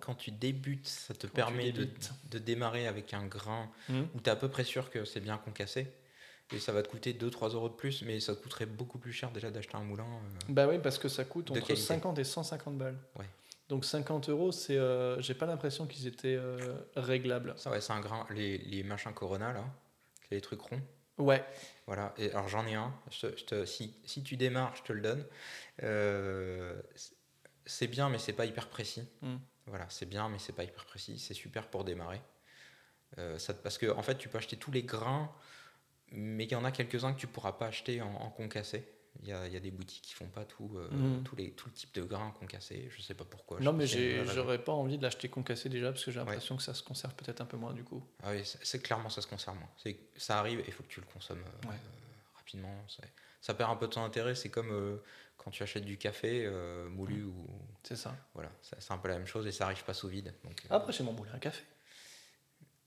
Quand tu débutes, ça te permet de, démarrer avec un grain Hmm. où tu es à peu près sûr que c'est bien concassé. Et ça va te coûter 2-3 euros de plus, mais ça te coûterait beaucoup plus cher déjà d'acheter un moulin. euh, Bah oui, parce que ça coûte entre qualité. 50 et 150 balles. Ouais. Donc 50 euros, c'est, euh, j'ai pas l'impression qu'ils étaient euh, réglables. Ça, ouais, c'est un grain. Les, les machins Corona, là, les trucs ronds. Ouais, Voilà, et alors j'en ai un. Je te- je te- si, si tu démarres, je te le donne. C'est- bien, mais c'est pas hyper précis. Mm. Voilà, c'est bien, mais c'est pas hyper précis. C'est super pour démarrer. Euh, ça, parce que en fait, tu peux acheter tous les grains, mais il y en a quelques-uns que tu pourras pas acheter en, en concassé. Il y a, il y a des boutiques qui font pas tout, euh, Mm. tous les, tout le type de grains concassés. Je sais pas pourquoi. non mais j'aurais pas envie de l'acheter concassé déjà parce que j'ai l'impression que ça se conserve peut-être un peu moins du coup. Ah oui, c'est clairement ça se conserve moins. Ça arrive et il faut que tu le consommes euh, Ouais. rapidement. Ça perd un peu de son intérêt. C'est comme quand tu achètes du café euh, moulu ou C'est ça. voilà, c'est un peu la même chose et ça arrive pas sous vide. Donc, euh, Après, j'ai mon moulin à café.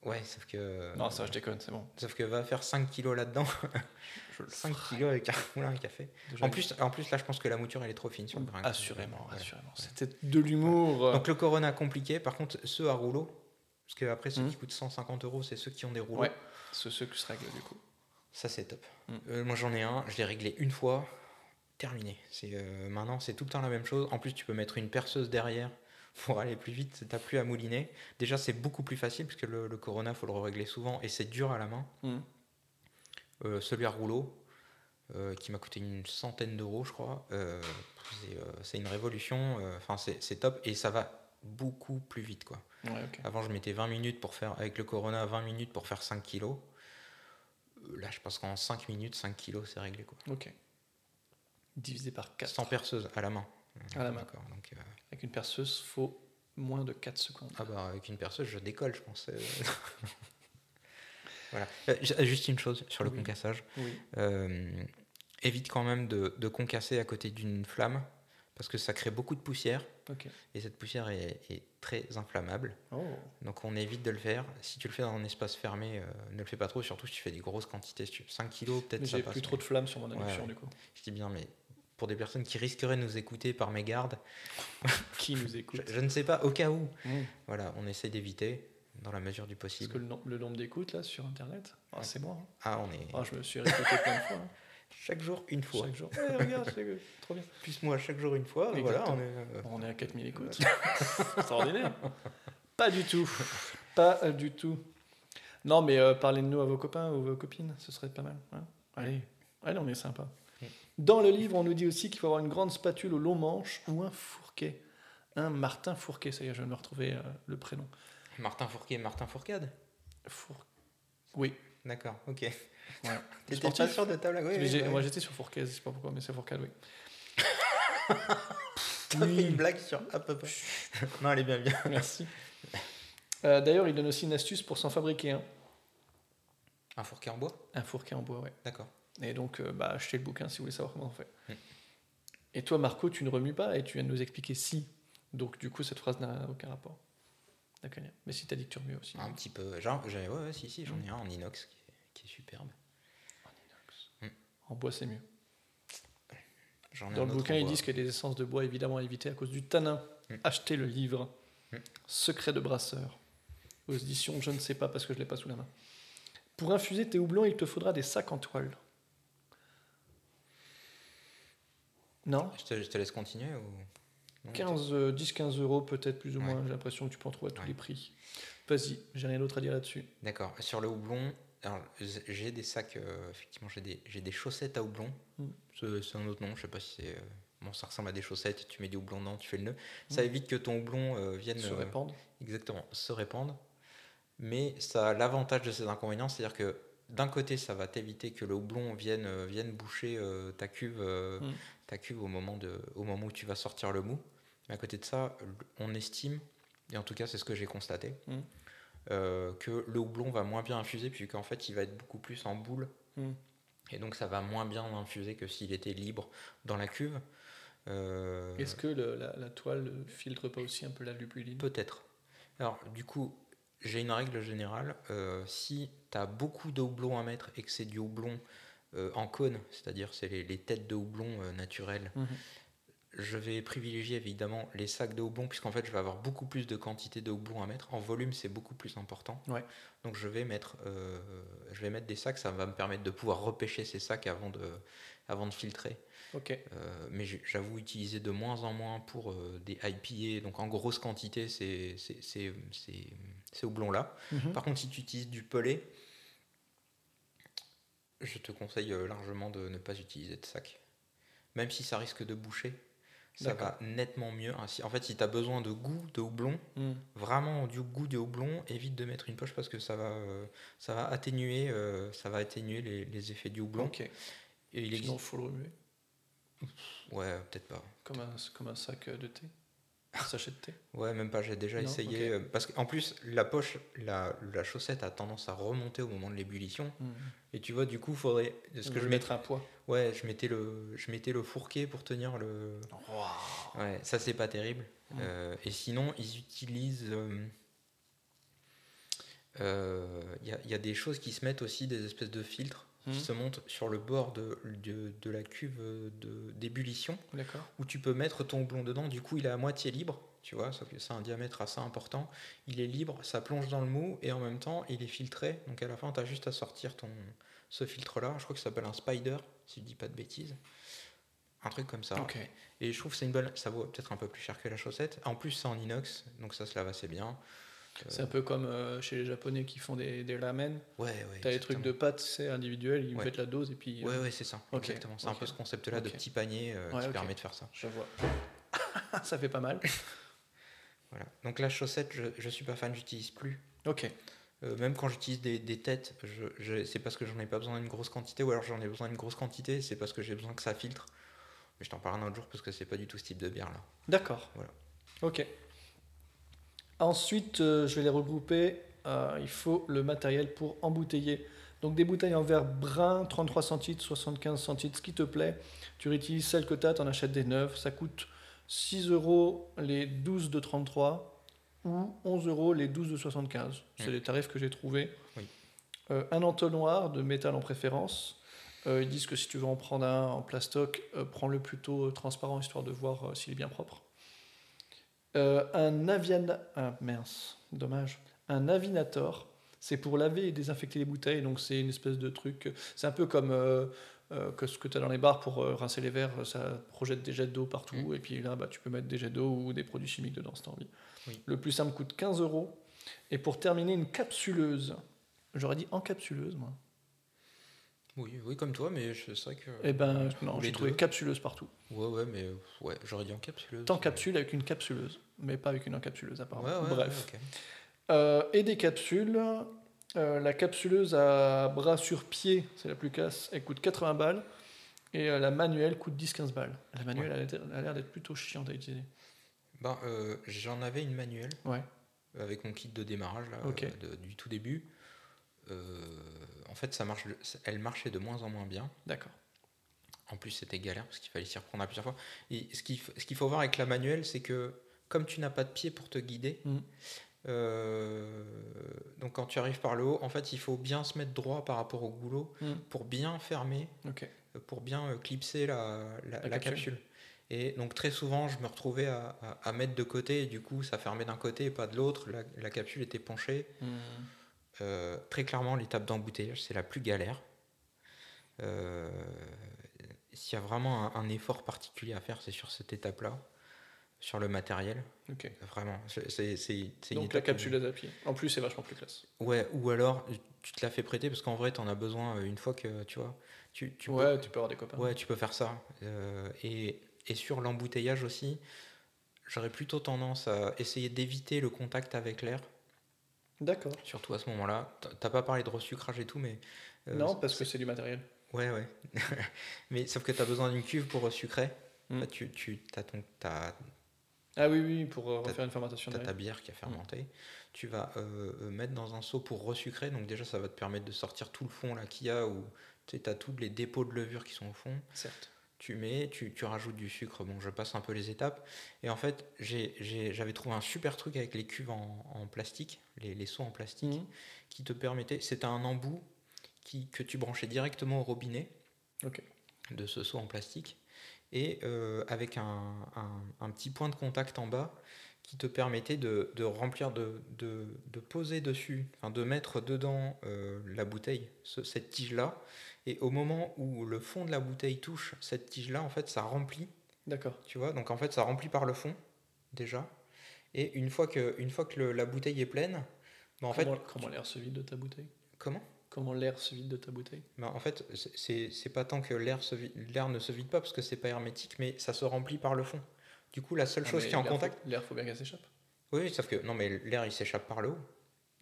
ouais, sauf que Non, ça, je déconne, c'est bon. sauf que va faire 5 kilos là-dedans, Je le 5 ferai. kilos avec un moulin à café. Déjà, En plus, en plus là, je pense que la mouture elle est trop fine sur le grain. assurément, Ouais. assurément. C'était de l'humour. euh, Donc le Corona compliqué. Par contre, ceux à rouleau, parce que après ceux Mhm. qui coûtent 150 euros, c'est ceux qui ont des rouleaux. ouais, c'est ceux qui se règlent du coup. Ça c'est top. Mm. Euh, moi j'en ai un, je l'ai réglé une fois, terminé. C'est euh, maintenant c'est tout le temps la même chose. En plus tu peux mettre une perceuse derrière pour aller plus vite. T'as plus à mouliner. Déjà c'est beaucoup plus facile parce que le, le Corona faut le régler souvent et c'est dur à la main. Mhm. Euh, celui à rouleau euh, qui m'a coûté une centaine d'euros je crois. euh, c'est, une révolution. Enfin c'est, top et ça va beaucoup plus vite quoi. Ouais. Avant, je mettais 20 minutes pour faire, avec le Corona, 20 minutes pour faire 5 kilos. Là, je pense qu'en 5 minutes, 5 kilos, c'est réglé. Quoi. Ok. Divisé par 4. Sans perceuse, à la main. À la main. D'accord. Donc, euh, Avec une perceuse, faut moins de 4 secondes. Ah bah avec une perceuse, je décolle, je pense. euh. voilà. Euh, Juste une chose sur le Oui. concassage. Oui. Euh, évite quand même de, de concasser à côté d'une flamme parce que ça crée beaucoup de poussière et cette poussière est, est très inflammable. Oh. Donc on évite de le faire. Si tu le fais dans un espace fermé, euh, ne le fais pas trop, surtout si tu fais des grosses quantités. Si tu- 5 kilos peut-être ça j'ai passe. plus trop de flammes sur mon induction Ouais. du coup. Je dis bien, mais pour des personnes qui risqueraient de nous écouter par mégarde, Qui nous écoute je ne sais pas, au cas où. Mm. Voilà, on essaie d'éviter dans la mesure du Parce possible. que le, nom- le nombre d'écoutes là sur internet, ah, c'est moi. hein. Ah, on est Ah, je me suis répété plein de fois. hein. chaque jour une fois. Chaque jour. Eh, regarde, trop bien. Plus moi chaque jour une fois. Voilà, on est, euh, on est à 4000 écoutes. Extraordinaire. Pas du tout. Pas euh, du tout. Non, mais euh, parlez de nous à vos copains ou vos copines, ce serait pas mal. hein. Allez, allez, on est sympa. Dans le livre, on nous dit aussi qu'il faut avoir une grande spatule au long manche ou un fourquet. Un Martin Fourquet, ça y est, je viens de me retrouver euh, le prénom. Martin Fourquet, Martin Fourcade? Four... Oui. D'accord, ok. Ouais. T'étais pas sûr de ta blague oui, oui. Moi j'étais sur Fourquet, je sais pas pourquoi, mais c'est Fourcade, oui. T'as fait une blague sur à peu près. non, elle est bien bien. Merci. Euh, D'ailleurs, il donne aussi une astuce pour s'en fabriquer un. Un fourquet en bois? Un fourquet en bois, ouais. D'accord. Et donc, euh, bah, achetez le bouquin si vous voulez savoir comment on fait. Mm. Et toi, Marco, tu ne remues pas et tu viens de nous expliquer si. Donc, du coup, cette phrase n'a aucun rapport. D'accord. Mais si tu as dit que tu remues aussi. Un petit peu. Genre, j'ai- ouais, ouais, si, si, j'en ai un en inox qui est, qui est superbe. En bois, c'est mieux. J'en ai Dans le bouquin, en ils bois. disent qu'il y a des essences de bois évidemment à éviter à cause du tanin. Mm. Achetez le livre Mm. Secret de brasseur aux éditions Je ne sais pas parce que je ne l'ai pas sous la main. Pour infuser tes houblons, il te faudra des sacs en toile. Non Je te, je te laisse continuer ou... Non, 15, euh, 10-15 euros peut-être plus ou Ouais. moins. J'ai l'impression que tu peux en trouver à tous Ouais. les prix. Vas-y, j'ai rien d'autre à dire là-dessus. D'accord. Sur le houblon, alors, j'ai des sacs, euh, effectivement, j'ai des, j'ai des chaussettes à houblon. Mm. C'est un autre nom, je sais pas si c'est. euh, Bon, ça ressemble à des chaussettes, tu mets du houblon dedans, tu fais le nœud. Ça Mm. évite que ton houblon euh, vienne. Se euh, répandre. Exactement, se répandre. Mais ça a l'avantage de ces inconvénients, c'est-à-dire que d'un côté, ça va t'éviter que le houblon vienne, euh, vienne boucher euh, ta, cuve, euh, Mm. Ta cuve au moment, de, au moment où tu vas sortir le mou. Mais à côté de ça, on estime, et en tout cas c'est ce que j'ai constaté, Mm. euh, que le houblon va moins bien infuser, puisqu'en fait il va être beaucoup plus en boule. Mm. Et donc ça va moins bien infuser que s'il était libre dans la cuve. Euh, Est-ce que le- la, la toile filtre pas aussi un peu la lupuline Peut-être. Alors, du coup, j'ai une règle générale. euh, si tu as beaucoup de houblon à mettre et que c'est du houblon en cône, c'est-à-dire c'est les, les têtes de houblon euh, naturelles, Mhm. je vais privilégier évidemment les sacs de houblon, puisqu'en fait, je vais avoir beaucoup plus de quantité de houblon à mettre. En volume, c'est beaucoup plus important. Ouais. Donc, je vais, mettre, euh, je vais mettre des sacs. Ça va me permettre de pouvoir repêcher ces sacs avant de, avant de filtrer. Ok. Euh, mais j'avoue utiliser de moins en moins pour euh, des IPA, donc en grosse quantité, ces, ces, ces, ces- ces houblons-là. Mhm. Par contre, si tu utilises du pelé, je te conseille euh, largement de ne pas utiliser de sac. Même si ça risque de boucher, ça va nettement mieux. En fait, si tu as besoin de goût de houblon, Mm. vraiment du goût de houblon, évite de mettre une poche parce que ça va, euh, ça va atténuer, euh, ça va atténuer les, les effets du houblon. Et il Sinon, existe... il faut le remuer? Ouais, peut-être pas. Comme un, comme un sac de thé? Sachet de thé. Ouais, même pas, j'ai déjà Non, essayé. ok. euh, Parce qu'en plus, la poche, la, la chaussette a tendance à remonter au moment de l'ébullition. Mm. Et tu vois, du coup, faudrait. Ce que je mettre un poids. Ouais, je mettais le, je mettais le fourquet pour tenir le. Ouais, ça c'est pas terrible. Mm. Euh, et sinon, ils utilisent. euh, euh, Il y, a, il y a des choses qui se mettent aussi, des espèces de filtres Mm. qui se montent sur le bord de, de, de la cuve d'ébullition où tu peux mettre ton houblon dedans. Du coup, il est à moitié libre, tu vois, sauf que c'est un diamètre assez important. Il est libre, ça plonge dans le mou et en même temps, il est filtré. Donc à la fin, tu as juste à sortir ton, ce filtre-là. Je crois que ça s'appelle un spider, si je dis pas de bêtises. Un truc comme ça. Et je trouve que c'est une bonne. Ça vaut peut-être un peu plus cher que la chaussette. En plus, c'est en inox, donc ça se lave assez bien. C'est un peu comme euh, chez les Japonais qui font des, des ramen. Ouais, ouais. T'as les trucs de pâtes, c'est individuel, ils Ouais. mettent la dose et puis. euh, Ouais, ouais, c'est ça. Exactement. C'est un peu ce concept-là de petit panier euh, Ouais, qui permet de faire ça. Je vois. ça fait pas mal. Voilà. Donc la chaussette, je, je suis pas fan, j'utilise plus. Ok. Euh, même quand j'utilise des, des têtes, je, je- c'est parce que j'en ai pas besoin d'une grosse quantité, ou alors j'en ai besoin d'une grosse quantité, c'est parce que j'ai besoin que ça filtre. Mais je t'en parle un autre jour parce que c'est pas du tout ce type de bière là. D'accord. Voilà. Ok. Ensuite, euh, je vais les regrouper. Euh, il faut le matériel pour embouteiller. Donc des bouteilles en verre brun, 33 centilitres, 75 centilitres, ce qui te plaît. Tu réutilises celles que tu as, tu en achètes des neuves. Ça coûte 6 euros les 12 de 33 ou 11 euros les 12 de 75. C'est les tarifs que j'ai trouvés. Oui. Euh, un entonnoir de métal en préférence. Euh, ils disent que si tu veux en prendre un en plastoc, euh, prends-le plutôt transparent histoire de voir s'il est bien propre. Euh, un avian... ah, mince, dommage. Un avinator, c'est pour laver et désinfecter les bouteilles. Donc c'est une espèce de truc... C'est un peu comme euh, euh, que ce que tu as dans les bars pour euh, rincer les verres. Ça projette des jets d'eau partout. Mm. Et puis là, bah, tu peux mettre des jets d'eau ou des produits chimiques dedans si tu as envie. Oui. Le plus simple coûte 15 euros. Et pour terminer, une capsuleuse. J'aurais dit encapsuleuse, moi. Oui, oui, comme toi, mais c'est vrai que. Eh ben, Ou non, j'ai trouvé deux. capsuleuse partout. Ouais, ouais, mais euh, ouais, j'aurais dit en capsuleuse. Tant capsule avec une capsuleuse, mais pas avec une encapsuleuse apparemment. ouais, Bref. ouais, ok. Euh, et des capsules. Euh, la capsuleuse à bras sur pied, c'est la plus casse, elle coûte 80 balles. Et euh, la manuelle coûte 10-15 balles. La manuelle elle a l'air- d'être plutôt chiante à utiliser. Ben, euh, j'en avais une manuelle Ouais. avec mon kit de démarrage là, euh, de- du tout début. Euh, en fait, ça marche, elle marchait de moins en moins bien. D'accord. En plus, c'était galère parce qu'il fallait s'y reprendre à plusieurs fois. Et ce qu'il faut voir avec la manuelle, c'est que comme tu n'as pas de pied pour te guider, Mhm. euh, donc quand tu arrives par le haut, en fait, il faut bien se mettre droit par rapport au goulot Mhm. pour bien fermer, euh, pour bien clipser la, la- La la capsule. capsule. Et donc très souvent, je me retrouvais à, à- à mettre de côté, et du coup, ça fermait d'un côté et pas de l'autre. La, capsule était penchée. Hmm. Euh, très clairement, l'étape d'embouteillage, c'est la plus galère. Euh, S'il y a vraiment un, un effort particulier à faire, c'est sur cette étape-là, sur le matériel. Ok. Vraiment, c'est Donc la où- capsuleuse à pied. En plus, c'est vachement plus classe. Ouais, ou alors tu te la fais prêter parce qu'en vrai, tu en as besoin euh, une fois que tu vois. Tu, tu ouais, tu peux avoir des copains. ouais, tu peux faire ça. Euh, et, et sur l'embouteillage aussi, j'aurais plutôt tendance à essayer d'éviter le contact avec l'air. D'accord. Surtout à ce moment-là. T'as pas parlé de resucrage et tout, mais. euh, non, parce que c'est du matériel. Ouais, ouais. mais sauf que tu as besoin d'une cuve pour resucrer. Mm. Bah, tu tu as, ton, t'as- Ah oui, oui, pour euh, T'as- refaire une fermentation. t'as ta bière qui a fermenté. Tu vas euh, mettre dans un seau pour resucrer. Donc, déjà, ça va te permettre de sortir tout le fond là qu'il y a où tu as tous les dépôts de levure qui sont au fond. Certes. Tu mets, tu, tu rajoutes du sucre. Bon, je passe un peu les étapes. Et en fait, j'ai- j'ai- j'avais trouvé un super truc avec les cuves en, en plastique, les, les seaux en plastique, Mhm. qui te permettait. C'était un embout qui, que tu branchais directement au robinet de ce seau en plastique et euh, avec un, un- un petit point de contact en bas qui te permettait de, de remplir, de, de, de poser dessus, enfin de mettre dedans euh, la bouteille, ce- cette tige-là. Et au moment où le fond de la bouteille touche cette tige-là, en fait, ça remplit, D'accord. tu vois. Donc en fait, ça remplit par le fond déjà. Et une fois que, une fois que le- la bouteille est pleine, bah, en fait, comment comment l'air se vide de ta bouteille? Comment? Comment l'air se vide de ta bouteille? Bah, en fait, c'est- pas tant que l'air se vi- l'air ne se vide pas parce que c'est pas hermétique, mais ça se remplit par le fond. Du coup, la seule Ah, chose qui est en contact. L'air, faut bien qu'elle s'échappe. Oui, oui, sauf que non, mais l'air il s'échappe par le haut.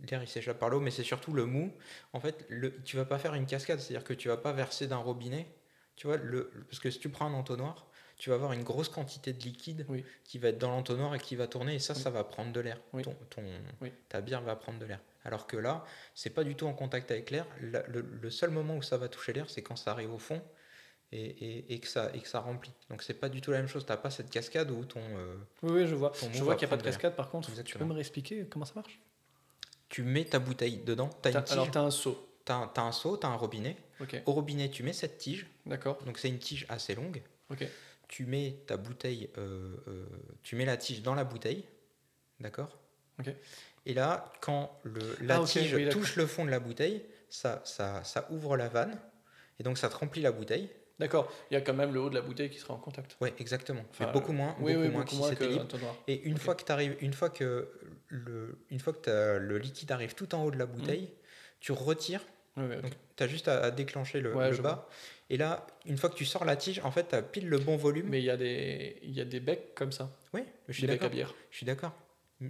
L'air il s'échappe par le haut, mais c'est surtout le mou. En fait, le, tu vas pas faire une cascade, c'est-à-dire que tu vas pas verser d'un robinet. Tu vois, le, parce que si tu prends un entonnoir, tu vas avoir une grosse quantité de liquide Oui. qui va être dans l'entonnoir et qui va tourner, et ça, Oui. ça va prendre de l'air. Oui. Ton, ton-. Ta bière va prendre de l'air. Alors que là, c'est pas du tout en contact avec l'air. La- Le, le seul moment où ça va toucher l'air, c'est quand ça arrive au fond et, et- et que, ça, et que ça remplit. Donc c'est pas du tout la même chose. T'as pas cette cascade où ton, euh, Oui, oui, je vois. Je vois qu'il n'y a pas de cascade par contre. Tu peux me réexpliquer comment ça marche? Tu mets ta bouteille dedans, tu as une tige, Alors, tu as un seau. t'as t'as un seau, tu as un robinet. Au robinet, tu mets cette tige, D'accord. donc c'est une tige assez longue. Ok. Tu mets ta bouteille, euh, euh, tu mets la tige dans la bouteille, d'accord Ok. Et là, quand le, la Ah, tige oui, touche le fond de la bouteille, ça, ça, ça ouvre la vanne, et donc ça te remplit la bouteille. D'accord. Il y a quand même le haut de la bouteille qui sera en contact. Ouais, exactement. Enfin, Mais beaucoup moins, Oui, beaucoup oui, moins beaucoup que si moins c'était que libre. un tonnoir. Et une fois que t'arrives- une fois que le, une fois que le liquide arrive tout en haut de la bouteille, tu retires. Donc, tu as juste à, à déclencher le, Ouais, le je bas. Et là, une fois que tu sors la tige, en fait, tu as pile le bon volume. Mais il y, a des... y a des becs comme ça. oui, je suis d'accord. bière. Je suis d'accord.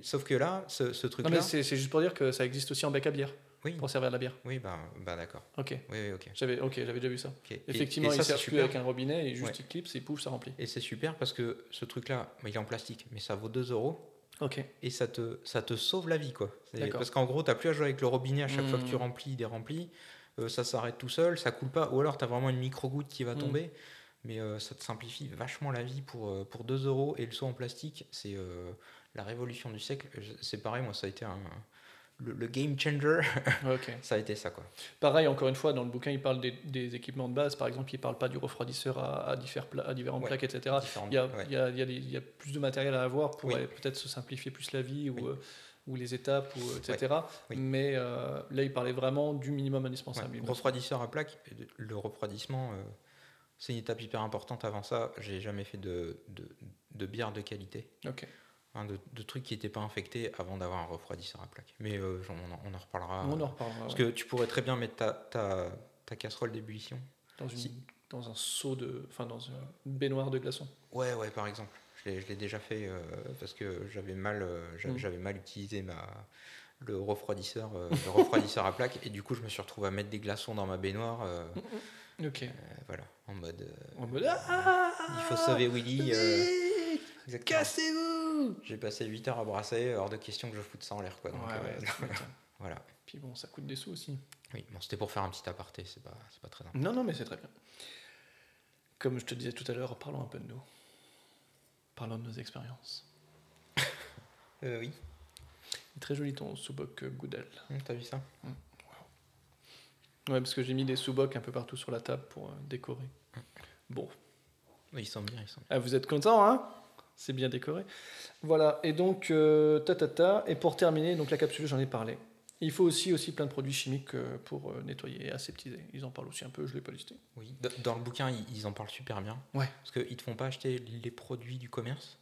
Sauf que là, ce, truc-là. mais c'est juste pour dire que ça existe aussi en bec à bière Oui, pour servir de la bière. oui bah, bah d'accord. Ok. Oui, oui, ok. J'avais déjà vu ça. Effectivement, et, il ça, sert plus avec un robinet et juste Ouais. il clipse et pouf, ça remplit. Et c'est super parce que ce truc-là, il est en plastique, mais ça vaut 2 euros. Et ça te, ça te sauve la vie. quoi. Parce qu'en gros, tu n'as plus à jouer avec le robinet à chaque fois que tu Mhm. remplis des remplis. Euh, ça s'arrête tout seul, ça coule pas. Ou alors, tu as vraiment une micro-goutte qui va Mhm. tomber. Mais euh, ça te simplifie vachement la vie pour, euh, pour 2 euros. Et le seau en plastique, c'est euh, la révolution du siècle. C'est pareil, moi, ça a été un, le, le game changer. Ça a été ça. quoi. Pareil, encore une fois, dans le bouquin, il parle des, des équipements de base. Par exemple, il parle pas du refroidisseur à, à, différentes Ouais. plaques, etc. Il y, a, ouais. il, y a, il, y a des- il y a plus de matériel à avoir pour Oui. peut-être se simplifier plus la vie ou, Oui. euh, ou les étapes, ou, etc. Oui. Mais euh, là, il parlait vraiment du minimum indispensable. refroidisseur à plaque, le refroidissement, euh, c'est une étape hyper importante. Avant ça, j'ai jamais fait de, de, de bière de qualité. Ok. Hein, de, de trucs qui n'étaient pas infectés avant d'avoir un refroidisseur à plaque. Mais euh, on, en, on en reparlera. On en reparlera. Parce ouais. que tu pourrais très bien mettre ta, ta, ta casserole d'ébullition. Dans, une, si. dans un seau de. Enfin, dans une baignoire de glaçons. Ouais, ouais, par exemple. Je l'ai- déjà fait euh, parce que j'avais mal, euh, Mm. mal utilisé ma, le refroidisseur, euh, le refroidisseur à plaque. Et du coup, je me suis retrouvé à mettre des glaçons dans ma baignoire. euh, Ok. euh, voilà, en mode. euh, En mode. Ah il faut sauver Willy. euh. Cassez-vous J'ai passé 8 heures à brasser, hors de question que je foute ça en l'air. Quoi. Donc, Ouais, euh, ouais, voilà. Puis bon, ça coûte des sous aussi. Oui, bon, c'était pour faire un petit aparté, c'est pas, c'est pas très important. Non, non, mais c'est très bien. Comme je te disais tout à l'heure, parlons un peu de nous. Parlons de nos expériences. Euh, oui, Très joli ton sous-boc Goodell. Hum, t'as vu ça? Ouais, parce que j'ai mis des sous-bocs un peu partout sur la table pour euh, décorer. Bon, Oui, Ils sont bien, ils sont bien. Ah, vous êtes content, hein? C'est bien décoré. Voilà, et donc, euh, ta, ta, ta. Et pour terminer, donc la capsule, j'en ai parlé. Il faut aussi, aussi plein de produits chimiques euh, pour euh, nettoyer et aseptiser. Ils en parlent aussi un peu, je ne l'ai pas listé. Oui. Dans le bouquin, ils, en parlent super bien. Ouais. Parce qu'ils te font pas acheter les produits du commerce.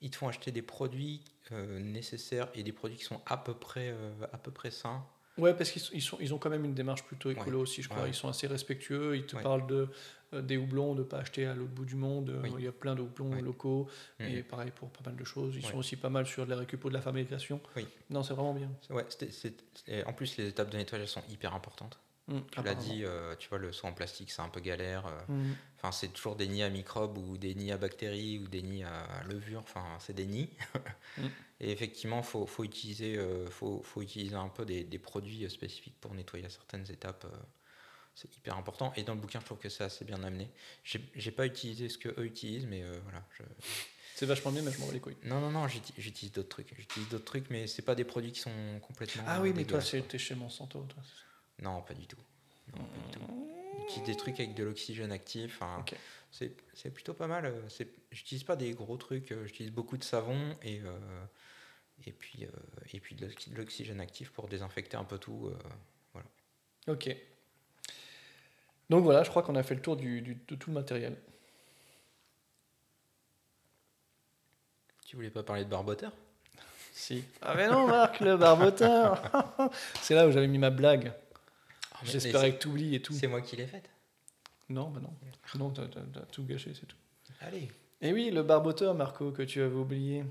Ils te font acheter des produits euh, nécessaires et des produits qui sont à peu près, euh, à peu près sains. Ouais, parce qu'ils sont, ils sont, ils ont quand même une démarche plutôt écolo Ouais. aussi, je crois. Ouais. Ils sont assez respectueux. Ils te Ouais. parlent de, des houblons, de ne pas acheter à l'autre bout du monde. Euh, Oui. Il y a plein de houblons locaux. Mhm. Et pareil pour pas mal de choses. Ils sont aussi pas mal sur de la de la fabrication. Oui. Non, c'est vraiment bien. Ouais, en plus, les étapes de nettoyage sont hyper importantes. Mhm, Tu l'as dit, euh, tu vois, le son en plastique, c'est un peu galère. euh. Enfin, c'est toujours des nids à microbes ou des nids à bactéries ou des nids à levure. Enfin, c'est des nids. Mm. Et effectivement, faut, faut utiliser, euh, faut, faut utiliser un peu des, des produits euh, spécifiques pour nettoyer certaines étapes. C'est hyper important. Et dans le bouquin, je trouve que c'est assez bien amené. J'ai j'ai pas utilisé ce que eux utilisent, mais euh, voilà. je- C'est vachement bien, mais je m'en les couilles. Non, non, non, j'uti- j'utilise d'autres trucs. J'utilise d'autres trucs, mais c'est pas des produits qui sont complètement. Ah oui, mais toi, t'es chez Monsanto. Toi. Non, pas du tout. Non, pas du tout. J'utilise des trucs avec de l'oxygène actif. Ok. C'est c'est plutôt pas mal. euh, c'est- J'utilise pas des gros trucs. euh, J'utilise beaucoup de savon et, euh, et puis, euh, et puis de l'oxy- de l'oxygène actif pour désinfecter un peu tout. euh. Ok. Donc voilà, je crois qu'on a fait le tour du, du- de tout le matériel. Tu voulais pas parler de barboteur? Si. Ah mais non, Marc, le barboteur C'est là où j'avais mis ma blague. Ah, J'espérais que tu oublies et tout. c'est- moi qui l'ai faite. Non, bah non. Non, t'as tout gâché, c'est tout. Allez. Et oui, le barboteur, Marco, que tu avais oublié.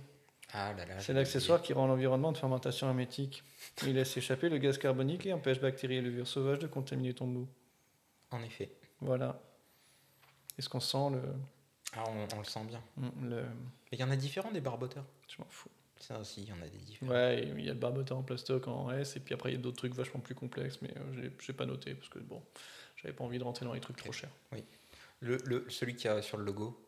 Ah là là. C'est l'accessoire qui rend l'environnement de fermentation hermétique. Il laisse échapper le gaz carbonique et empêche bactéries et levures sauvages de contaminer ton mou. En effet. Voilà. Est-ce qu'on sent le... Ah, on, on le sent bien. le... Mais il y en a différents des barboteurs. Je m'en fous. Ça aussi, il y en a des différents. Ouais, il y a le barboteur en plastoc en S, et puis après il y a d'autres trucs vachement plus complexes, mais euh, j'ai- j'ai pas noté parce que bon, j'avais pas envie de rentrer dans les trucs trop chers. Le, le- celui qui a sur le logo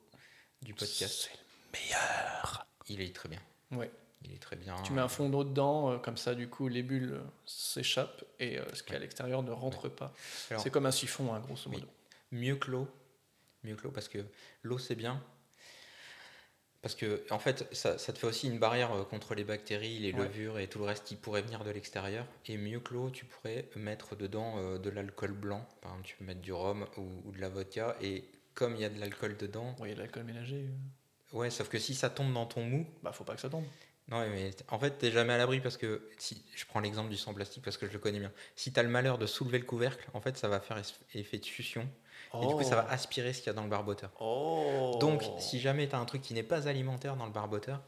du podcast, C'est meilleur. il est très bien. Ouais. Il est très bien. Tu mets un fond d'eau dedans, euh, comme ça du coup les bulles euh, s'échappent et euh, ce qui est à l'extérieur ne rentre pas. C'est comme un siphon, hein, grosso Oui. modo. mieux que l'eau. Mieux que l'eau parce que l'eau c'est bien. Parce que en fait, ça, ça te fait aussi une barrière euh, contre les bactéries, les Ouais. levures et tout le reste qui pourrait venir de l'extérieur. Et mieux que l'eau, tu pourrais mettre dedans de l'alcool blanc. Par exemple, tu peux mettre du rhum ou, ou de la vodka. Et comme il y a de l'alcool dedans, Oui, l'alcool ménager, ouais, sauf que si ça tombe dans ton mou, bah faut pas que ça tombe. Non, mais en fait, t'es jamais à l'abri parce que si je prends l'exemple du sang plastique parce que je le connais bien. Si tu as le malheur de soulever le couvercle, en fait, ça va faire effet de succion et du coup, ça va aspirer ce qu'il y a dans le barboteur. Oh. Donc, si jamais tu as un truc qui n'est pas alimentaire dans le barboteur,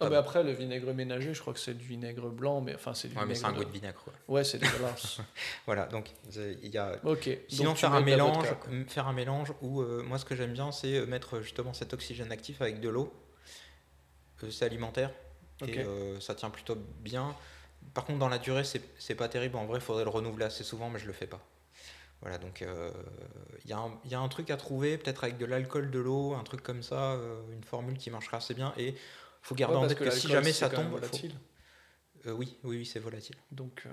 Ah, mais après le vinaigre ménager, je crois que c'est du vinaigre blanc, mais enfin c'est du ouais, mais vinaigre. c'est un de- goût de vinaigre. Quoi. Ouais, c'est dégueulasse. Voilà, donc il y a. ok. Sinon, donc faire un mélange, faire un mélange où euh, moi, ce que j'aime bien, c'est mettre justement cet oxygène actif avec de l'eau Euh, c'est alimentaire et euh, ça tient plutôt bien. Par contre, dans la durée, c'est pas terrible. En vrai, il faudrait le renouveler assez souvent, mais je le fais pas. Voilà, donc euh, il y, a un- il y a un truc à trouver, peut-être avec de l'alcool, de l'eau, un truc comme ça, euh, une formule qui marchera assez bien. Et faut garder Ouais, en tête que que, si jamais ça tombe, faut- volatile. Euh, oui, oui, oui, c'est volatile. Donc, euh,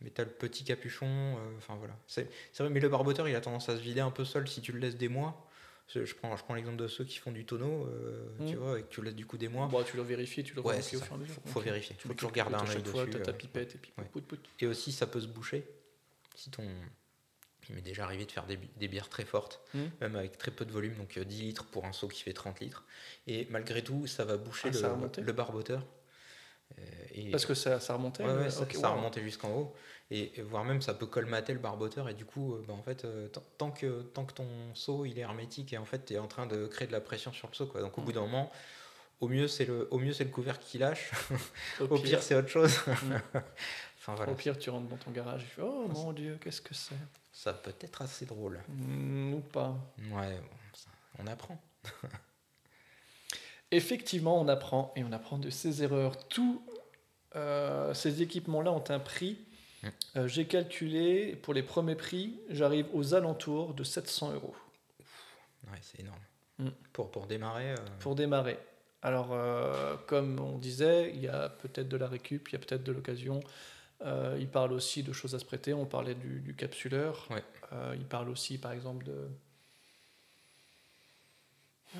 Mais t'as le petit capuchon, euh, enfin voilà. C'est c'est vrai, mais le barboteur, il a tendance à se vider un peu seul si tu le laisses des mois. Je prends, je prends l'exemple de ceux qui font du tonneau, euh, tu Mm. vois, et que tu laisses du coup des mois. bon, tu le vérifies, tu le Ouais, au fur et à mesure. Faut, vérifier. Tu Faut toujours garder un œil chaque fois, dessus. T'as ta euh. pipette et puis Ouais. pout, pout. Et aussi, ça peut se boucher. Si ton. Il m'est déjà arrivé de faire des, bi- des bières très fortes, Mm. même avec très peu de volume, donc euh, 10 litres pour un seau qui fait 30 litres. Et malgré tout, ça va boucher Ah, le, le barboteur. Euh, et- Parce que ça, ça remontait Ouais, ça, ok, ça wow. remontait jusqu'en haut. Et, et voire même, ça peut colmater le barboteur. Et du coup, euh, bah, en fait, euh, tant- que, tant que ton seau il est hermétique, et en fait, tu es en train de créer de la pression sur le seau. Quoi. Donc, au bout d'un moment, au mieux, c'est le, au mieux, c'est le couvercle qui lâche. Au pire, c'est autre chose. enfin, voilà. Au pire, tu rentres dans ton garage et tu fais Oh mon dieu, qu'est-ce que c'est? Ça peut être assez drôle. Mm, Ou pas. Ouais, on apprend. Effectivement, on apprend et on apprend de ses erreurs. Tous euh, ces équipements-là ont un prix. Euh, J'ai calculé pour les premiers prix, j'arrive aux alentours de 700 euros Ouais, c'est énorme. Mm. Pour, pour démarrer, euh, pour démarrer. Alors, euh, comme on disait, il y a peut-être de la récup, il y a peut-être de l'occasion. Il parle aussi de choses à se prêter. On parlait du, du capsuleur. Ouais. Il parle aussi, par exemple, de. Hmm.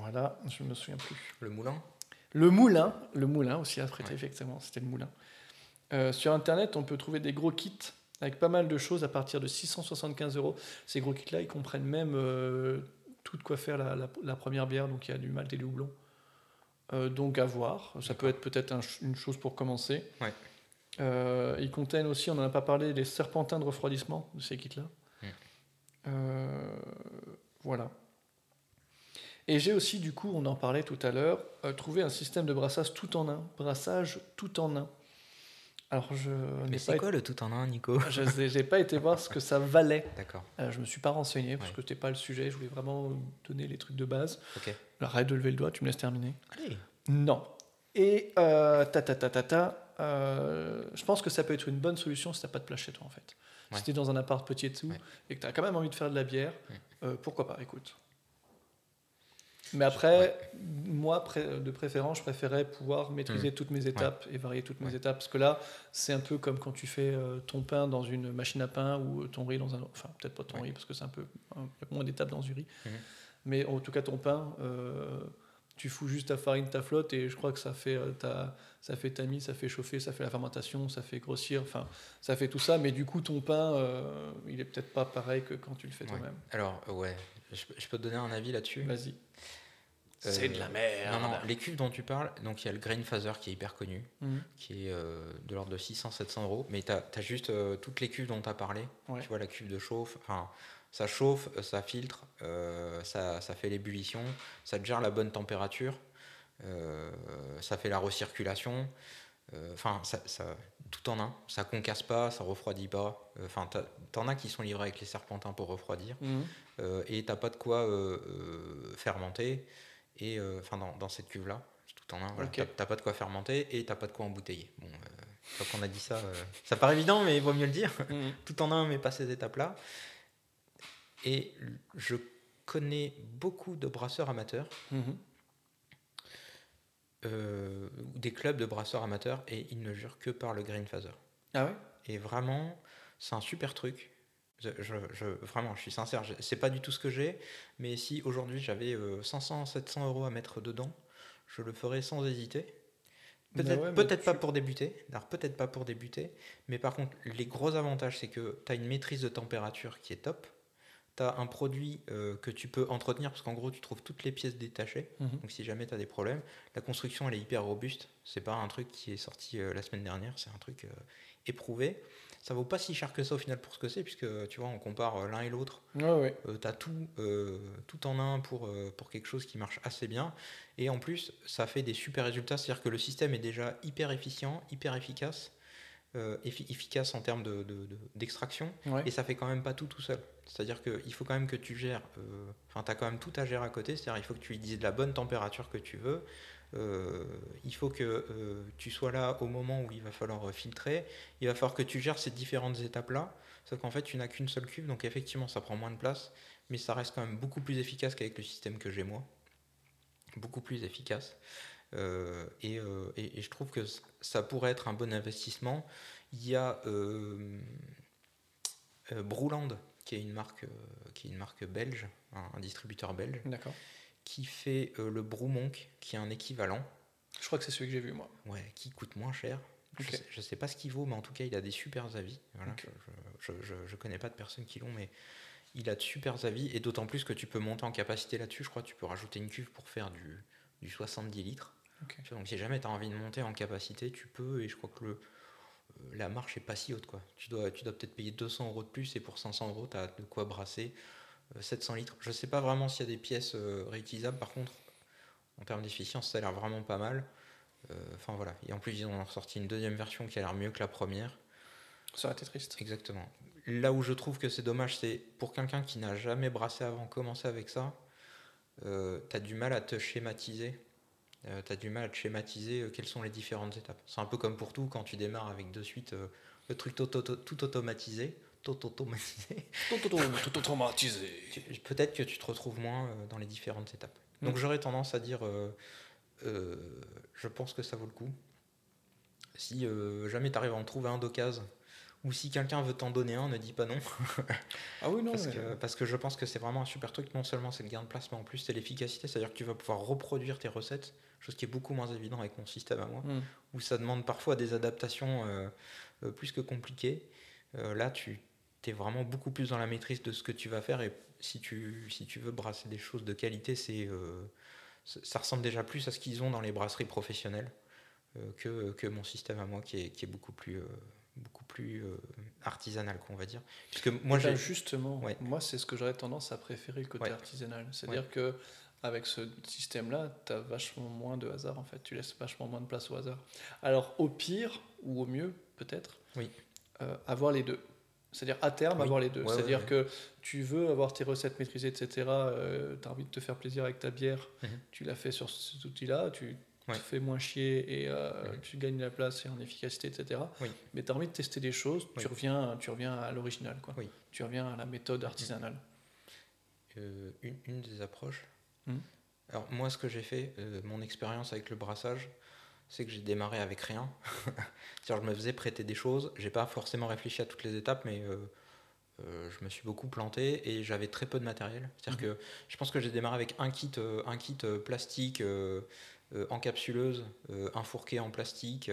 Voilà, je me souviens plus. le moulin. Le moulin, le moulin aussi à prêter, Ouais. effectivement, c'était le moulin. Euh, sur Internet, on peut trouver des gros kits avec pas mal de choses à partir de 675 euros. Ces gros kits-là, ils comprennent même euh, tout de quoi faire la, la- la première bière, donc il y a du malt et du houblon. Euh, donc à voir, ça peut être peut-être un une chose pour commencer. Ouais. Euh, ils contiennent aussi, on n'en a pas parlé, les serpentins de refroidissement de ces kits-là. Voilà. Et j'ai aussi, du coup, on en parlait tout à l'heure, trouvé un système de brassage tout en un. Brassage tout en un. Alors, je Mais c'est quoi le tout en un, Nico je n'ai pas été voir ce que ça valait. D'accord, Euh, je me suis pas renseigné parce Ouais. que c'était pas le sujet. Je voulais vraiment donner les trucs de base. ok. Arrête de lever le doigt, tu me laisses terminer. Allez. Non. Et euh, ta ta ta ta ta, euh, je pense que ça peut être une bonne solution si t'as pas de place chez toi en fait. Ouais. Si t'es dans un appart petit et tout Ouais. et que t'as quand même envie de faire de la bière, euh, pourquoi pas, écoute. Mais après, moi, de préférence, je préférais pouvoir maîtriser toutes mes étapes et varier toutes mes Mmh. Ouais. étapes. Parce que là, c'est un peu comme quand tu fais euh, ton pain dans une machine à pain ou ton riz dans un. Enfin, peut-être pas ton riz parce que c'est un peu. Moins d'étapes dans du riz. Mhm. Mais en tout cas, ton pain, euh, tu fous juste ta farine, ta flotte et je crois que ça fait, euh, ta, ça fait tamis, ça fait chauffer, ça fait la fermentation, ça fait grossir. Enfin, ça fait tout ça. Mais du coup, ton pain, euh, il est peut-être pas pareil que quand tu le fais Ouais. toi-même. Alors, ouais, je peux te donner un avis là-dessus? Vas-y. Euh, C'est de la merde. Non, non, les cuves dont tu parles, donc il y a le Grain Phaser qui est hyper connu, Mhm. qui est euh, de l'ordre de 600-700 euros, mais tu as, juste euh, toutes les cuves dont tu as parlé. Ouais. Tu vois, la cuve de chauffe, enfin, ça chauffe, euh, ça filtre, euh, ça, ça fait l'ébullition, ça te gère la bonne température, euh, ça fait la recirculation, euh, enfin, ça, ça- tout en un, ça concasse pas, ça refroidit pas, Euh, enfin, t'as- t'en as qui sont livrés avec les serpentins pour refroidir. Euh, et t'as pas de quoi euh, euh, fermenter et euh, enfin dans, dans cette cuve là tout en un voilà. T'as- pas de quoi fermenter et t'as pas de quoi embouteiller bon euh, fois qu'on a dit ça euh, ça paraît évident mais il vaut mieux le dire Mhm. tout en un mais pas ces étapes là et je connais beaucoup de brasseurs amateurs Mhm. euh, des clubs de brasseurs amateurs et ils ne jurent que par le green phaser Ah ouais? Et vraiment, c'est un super truc. Je, vraiment, je suis sincère, c'est pas du tout ce que j'ai, mais si aujourd'hui j'avais euh, 500, 700 euros à mettre dedans, je le ferais sans hésiter. Bah Peut-être ouais, pas pour débuter, alors peut-être pas pour débuter, mais par contre, les gros avantages, c'est que tu as une maîtrise de température qui est top. Tu as un produit euh, que tu peux entretenir, parce qu'en gros, tu trouves toutes les pièces détachées. Mhm. Donc si jamais tu as des problèmes, la construction elle est hyper robuste. C'est pas un truc qui est sorti euh, la semaine dernière, c'est un truc euh, éprouvé. Ça vaut pas si cher que ça au final pour ce que c'est, puisque tu vois, on compare euh, l'un et l'autre. Ouais, ouais. tu as tout, euh, tout en un pour, euh, pour quelque chose qui marche assez bien. Et en plus, ça fait des super résultats. C'est-à-dire que le système est déjà hyper efficient, hyper efficace. euh, effi- efficace en termes de- de- de- d'extraction, Ouais. et ça fait quand même pas tout tout seul. C'est-à-dire qu'il faut quand même que tu gères, euh, enfin, tu as quand même tout à gérer à côté, c'est-à-dire il faut que tu lui dises de la bonne température que tu veux, euh, il faut que euh, tu sois là au moment où il va falloir euh, filtrer, il va falloir que tu gères ces différentes étapes-là, sauf qu'en fait, tu n'as qu'une seule cuve, donc effectivement, ça prend moins de place, mais ça reste quand même beaucoup plus efficace qu'avec le système que j'ai moi. Beaucoup plus efficace. Et, je trouve que ça pourrait être un bon investissement. Il y a Brouland, qui est une marque, qui est une marque belge, un, un distributeur belge. Qui fait euh, le Broumonk, qui est un équivalent, Je crois que c'est celui que j'ai vu, moi. ouais, qui coûte moins cher. Je, Ok. sais, je sais pas ce qu'il vaut, mais en tout cas, il a des super avis. Voilà, je, je connais pas de personnes qui l'ont, mais il a de super avis, et d'autant plus que tu peux monter en capacité là-dessus. Je crois que tu peux rajouter une cuve pour faire du, du 70 litres. Donc si jamais tu as envie de monter en capacité, tu peux, et je crois que le, euh, la marche est pas si haute. Quoi. Tu dois, tu dois peut-être payer 200 euros de plus, et pour 500 euros, tu as de quoi brasser 700 litres. Je sais pas vraiment s'il y a des pièces euh, réutilisables, par contre, en termes d'efficience, ça a l'air vraiment pas mal. Euh, Enfin voilà, et en plus ils ont sorti une deuxième version qui a l'air mieux que la première. Ça aurait été triste. Exactement. Là où je trouve que c'est dommage, c'est pour quelqu'un qui n'a jamais brassé avant, commencer avec ça, euh, tu as du mal à te schématiser. tu as du mal à te schématiser euh, quelles sont les différentes étapes. C'est un peu comme pour tout, quand tu démarres avec de suite euh, le truc tout automatisé, Automatisé. peut-être que tu te retrouves moins euh, dans les différentes étapes. Donc Mm. j'aurais tendance à dire, euh, euh, je pense que ça vaut le coup. Si euh, jamais tu arrives à en trouver un d'occasion, ou si quelqu'un veut t'en donner un, ne dis pas non. Ah oui, non, parce, mais- que, parce que je pense que c'est vraiment un super truc. Non seulement c'est le gain de place, mais en plus c'est l'efficacité. C'est-à-dire que tu vas pouvoir reproduire tes recettes, chose qui est beaucoup moins évident avec mon système à moi Hmm. où ça demande parfois des adaptations plus que compliquées. Là, tu es vraiment beaucoup plus dans la maîtrise de ce que tu vas faire et si tu, si tu veux brasser des choses de qualité, c'est euh, ça ressemble déjà plus à ce qu'ils ont dans les brasseries professionnelles euh, que, que mon système à moi qui est, qui est beaucoup plus, euh, beaucoup plus artisanal, qu'on va dire. Puisque moi, Eh ben, justement, Ouais. moi c'est ce que j'aurais tendance à préférer le côté Ouais. artisanal. C'est-à-dire que avec ce système-là, tu as vachement moins de hasard en fait. Tu laisses vachement moins de place au hasard. Alors au pire ou au mieux peut-être, Oui. euh, avoir les deux. C'est-à-dire à terme Oui. avoir les deux. Ouais, C'est-à-dire ouais. que tu veux avoir tes recettes maîtrisées, etc. tu as envie de te faire plaisir avec ta bière. Mhm. Tu l'as fait sur cet outil-là. Tu te fais moins chier et euh, Mhm. tu gagnes la place et en efficacité, etc. Oui. Mais tu as envie de tester des choses. Tu reviens, tu reviens à l'original, quoi. Tu reviens à la méthode artisanale. euh, une, une des approches. Mhm. Alors moi, ce que j'ai fait, euh, mon expérience avec le brassage, c'est que j'ai démarré avec rien. C'est-à-dire, je me faisais prêter des choses. J'ai pas forcément réfléchi à toutes les étapes, mais euh, euh, je me suis beaucoup planté et j'avais très peu de matériel. C'est-à-dire Mhm. que je pense que j'ai démarré avec un kit, euh, un kit plastique encapsuleuse, un fourquet en plastique,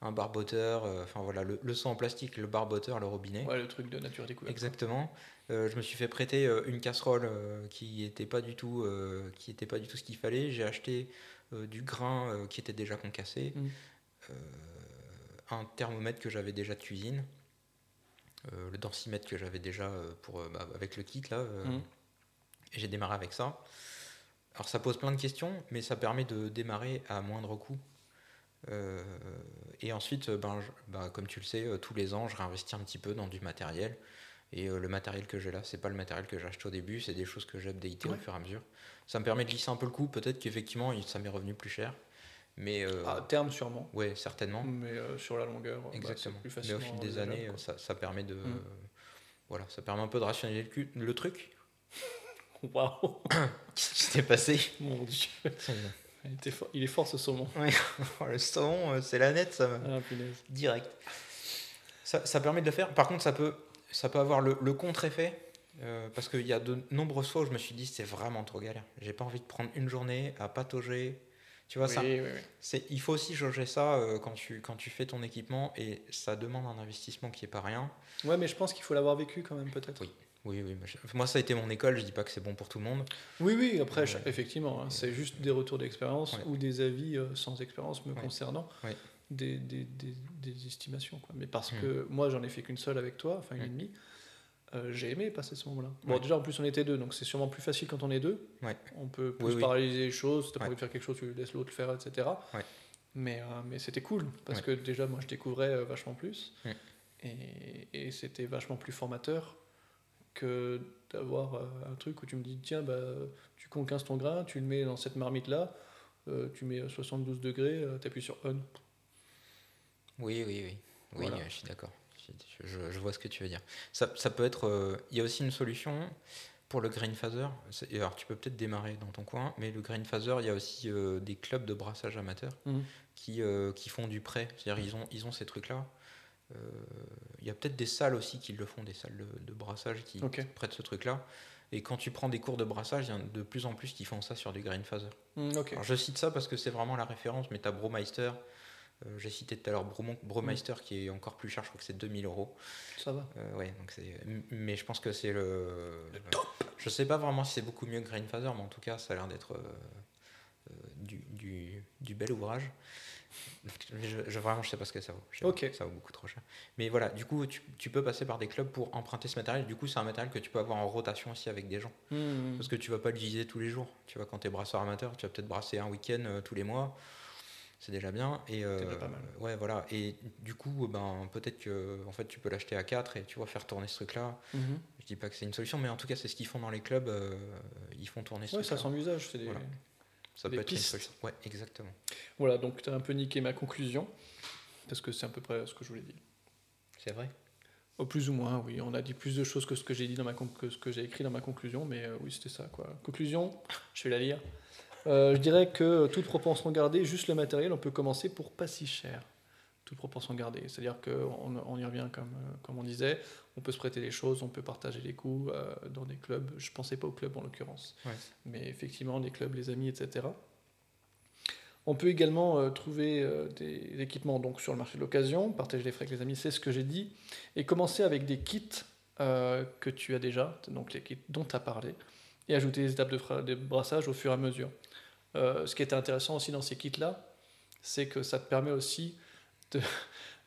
un barboteur, enfin voilà, le, le seau en plastique, le barboteur, le robinet. Ouais, le truc de nature découverte. Exactement. Je me suis fait prêter une casserole qui n'était pas du tout, qui était pas du tout ce qu'il fallait. J'ai acheté du grain euh, qui était déjà concassé, Mm. euh, un thermomètre que j'avais déjà de cuisine, euh, le densimètre que j'avais déjà euh, pour euh, bah, avec le kit là. euh, Mm. Et j'ai démarré avec ça. Alors ça pose plein de questions, mais ça permet de démarrer à moindre coût. Euh, et ensuite, euh, ben, je- ben, comme tu le sais, euh, tous les ans, je réinvestis un petit peu dans du matériel. Et euh, le matériel que j'ai là, c'est pas le matériel que j'ai acheté au début, c'est des choses que j'ai updatées Ouais. au fur et à mesure. Ça me permet de lisser un peu le coup. Peut-être qu'effectivement, ça m'est revenu plus cher. Mais euh, À terme, sûrement. ouais, certainement. Mais euh, sur la longueur, bah, Exactement. plus Mais facilement au fil des années, ça, ça permet de. Mm. voilà, ça permet un peu de rationaliser le, cul- le truc. Waouh, Qu'est-ce qui s'est passé? Mon dieu. Il, était fort- il est fort ce saumon. Oh, Le saumon, euh, c'est la nette, ça. Ah, punaise. direct. Ça, ça permet de le faire. Par contre, ça peut, ça peut avoir le, le contre-effet. Euh, parce qu'il y a de nombreuses fois où je me suis dit c'est vraiment trop galère. J'ai pas envie de prendre une journée à patauger. Tu vois, Oui, ça, oui, oui. c'est, il faut aussi jauger ça euh, quand, tu, quand tu fais ton équipement et ça demande un investissement qui est pas rien. Ouais, mais je pense qu'il faut l'avoir vécu quand même, peut-être. Oui. Oui, oui. moi, ça a été mon école. Je dis pas que c'est bon pour tout le monde. Oui, oui, après, Ouais. effectivement, hein, c'est juste des retours d'expérience Ouais. ou des avis euh, sans expérience me Ouais. concernant, des, des, des, des estimations. Quoi. Mais parce Mm. que moi, j'en ai fait qu'une seule avec toi, enfin une Mm. et demie, euh, j'ai aimé passer ce moment-là. Bon, Ouais. déjà, en plus, on était deux, donc c'est sûrement plus facile quand on est deux. Ouais. On peut plus Oui, oui. paralyser les choses, si pas Ouais. envie de faire quelque chose, tu laisses l'autre le faire, etc. Mais, euh, mais c'était cool, parce que déjà, moi, je découvrais euh, vachement plus. Et, et c'était vachement plus formateur que d'avoir un truc où tu me dis, tiens, bah, tu conquinces ton grain, tu le mets dans cette marmite-là, euh, tu mets 72 degrés, tu appuies sur on. Oui, oui, oui. Oui, Voilà. je suis d'accord. Je, vois ce que tu veux dire. Ça, ça peut être. euh, Il y a aussi une solution pour le green phaser. Alors, tu peux peut-être démarrer dans ton coin, mais le green phaser, il y a aussi euh, des clubs de brassage amateurs Mhm. qui, euh, qui font du prêt. C'est-à-dire, ils ont, ils ont ces trucs-là. Il y a peut-être des salles aussi qui le font, des salles de, de brassage qui Ok. prêtent ce truc-là. Et quand tu prends des cours de brassage, il y en a de plus en plus qui font ça sur du green phaser. Alors, je cite ça parce que c'est vraiment la référence, mais t'as Bromeister. Euh, J'ai cité tout à l'heure Bromeister qui est encore plus cher, je crois que c'est 2000 euros. Ça va. Euh, ouais, donc Mais je pense que c'est le. Je sais pas vraiment si c'est beaucoup mieux que Green Phaser, mais en tout cas, ça a l'air d'être euh, euh, du, du, du bel ouvrage. Je, je- vraiment, je sais pas ce que ça vaut. Je Ok. pas, ça vaut beaucoup trop cher. Mais voilà, du coup, tu, tu peux passer par des clubs pour emprunter ce matériel. Du coup, c'est un matériel que tu peux avoir en rotation aussi avec des gens. Mm. Parce que tu vas pas l'utiliser tous les jours. Tu vois, quand tu es brasseur amateur, tu vas peut-être brasser un week-end euh, tous les mois. C'est déjà bien. Et, euh, déjà pas mal. Ouais, voilà. Et du coup, ben, peut-être que en fait, tu peux l'acheter à 4 et tu vois faire tourner ce truc-là. Mhm. Je dis pas que c'est une solution, mais en tout cas, c'est ce qu'ils font dans les clubs. euh, ils font tourner ce Ouais, ça truc-là. sent l'usage. c'est des- Voilà. Ça des peut être une pistes. solution. Ouais, exactement. Voilà, donc tu as un peu niqué ma conclusion, parce que c'est à peu près ce que je voulais dire. C'est vrai? Au plus ou moins, oui. On a dit plus de choses que ce que j'ai dit dans ma que ce que j'ai écrit dans ma conclusion, mais euh, oui, c'était ça quoi. Conclusion, je vais la lire. Euh, je dirais que toute proportion gardée, juste le matériel, on peut commencer pour pas si cher. Toute proportion gardée, c'est-à-dire qu'on on y revient comme euh, comme on disait, on peut se prêter les choses, on peut partager les coûts euh, dans des clubs. Je pensais pas aux clubs en l'occurrence, Ouais. mais effectivement les clubs, les amis, etc. On peut également euh, trouver euh, des équipements donc sur le marché de l'occasion, partager les frais avec les amis, c'est ce que j'ai dit, et commencer avec des kits euh, que tu as déjà, donc les kits dont tu as parlé, et ajouter des étapes de, fra- de brassage au fur et à mesure. Euh, ce qui était intéressant aussi dans ces kits-là, c'est que ça te permet aussi de,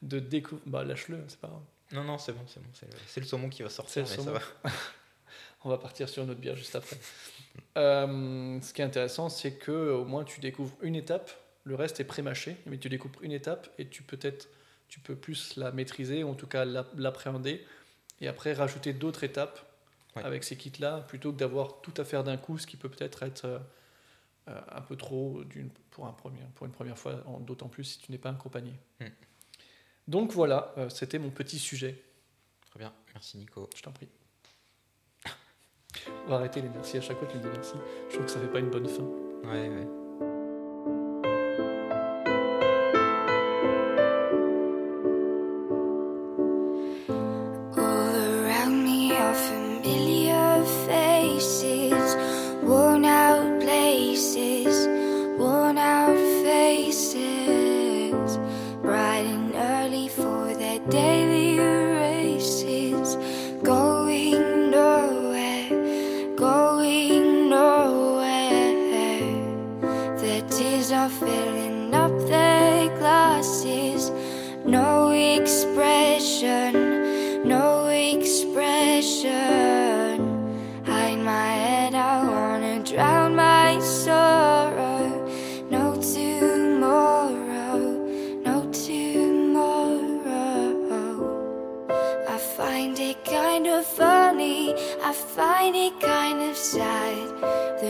de découvrir... Bah lâche-le, c'est pas grave. Non, non, c'est bon, c'est bon. C'est le, saumon qui va sortir, mais ça va. On va partir sur une autre bière juste après. Euh, ce qui est intéressant, c'est que au moins tu découvres une étape, le reste est pré-mâché, mais tu découvres une étape et tu peut-être tu peux plus la maîtriser, ou en tout cas la- l'appréhender, et après rajouter d'autres étapes Ouais. avec ces kits-là, plutôt que d'avoir tout à faire d'un coup, ce qui peut peut-être être euh, euh, un peu trop d'une- pour, un premier, pour une première fois, en- d'autant plus si tu n'es pas accompagné. Mm. Donc voilà, euh, c'était mon petit sujet. Très bien. Merci, Nico. Je t'en prie. On va arrêter les merci à chaque fois que tu me dis merci. Je trouve que ça fait pas une bonne fin. Ouais, ouais.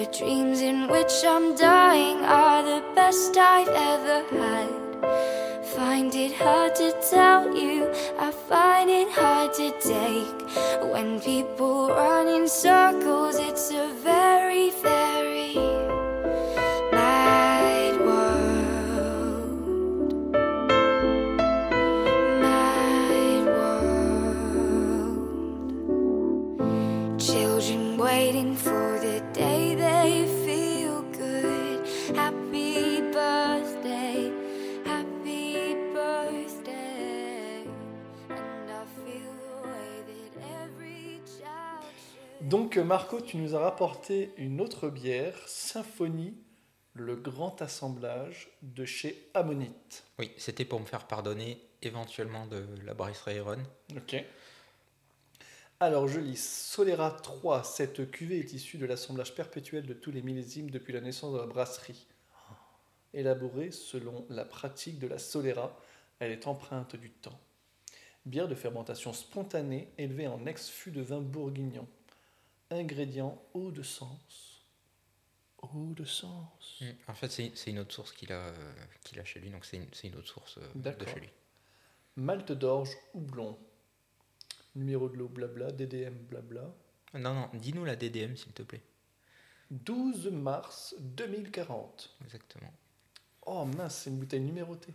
The dreams in which I'm dying are the best I've ever had. Find it hard to tell you, I find it hard to take. When people run in circles, it's a very, very Donc Marco, tu nous as rapporté une autre bière, Symphonie, le grand assemblage de chez Ammonite. Oui, c'était pour me faire pardonner éventuellement de la brasserie Iron. Ok. Alors je lis Solera 3, cette cuvée est issue de l'assemblage perpétuel de tous les millésimes depuis la naissance de la brasserie. élaborée selon la pratique de la Solera. Elle est empreinte du temps. Bière de fermentation spontanée élevée en ex-fût de vin bourguignon. Ingrédients eau de sens. Eau de sens. Mm. En fait, c'est une autre source qu'il a, euh, qu'il a chez lui, donc c'est une, autre source euh, de chez lui. Malte d'orge houblon. Numéro de l'eau blabla, DDM blabla. Non, non, dis-nous la DDM s'il te plaît. 12 mars 2040. Exactement. Oh mince, c'est une bouteille numérotée.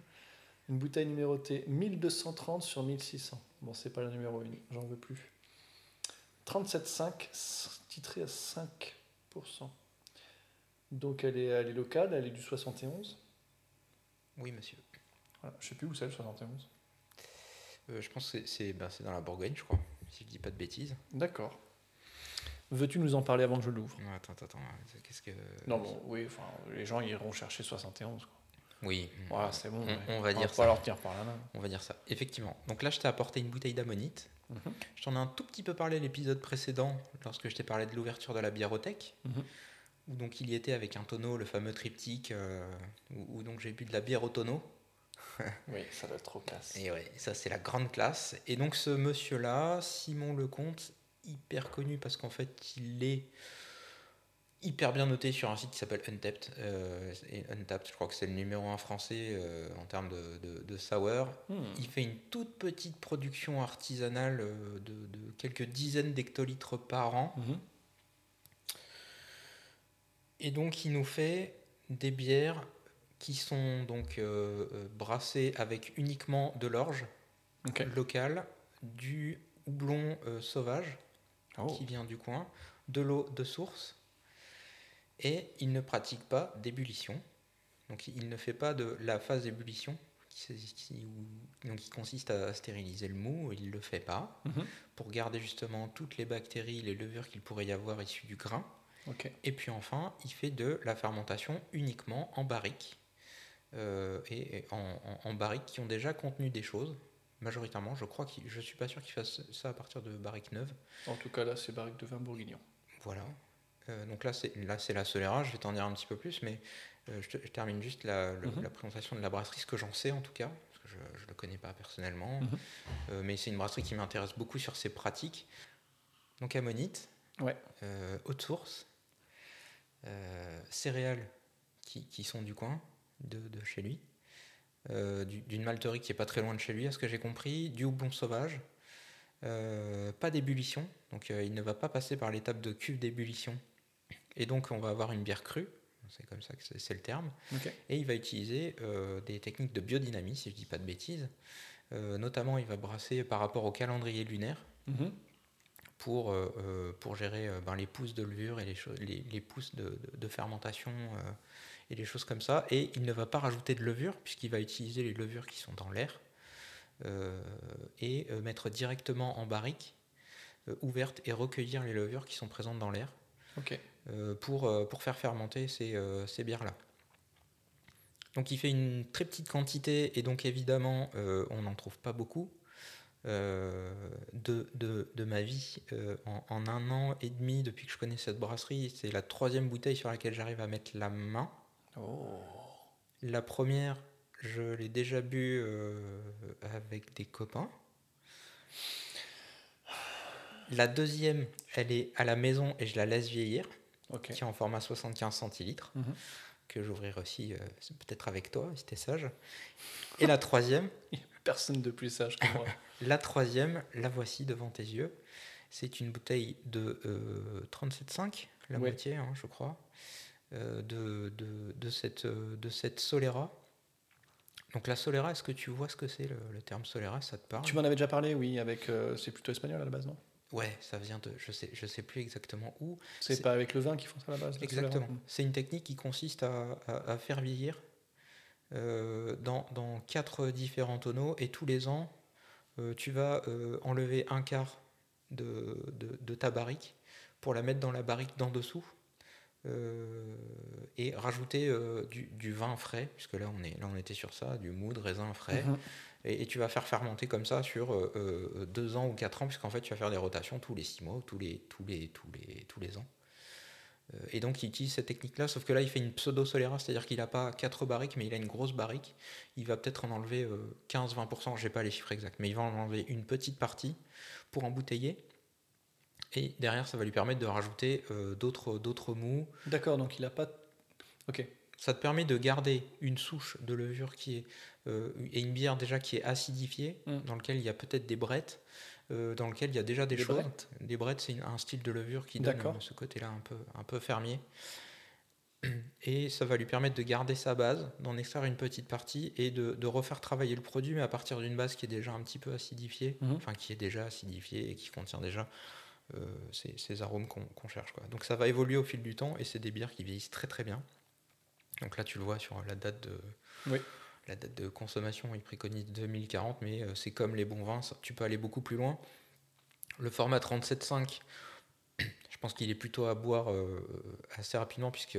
Une bouteille numérotée 1230 sur 1600. Bon, c'est pas la numéro 1, j'en veux plus. 37,5, s- titrée à 5%. Donc elle est, elle est locale, elle est du 71. Oui, monsieur. Voilà, je sais plus où c'est le 71. Euh, je pense que c'est- ben, dans la Bourgogne, je crois, si je dis pas de bêtises. D'accord. Veux-tu nous en parler avant que je l'ouvre? Attends, attends, attends, qu'est-ce que... Non, bon, oui, enfin, les gens iront chercher 71. Quoi. Oui, Voilà, c'est bon. on, ouais. on va dire ça. leur par la main. On va dire ça. Effectivement. Donc là, je t'ai apporté une bouteille d'ammonite. Mhm. Je t'en ai un tout petit peu parlé l'épisode précédent, lorsque je t'ai parlé de l'ouverture de la biérothèque. Mhm. Où donc il y était avec un tonneau, le fameux triptyque, euh, où, où donc j'ai bu de la bière au tonneau. Oui, ça doit être trop classe. Et ouais, ça c'est la grande classe. Et donc ce monsieur-là, Simon Lecomte, hyper connu parce qu'en fait il est hyper bien noté sur un site qui s'appelle Untapped. Euh, et Untapped, je crois que c'est le numéro un français euh, en termes de, de, de sour. Hmm. Il fait une toute petite production artisanale euh, de, de quelques dizaines d'hectolitres par an. Mhm. Et donc il nous fait des bières qui sont donc euh, brassées avec uniquement de l'orge locale, du houblon sauvage Oh. qui vient du coin, de l'eau de source, et il ne pratique pas d'ébullition. Donc il ne fait pas de la phase d'ébullition qui, qui- où- donc, qui consiste à stériliser le mou, il ne le fait pas, Mhm. pour garder justement toutes les bactéries, les levures qu'il pourrait y avoir issues du grain. Et puis enfin, il fait de la fermentation uniquement en barrique. Euh, et et en, en, en barriques qui ont déjà contenu des choses. Majoritairement, je crois qu'il, je suis pas sûr qu'il fasse ça à partir de barriques neuves. En tout cas, là, c'est barrique de vin bourguignon. Voilà. Euh, donc là, c'est là, c'est la Solera. Je vais t'en dire un petit peu plus, mais euh, je, te- je termine juste la, le- Mhm. la présentation de la brasserie, ce que j'en sais en tout cas, parce que je ne le connais pas personnellement. Mhm. Euh, mais c'est une brasserie qui m'intéresse beaucoup sur ses pratiques. Donc ammonite, Ouais. haute source, céréales qui, qui sont du coin, de, de chez lui, du- d'une malterie qui est pas très loin de chez lui, à ce que j'ai compris, du houblon sauvage, pas d'ébullition, donc il ne va pas passer par l'étape de cuve d'ébullition, et donc on va avoir une bière crue, c'est comme ça que c'est le terme, et il va utiliser euh, des techniques de biodynamie, si je dis pas de bêtises, Euh, notamment il va brasser par rapport au calendrier lunaire, Mhm. pour, euh, pour gérer ben, les pousses de levure et les, les, les pousses de, de- de fermentation et les choses comme ça. Et il ne va pas rajouter de levure puisqu'il va utiliser les levures qui sont dans l'air et mettre directement en barrique ouverte et recueillir les levures qui sont présentes dans l'air. Euh, pour, euh, pour faire fermenter ces, euh, ces bières-là. Donc il fait une très petite quantité et donc évidemment euh, on n'en trouve pas beaucoup. Euh, de, de, de ma vie euh, en, en un an et demi depuis que je connais cette brasserie. C'est la troisième bouteille sur laquelle j'arrive à mettre la main. Oh. La première, je l'ai déjà bu avec des copains. La deuxième, elle est à la maison et je la laisse vieillir, Ok. qui est en format 75 centilitres, Mhm. que j'ouvrirai aussi euh, peut-être avec toi si t'es sage. Et la troisième, Personne de plus sage que moi. La troisième, la voici devant tes yeux. C'est une bouteille de euh, 37,5, la Ouais. moitié, hein, je crois, euh, de, de, de cette, euh, de cette Solera. Donc la Solera, est-ce que tu vois ce que c'est le, le terme Solera? Ça te parle? Tu m'en avais déjà parlé, oui, avec. c'est plutôt espagnol à la base, non? Ouais, ça vient de. Je sais, je sais plus exactement où. C'est pas avec le vin qu'ils font ça à la base Exactement. C'est une technique qui consiste à, à- à faire vieillir euh, dans, dans quatre différents tonneaux et tous les ans, euh, tu vas euh, enlever un quart de, de- de ta barrique pour la mettre dans la barrique d'en dessous et rajouter du, du vin frais, puisque là on, est, là on était sur ça, du mou de raisin frais. Mhm. Et, et tu vas faire fermenter comme ça sur euh, euh, deux ans ou quatre ans, puisqu'en fait tu vas faire des rotations tous les six mois, ou tous les, tous les, tous les, tous les ans. Euh, et donc il utilise cette technique-là, sauf que là il fait une pseudo-solera, c'est-à-dire qu'il n'a pas 4 barriques, mais il a une grosse barrique. Il va peut-être en enlever euh, 15-20%, j'ai pas les chiffres exacts, mais il va en enlever une petite partie pour embouteiller. Et derrière, ça va lui permettre de rajouter euh, d'autres mous. D'accord, donc il a pas. Ok. Ça te permet de garder une souche de levure qui est et une bière déjà qui est acidifiée, Mm. dans lequel il y a peut-être des brettes, euh, dans lequel il y a déjà des, Des choses. brettes Des brettes, c'est un style de levure qui donne euh, ce côté-là un peu, un peu fermier. Et ça va lui permettre de garder sa base, d'en extraire une petite partie et de, de refaire travailler le produit, mais à partir d'une base qui est déjà un petit peu acidifiée, Mhm. enfin qui est déjà acidifiée et qui contient déjà euh, ces, ces arômes qu'on cherche. Quoi. Donc ça va évoluer au fil du temps et c'est des bières qui vieillissent très très bien. Donc là tu le vois sur la date de, Oui. La date de consommation, il préconise 2040, mais euh, c'est comme les bons vins, tu peux aller beaucoup plus loin. Le format 37,5, je pense qu'il est plutôt à boire euh, assez rapidement puisque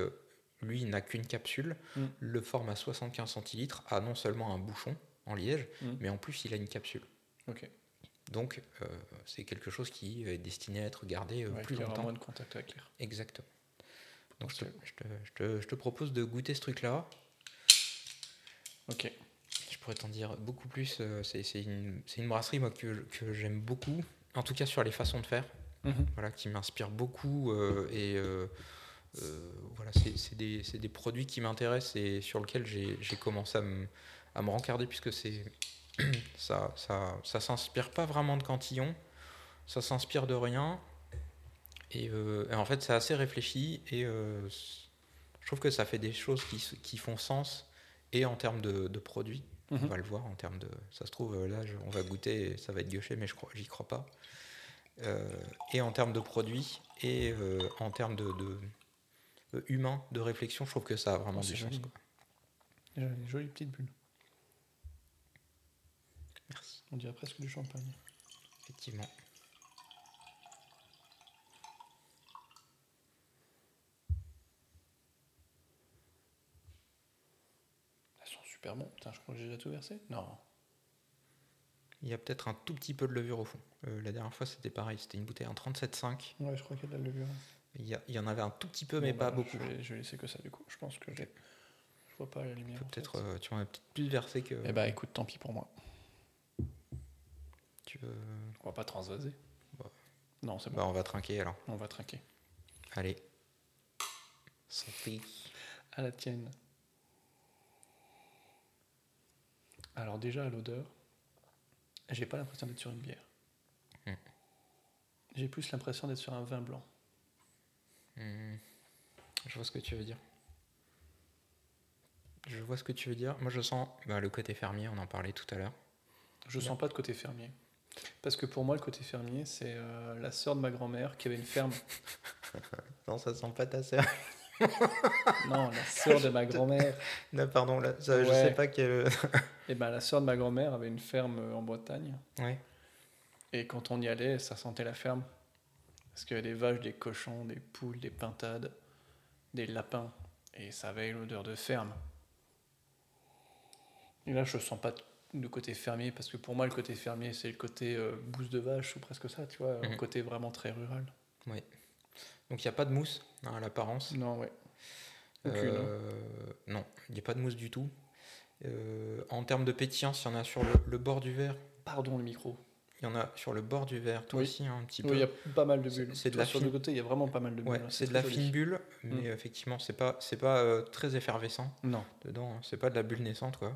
lui il n'a qu'une capsule. Mm. Le format 75 centilitres a non seulement un bouchon en liège, Mm. mais en plus il a une capsule. Donc euh, c'est quelque chose qui est destiné à être gardé euh, Ouais, plus longtemps. moins de contact avec l'air. Exactement. Donc je Ok. te, je te- je te- je te propose de goûter ce truc-là. Ok. Je pourrais t'en dire beaucoup plus. euh, C'est une, brasserie moi, que, que j'aime beaucoup, en tout cas sur les façons de faire, Mhm. voilà, qui m'inspire beaucoup. euh, et euh, euh, voilà, c'est des, produits qui m'intéressent et sur lesquels j'ai commencé à me, à me rencarder puisque c'est ça, ça, ça s'inspire pas vraiment de Cantillon, ça s'inspire de rien. Et, et en fait, c'est assez réfléchi et je trouve que ça fait des choses qui font sens et en termes de, de produits. On Mhm. va le voir en termes de. Ça se trouve, là, je- on va goûter et ça va être gauché, mais je crois, j'y crois pas. Euh, et en termes de produits et euh, en termes de, de humain, de réflexion, je trouve que ça a vraiment Oh, du sens. quoi. Jolie petite bulle. Merci. On dirait presque du champagne. Effectivement. Elles sont super bon. Putain, je crois que j'ai déjà tout versé. Non. Il y a peut-être un tout petit peu de levure au fond. Euh, la dernière fois, c'était pareil. C'était une bouteille en 37,5. Ouais, je crois qu'il y a de la levure. Il y, a- il y en avait un tout petit peu, mais Bon, pas bah, beaucoup. Je vais, je vais laisser que ça du coup. Je pense que j'ai. Je vois pas la lumière. en Peut-être, fait. euh, tu en as peut-être plus versé que. Eh bah écoute, tant pis pour moi. tu veux- On va pas transvaser. Bah. Non, c'est bon. Bah, on va trinquer alors. On va trinquer. Allez. Santé. À la tienne. Alors déjà à l'odeur, j'ai pas l'impression d'être sur une bière. Hmm. J'ai plus l'impression d'être sur un vin blanc. Hmm. Je vois ce que tu veux dire. Je vois ce que tu veux dire. Moi, je sens bah, le côté fermier, on en parlait tout à l'heure. Je sens pas de côté fermier. Parce que pour moi, le côté fermier, c'est euh, la sœur de ma grand-mère qui avait une ferme. Non, ça sent pas ta sœur. non, la sœur de ma grand-mère. non, pardon, là, ça, je sais pas quel. Et ben, la sœur de ma grand-mère avait une ferme euh, en Bretagne. ouais. Et quand on y allait, ça sentait la ferme. Parce qu'il y avait des vaches, des cochons, des poules, des pintades, des lapins. Et ça avait l'odeur de ferme. Et là, je sens pas de côté fermier, parce que pour moi, le côté fermier, c'est le côté euh, bouse de vache ou presque ça, tu vois, un Mhm. côté vraiment très rural. Donc, il n'y a pas de mousse hein, à l'apparence? Non, ouais. Aucune. hein. Euh, non, il n'y a pas de mousse du tout. Euh, en termes de pétillance, il y en a sur le, le bord du verre. Pardon le micro. Il y en a sur le bord du verre, toi Oui. aussi, hein, un petit Oui, peu. il y a pas mal de C'est- bulles. c'est de la Sur fine- le côté, il y a vraiment pas mal de bulles. Ouais, hein, c'est de la joli. fine bulle, mais Mm. euh, effectivement, c'est pas, c'est pas euh, très effervescent Non. dedans. hein. C'est pas de la bulle naissante, quoi.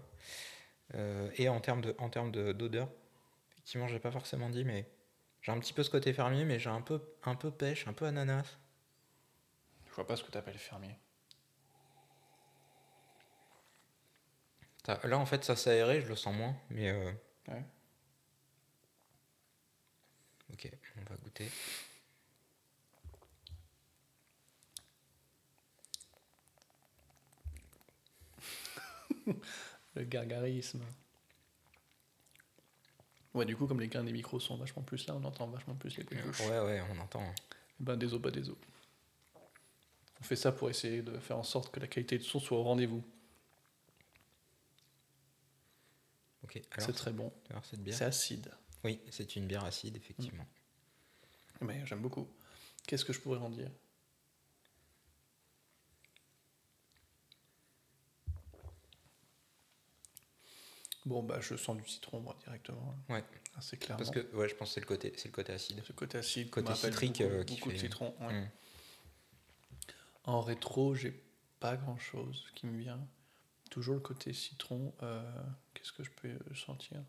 Euh, et en termes de, en termes de- d'odeur, effectivement, j'ai pas forcément dit, mais j'ai un petit peu ce côté fermier, mais j'ai un peu, un peu pêche, un peu ananas. Je vois pas ce que tu appelles fermier. Là, en fait, ça s'est aéré, je le sens moins, mais. euh, Ouais. Ok, on va goûter. Le gargarisme. Ouais, du coup, comme les gains des micros sont vachement plus là, on entend vachement plus les bruits de bouche. Ouais, ouais, on entend. hein. Ben, des os, pas des os. On fait ça pour essayer de faire en sorte que la qualité de son soit au rendez-vous. C'est très bon. C'est acide. Oui, c'est une bière acide, effectivement. Mm. Mais j'aime beaucoup. Qu'est-ce que je pourrais en dire? Bon, bah, je sens du citron, moi, directement. Ouais. C'est clair. Parce que, ouais, je pense que c'est le côté, c'est le côté acide. Le côté acide, côté citrique beaucoup, euh, qui fait... de citron. Mm. En rétro, j'ai pas grand chose qui me vient. Toujours le côté citron. Euh, Qu'est-ce que je peux euh, sentir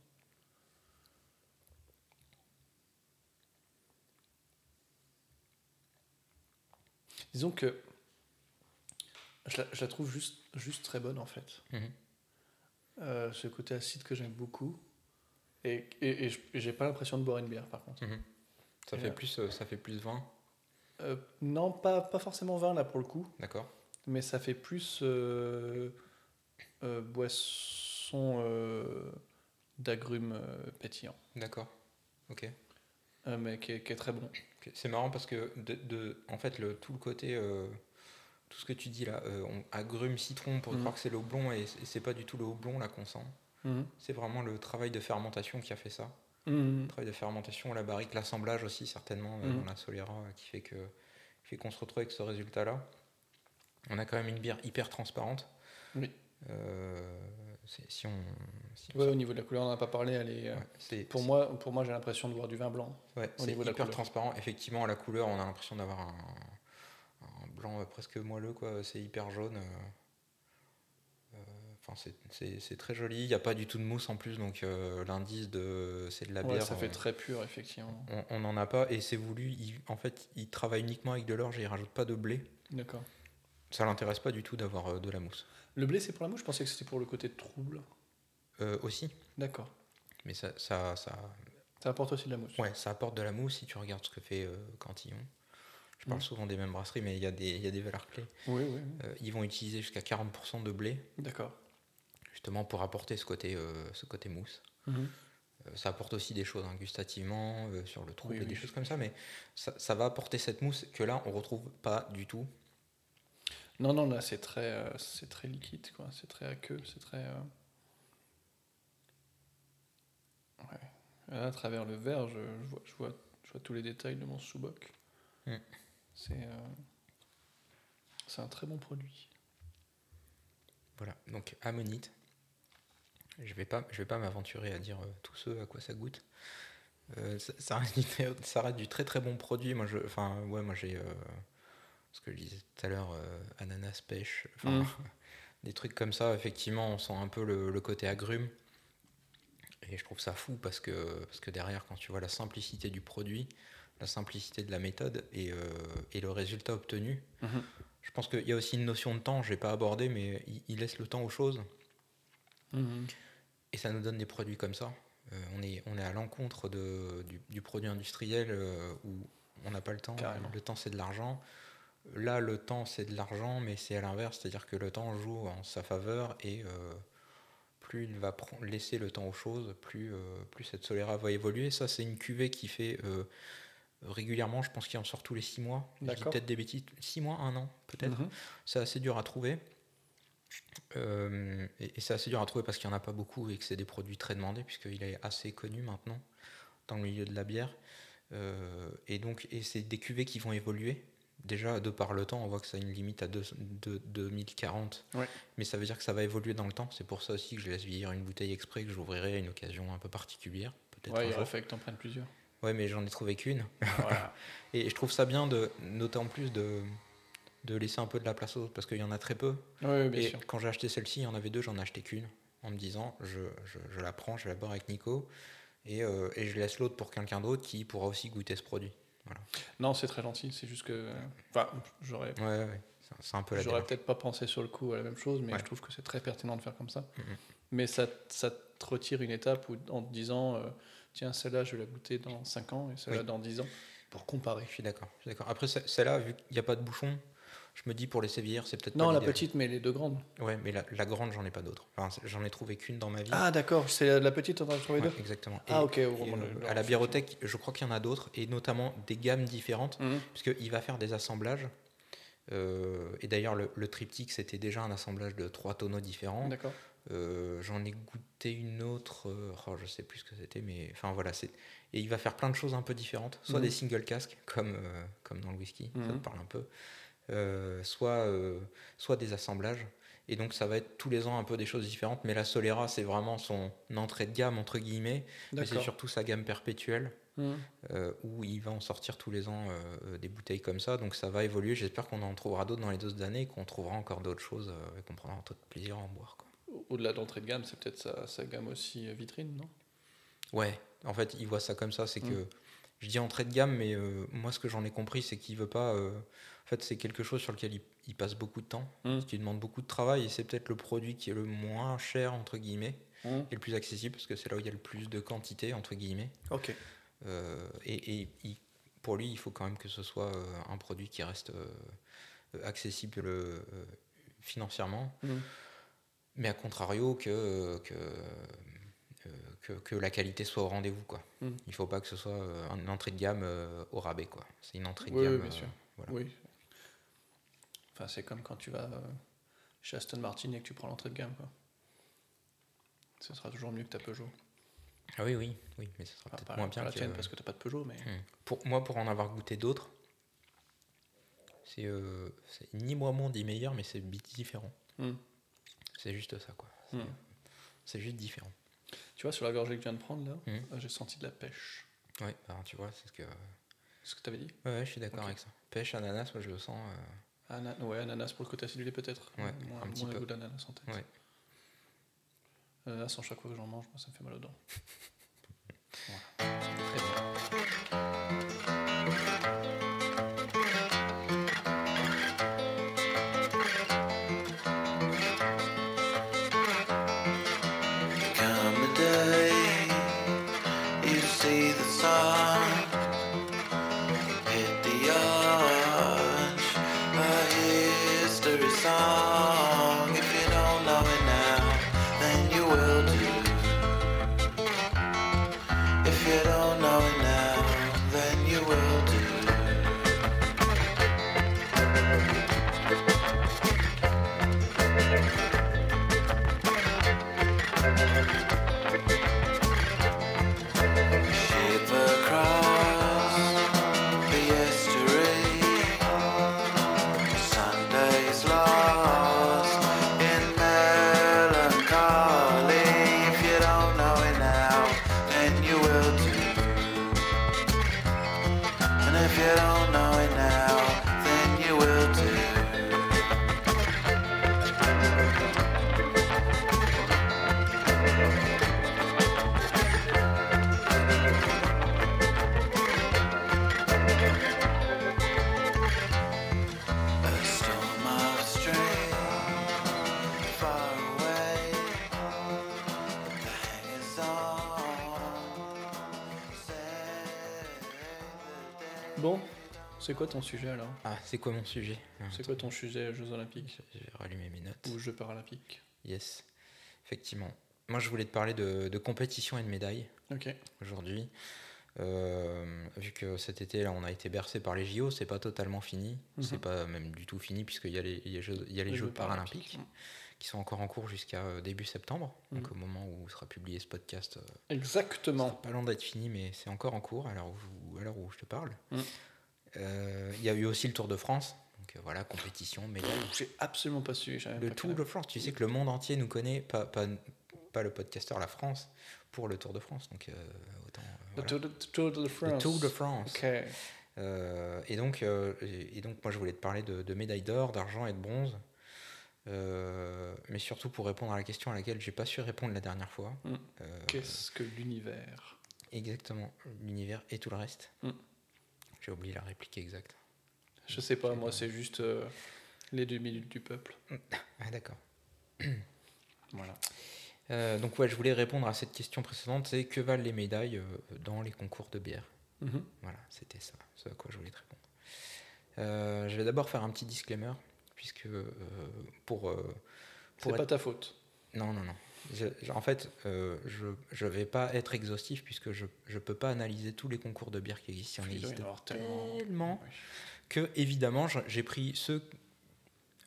Disons que je la, je la trouve juste, juste très bonne en fait. Mhm. Euh, ce côté acide que j'aime beaucoup. Et, et, et j'ai pas l'impression de boire une bière par contre. Mhm. Ça Et fait là- plus, euh, ça fait plus 20, Euh, non, pas, pas forcément vin là pour le coup. d'accord. Mais ça fait plus euh, euh, boisson euh, d'agrumes euh, pétillants. D'accord. Ok. Euh, mais qui est, qui est très bon. C'est marrant parce que de, de- en fait le tout le côté tout ce que tu dis là, euh, on, agrumes, citron, pour Mhm. croire que c'est le houblon et c'est pas du tout le houblon là qu'on sent. C'est vraiment le travail de fermentation qui a fait ça. Mhm. Le travail de fermentation, la barrique, l'assemblage aussi certainement euh, Mhm. dans la Solera qui fait que qui fait qu'on se retrouve avec ce résultat là. On a quand même une bière hyper transparente. Oui. Euh, si on, si- Ouais, au niveau de la couleur, on n'en a pas parlé. Elle est, euh, ouais, pour, moi, pour moi, j'ai l'impression de boire du vin blanc. Ouais, au c'est niveau de la hyper couleur. transparent. Effectivement, à la couleur, on a l'impression d'avoir un, un blanc presque moelleux, quoi. C'est hyper jaune. euh, euh, Enfin, c'est- très joli. Il n'y a pas du tout de mousse en plus, donc euh, l'indice de c'est de la bière. ça fait très pur, effectivement. on n'en a pas et c'est voulu. il- en fait, il travaille uniquement avec de l'orge et il rajoute pas de blé. D'accord. Ça l'intéresse pas du tout d'avoir de la mousse. Le blé, c'est pour la mouche Je pensais que c'était pour le côté trouble. Euh, aussi, D'accord. mais ça, ça, ça, Ça apporte aussi de la mousse. ouais, ça apporte de la mousse si tu regardes ce que fait euh, Cantillon. Je parle Mm. souvent des mêmes brasseries, mais il y, a des- y a des valeurs clés. Oui, oui. oui. Euh, ils vont utiliser jusqu'à 40% de blé, D'accord. justement pour apporter ce côté, ce côté mousse. Mhm. Euh, ça apporte aussi des choses hein, gustativement, euh, sur le trouble Oui, et des oui. choses comme ça, mais ça, ça va apporter cette mousse que là, on retrouve pas du tout. Non, non, là, c'est très, euh, c'est très liquide, quoi. C'est très aqueux, c'est très. euh, Ouais. Là, à travers le verre, je, je vois, je, vois, je vois tous les détails de mon sous-boc. Mm. C'est. euh, C'est un très bon produit. Voilà, donc ammonite. Je vais pas, je vais pas m'aventurer à dire tout ce à quoi ça goûte. Ça, ça reste du, très- ça reste du très très bon produit. Moi, je, enfin, ouais, moi j'ai, ce que je disais tout à l'heure, euh, ananas pêche, enfin, Mm. des trucs comme ça. Effectivement, on sent un peu le, le côté agrume. Et je trouve ça fou parce que, parce que derrière, quand tu vois la simplicité du produit, la simplicité de la méthode et, euh, et le résultat obtenu, Mhm. je pense qu'il y a aussi une notion de temps, je n'ai pas abordé, mais il, il laisse le temps aux choses. Et ça nous donne des produits comme ça. Euh, on, est, on est à l'encontre du, du produit industriel euh, où on n'a pas le temps. Carrément. Le temps, c'est de l'argent. Là, le temps, c'est de l'argent, mais c'est à l'inverse. C'est-à-dire que le temps joue en sa faveur et euh, plus il va laisser le temps aux choses, plus, euh, plus cette Solera va évoluer. Ça, c'est une cuvée qui fait euh, régulièrement, je pense qu'il en sort tous les six mois. Je dis peut-être des bêtises. Six mois, un an, peut-être. Mhm. C'est assez dur à trouver. Et et c'est assez dur à trouver parce qu'il n'y en a pas beaucoup et que c'est des produits très demandés, puisqu'il est assez connu maintenant dans le milieu de la bière. Et donc, et c'est des cuvées qui vont évoluer. Déjà, de par le temps, on voit que ça a une limite à deux- de, 2040. Ouais. Mais ça veut dire que ça va évoluer dans le temps. C'est pour ça aussi que je laisse vieillir une bouteille exprès que j'ouvrirai à une occasion un peu particulière. Peut-être Ouais, il jour. aurait fait que t'en prennes plusieurs. Ouais, mais j'en ai trouvé qu'une. voilà. Et je trouve ça bien de noter en plus de, de laisser un peu de la place aux autres parce qu'il y en a très peu. Oui, bien et sûr. quand j'ai acheté celle-ci, il y en avait deux, j'en ai acheté qu'une en me disant je, je, je la prends, je la boire avec Nico et, euh, et je laisse l'autre pour quelqu'un d'autre qui pourra aussi goûter ce produit. Non, c'est très gentil. C'est juste que. Enfin, j'aurais. Ouais, ouais. C'est- un peu la J'aurais peut-être pas pensé sur le coup à la même chose, mais Ouais. je trouve que c'est très pertinent de faire comme ça. Mhm. Mais ça, ça te retire une étape où, en te disant euh, tiens, celle-là, je vais la goûter dans 5 ans et celle-là Oui. dans 10 ans, pour comparer. Je suis d'accord. Après, ce- celle-là, vu qu'il n'y a pas de bouchon, je me dis pour les sévillères, c'est peut-être Non, la petite, mais les deux grandes. Ouais, mais la, la grande, j'en ai pas d'autres. Enfin, j'en ai trouvé qu'une dans ma vie. Ah, d'accord, c'est la petite, on en a trouvé Ouais, deux exactement. Ah, Et- ok, et, au moment euh, à la biérothèque, je crois qu'il y en a d'autres, et notamment des gammes différentes. Mhm. puisqu'il va faire des assemblages. Euh, et d'ailleurs, le, le triptyque, c'était déjà un assemblage de trois tonneaux différents. D'accord. Euh, J'en ai goûté une autre, oh, je sais plus ce que c'était, mais enfin voilà. c'est Et il va faire plein de choses un peu différentes, soit Mhm. des single casques, comme, comme dans le whisky, ça Mhm. te parle un peu, soit, euh, soit des assemblages. Et donc ça va être tous les ans un peu des choses différentes, mais la Solera c'est vraiment son entrée de gamme entre guillemets, mais c'est surtout sa gamme perpétuelle Mhm. euh, où il va en sortir tous les ans euh, euh, des bouteilles comme ça, donc ça va évoluer. J'espère qu'on en trouvera d'autres dans les deux années, et qu'on trouvera encore d'autres choses euh, et qu'on prendra tout plaisir à en boire. Au-delà d'entrée de gamme, c'est peut-être sa, sa gamme aussi euh, vitrine, non? Ouais, en fait, il voit ça comme ça. C'est Mm. que je dis entrée de gamme, mais euh, moi, ce que j'en ai compris, c'est qu'il veut pas. Euh, en fait, c'est quelque chose sur lequel il, il passe beaucoup de temps, Mm. qui demande beaucoup de travail, et c'est peut-être le produit qui est le moins cher entre guillemets Mhm. et le plus accessible parce que c'est là où il y a le plus de quantité entre guillemets. Ok. Euh, et et il- pour lui, il faut quand même que ce soit euh, un produit qui reste euh, euh, accessible euh, financièrement. Mhm. Mais à contrario, que, euh, que, euh, que, que la qualité soit au rendez-vous. Quoi. Mm. Il ne faut pas que ce soit euh, une entrée de gamme euh, au rabais. quoi. C'est une entrée de Oui, gamme. oui, bien euh, sûr. voilà. Oui. Enfin, c'est comme quand tu vas euh, chez Aston Martin et que tu prends l'entrée de gamme. Quoi. Ce sera toujours mieux que ta Peugeot. Ah oui, oui, oui, mais ce sera Enfin, peut-être pas, moins pas bien la que- tienne parce que t'as pas de Peugeot, mais. Mm. Pour, moi, pour en avoir goûté d'autres, c'est euh, c'est ni moins bon ni meilleur, mais c'est différent. Mm. C'est juste ça, quoi. C'est- Mm. C'est juste différent. Tu vois, sur la gorgée que je viens de prendre, là, euh, j'ai senti de la pêche. Ouais, bah, tu vois, c'est ce que. C'est ce que t'avais dit? Ouais, je suis d'accord avec ça. Pêche, ananas, moi je le sens. euh, Ana- Ouais, ananas pour le côté acidulé, peut-être. Ouais, moins, un petit moins le goût d'ananas en tête. Ouais. Ananas, en chaque fois que j'en mange, moi, ça me fait mal aux dents. quoi ton sujet alors? Ah, c'est quoi mon sujet? C'est quoi ton sujet Jeux Olympiques? J'ai rallumé mes notes. ou Jeux Paralympiques? Yes, effectivement. Moi, je voulais te parler de, de compétition et de médailles Ok. aujourd'hui. Euh, vu que cet été, là, on a été bercé par les JO, c'est pas totalement fini. Mhm. C'est pas même du tout fini, puisqu'il y a les, il y a Jeux, il y a les Jeux paralympiques qui sont encore en cours jusqu'à euh, début septembre. Donc, Mhm. au moment où sera publié ce podcast, euh, Exactement. pas loin d'être fini, mais c'est encore en cours à l'heure où, je- où je te parle. Mhm. Il y a eu aussi le Tour de France. Donc, euh, voilà, compétition, médailles. J'ai absolument pas su. Le pas Tour de France, tu sais que le monde entier nous connaît, pas, pas, pas le podcasteur, la France, pour le Tour de France. Donc, euh, autant. euh, Le voilà. Tour de, Tour de France. Le Tour de France. Ok. Euh, et, donc, euh, et donc, moi, je voulais te parler de, de médailles d'or, d'argent et de bronze. Euh, mais surtout pour répondre à la question à laquelle j'ai pas su répondre la dernière fois. Mm. Euh, Qu'est-ce que l'univers? Exactement, l'univers et tout le reste. Mm. J'ai oublié la réplique exacte. Je sais pas, moi c'est juste euh, les deux minutes du peuple. Ah, d'accord. Voilà. Euh, donc, ouais, je voulais répondre à cette question précédente c'est que valent les médailles euh, dans les concours de bière? Mhm. Voilà, c'était ça, ce à quoi je voulais te répondre. Euh, je vais d'abord faire un petit disclaimer, puisque pour... pour C'est être- pas ta faute. Non, non, non. Je- en fait, euh, je ne vais pas être exhaustif, puisque je ne peux pas analyser tous les concours de bière qui existent. Il en existe tellement. tellement Oui. que, évidemment, j'ai pris ceux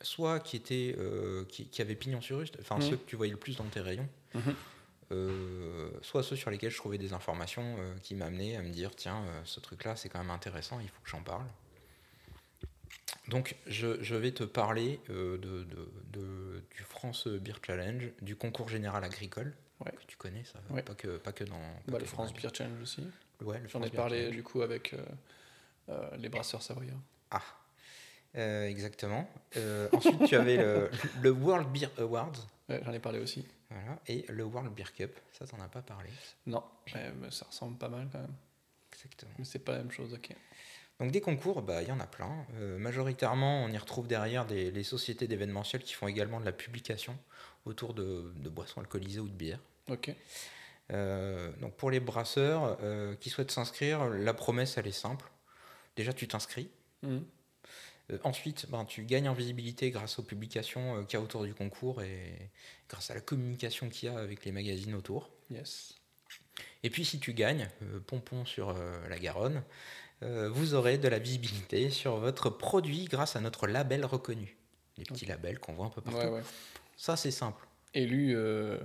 soit qui étaient euh, qui, qui avaient pignon sur rue, enfin Mhm. ceux que tu voyais le plus dans tes rayons, Mhm. euh, soit ceux sur lesquels je trouvais des informations qui m'amenaient à me dire tiens, ce truc-là, c'est quand même intéressant, il faut que j'en parle. Donc, je, je vais te parler euh, de, de- de- du France Beer Challenge, du concours général agricole, Ouais. que tu connais, ça, Ouais. pas, que, pas que dans. pas Bah, que le France Beer Challenge aussi. Ouais, J'en ai parlé Challenge. du coup avec euh, euh, les brasseurs savoyards. Ah, exactement. Ensuite, tu avais le, le World Beer Awards, Ouais, J'en ai parlé aussi. voilà, et le World Beer Cup. Ça, t'en as pas parlé. Non, mais ça ressemble pas mal quand même. Exactement. Mais c'est pas la même chose, ok. Donc des concours, bah, il y en a plein. Euh, majoritairement, on y retrouve derrière des, les sociétés d'événementiel qui font également de la publication autour de, de boissons alcoolisées ou de bière. Ok. Euh, donc pour les brasseurs euh, qui souhaitent s'inscrire, la promesse elle est simple. Déjà tu t'inscris. Mhm. Ensuite, ben, tu gagnes en visibilité grâce aux publications qu'il y a autour du concours et grâce à la communication qu'il y a avec les magazines autour. Yes. Et puis si tu gagnes, pompon sur la Garonne, vous aurez de la visibilité sur votre produit grâce à notre label reconnu. Les petits labels qu'on voit un peu partout. Ouais, ouais. Ça c'est simple. Élu euh,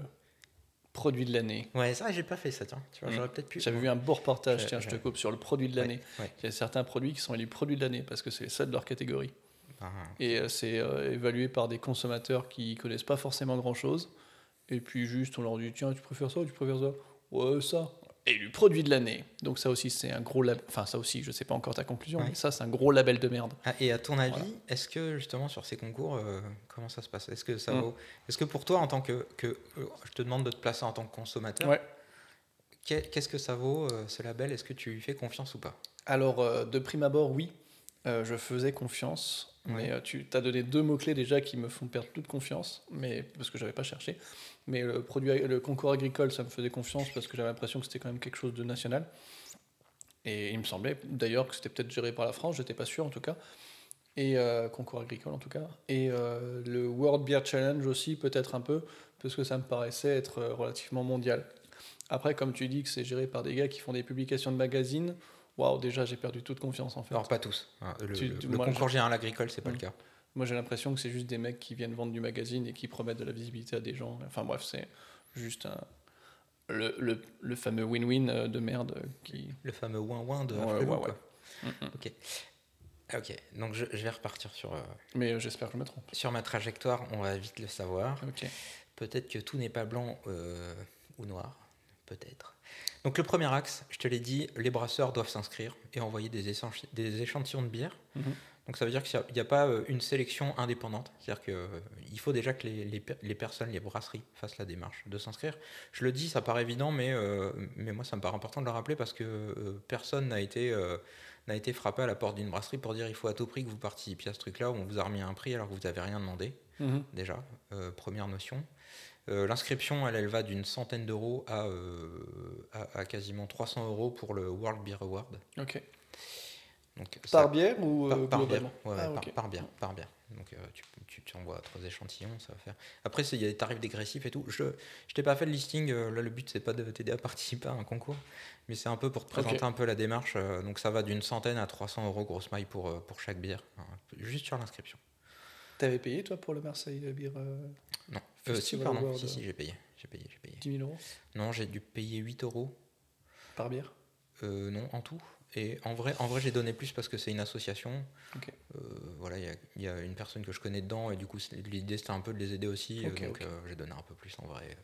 produit de l'année. Ouais, ça j'ai pas fait ça, tiens. Tu vois, Mhm. j'aurais peut-être pu. J'avais vu un beau reportage, tiens, je te coupe, sur le produit de l'année. Ouais. Il y a certains produits qui sont élus produits de l'année parce que c'est ça de leur catégorie. Ben, Et euh, c'est euh, évalué par des consommateurs qui connaissent pas forcément grand chose. Et puis juste, on leur dit tiens, tu préfères ça ou tu préfères ça? Ouais, ça. Élu produit de l'année. Donc ça aussi, c'est un gros label. Enfin, ça aussi, je sais pas encore ta conclusion, Ouais. mais ça, c'est un gros label de merde. Ah, et à ton avis, Voilà. est-ce que justement sur ces concours, euh, comment ça se passe? Est-ce que ça Mm. vaut Est-ce que pour toi, en tant que, que euh, je te demande de te placer en tant que consommateur, Ouais. qu'est- qu'est-ce que ça vaut euh, ce label? Est-ce que tu lui fais confiance ou pas? Alors, euh, de prime abord, oui, euh, je faisais confiance. Mais euh, tu as donné deux mots-clés déjà qui me font perdre toute confiance, mais, parce que j'avais pas cherché. Mais le, produit, le concours agricole, ça me faisait confiance parce que j'avais l'impression que c'était quand même quelque chose de national. Et il me semblait d'ailleurs que c'était peut-être géré par la France, j'étais pas sûr en tout cas. Et euh, concours agricole en tout cas. Et euh, le World Beer Challenge aussi, peut-être un peu, parce que ça me paraissait être relativement mondial. Après, comme tu dis que c'est géré par des gars qui font des publications de magazines, waouh, déjà j'ai perdu toute confiance en fait. Alors pas tous. hein. Le, Tu- le- le moi, concours général agricole, c'est pas Mm. le cas. Moi, j'ai l'impression que c'est juste des mecs qui viennent vendre du magazine et qui promettent de la visibilité à des gens. Enfin bref, c'est juste un- le, le- le fameux win-win euh, de merde euh, qui. Le fameux ouin-ouin de Ouais, ouais, ouais. Mm, mm. Ok. Ok, donc je, je vais repartir sur, euh, Mais j'espère que je me trompe. sur ma trajectoire, on va vite le savoir. Ok. Peut-être que tout n'est pas blanc euh, ou noir, peut-être. Donc le premier axe, je te l'ai dit, les brasseurs doivent s'inscrire et envoyer des, échantillons de bière. Mhm. Donc ça veut dire qu'il n'y a, pas euh, une sélection indépendante. C'est-à-dire qu'il faut déjà que les, les per- les personnes, les brasseries fassent la démarche de s'inscrire. Je le dis, ça paraît évident, mais, euh, mais moi ça me paraît important de le rappeler parce que euh, personne n'a été, euh, n'a été frappé à la porte d'une brasserie pour dire il faut à tout prix que vous participiez à ce truc-là où on vous a remis un prix alors que vous n'avez rien demandé Mhm. déjà, euh, première notion. Euh, L'inscription, elle, elle va d'une centaine d'euros à, euh, à, à quasiment 300 euros pour le World Beer Award. Ok. Donc, Par ça- bière ou par, euh, par bière. Ouais, Ah, par, par bière, par bière. Donc euh, tu, tu, tu envoies trois échantillons, ça va faire. Après, il y a des tarifs dégressifs et tout. Je je t'ai pas fait le listing. euh, là, le but c'est pas de t'aider à participer à un concours, mais c'est un peu pour te présenter un peu la démarche. euh, donc ça va d'une centaine à 300 euros grosse maille pour euh, pour chaque bière, hein, juste sur l'inscription. T'avais payé toi pour le Marseille Beer euh, Non. Euh, si, Festival pardon. Award, Si, euh. si, j'ai payé. J'ai payé, j'ai payé. 10 000 euros Non, j'ai dû payer 8 euros. par bière Euh, non, en tout. Et en vrai, en vrai j'ai donné plus parce que c'est une association. Ok. Euh, voilà, il y a- il y, a une personne que je connais dedans et du coup, l'idée c'était un peu de les aider aussi. euh, Ok, donc euh, j'ai donné un peu plus en vrai.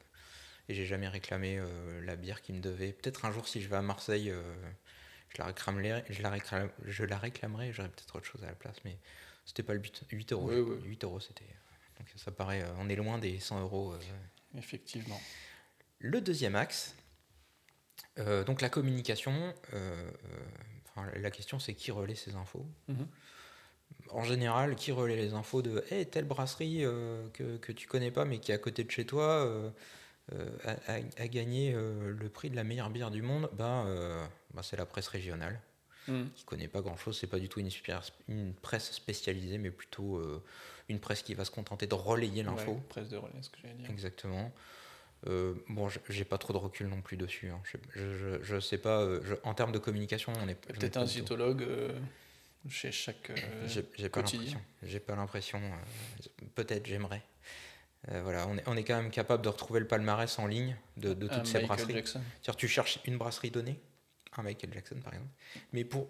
Et j'ai jamais réclamé la bière qui me devait. Peut-être un jour, si je vais à Marseille, je, la réclamerai, je, la réclame- je la réclamerai. J'aurais peut-être autre chose à la place, mais c'était pas le but. 8 euros. Oui, j'ai- oui. 8 euros, c'était. Donc ça paraît. euh, on est loin des 100 euros. euh, Effectivement. le deuxième axe, euh, donc la communication, euh, euh, enfin, la question c'est qui relaie ces infos. Mhm. En général, qui relaie les infos de hey, telle brasserie euh, que, que tu connais pas mais qui est à côté de chez toi euh, euh, a, a- a gagné euh, le prix de la meilleure bière du monde ben, euh, ben, C'est la presse régionale Mhm. qui connaît pas grand chose. C'est pas du tout une, presse spécialisée mais plutôt euh, une presse qui va se contenter de relayer l'info. Ouais, presse de relais, ce que j'allais dire. Exactement. Euh, bon, j'ai pas trop de recul non plus dessus. hein. Je, je, je- je sais pas. euh, je- en termes de communication, on est. Peut-être un cytologue euh, chez chaque. J'ai pas l'impression. J'ai pas l'impression. Peut-être j'aimerais. Euh, voilà, on est, on est quand même capable de retrouver le palmarès en ligne de, de un toutes ces Michael brasseries. Tu cherches une brasserie donnée, un Michael Jackson par exemple. Mais pour,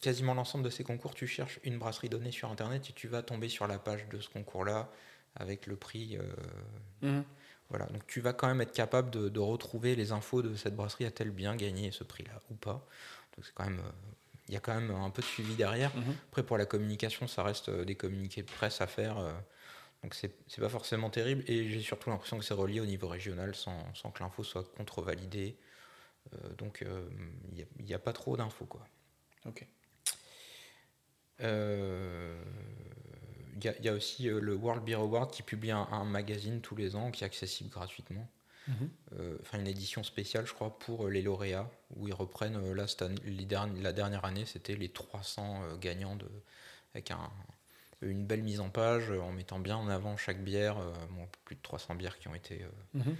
quasiment l'ensemble de ces concours, tu cherches une brasserie donnée sur internet et tu vas tomber sur la page de ce concours-là avec le prix. euh, Mhm. voilà, donc tu vas quand même être capable de, de retrouver les infos de cette brasserie a-t-elle bien gagné ce prix-là ou pas? Donc c'est quand même, euh, il y a quand même un peu de suivi derrière. Mhm. Après pour la communication, ça reste euh, des communiqués de presse à faire, euh, donc c'est c'est pas forcément terrible. Et j'ai surtout l'impression que c'est relié au niveau régional sans, sans que l'info soit contre-validée. Euh, donc euh, il n'y a, pas trop d'infos quoi. Ok. Euh, Il y, a- il y a aussi euh, le World Beer Award qui publie un, un magazine tous les ans qui est accessible gratuitement. Mhm. Euh, Enfin, une édition spéciale, je crois, pour euh, les lauréats, où ils reprennent, euh, là, cette année- les derni- la dernière année, c'était les 300 euh, gagnants, de, avec un, une belle mise en page, euh, en mettant bien en avant chaque bière, euh, bon, plus de 300 bières qui ont été euh, Mhm.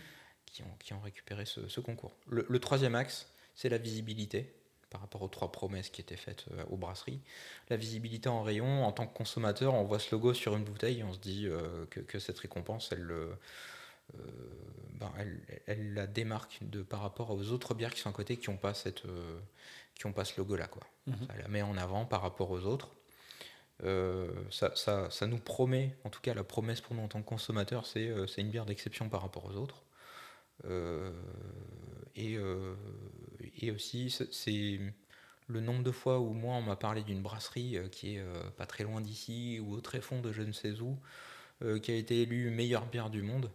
Qui ont, qui ont récupéré ce, ce concours. Le, le troisième axe, c'est la visibilité par rapport aux trois promesses qui étaient faites euh, aux brasseries. La visibilité en rayon, en tant que consommateur, on voit ce logo sur une bouteille et on se dit euh, que, que cette récompense, elle, le- euh, ben, elle, elle la démarque de, par rapport aux autres bières qui sont à côté qui n'ont pas, cette, euh, qui ont pas ce logo-là. quoi. Mhm. Ça la met en avant par rapport aux autres. Euh, ça, ça- ça nous promet, en tout cas la promesse pour nous en tant que consommateurs, c'est euh, c'est une bière d'exception par rapport aux autres. Euh, et, euh, et aussi, c'est- le nombre de fois où moi on m'a parlé d'une brasserie euh, qui est pas très loin d'ici ou au très fond de je ne sais où, qui a été élue meilleure bière du monde.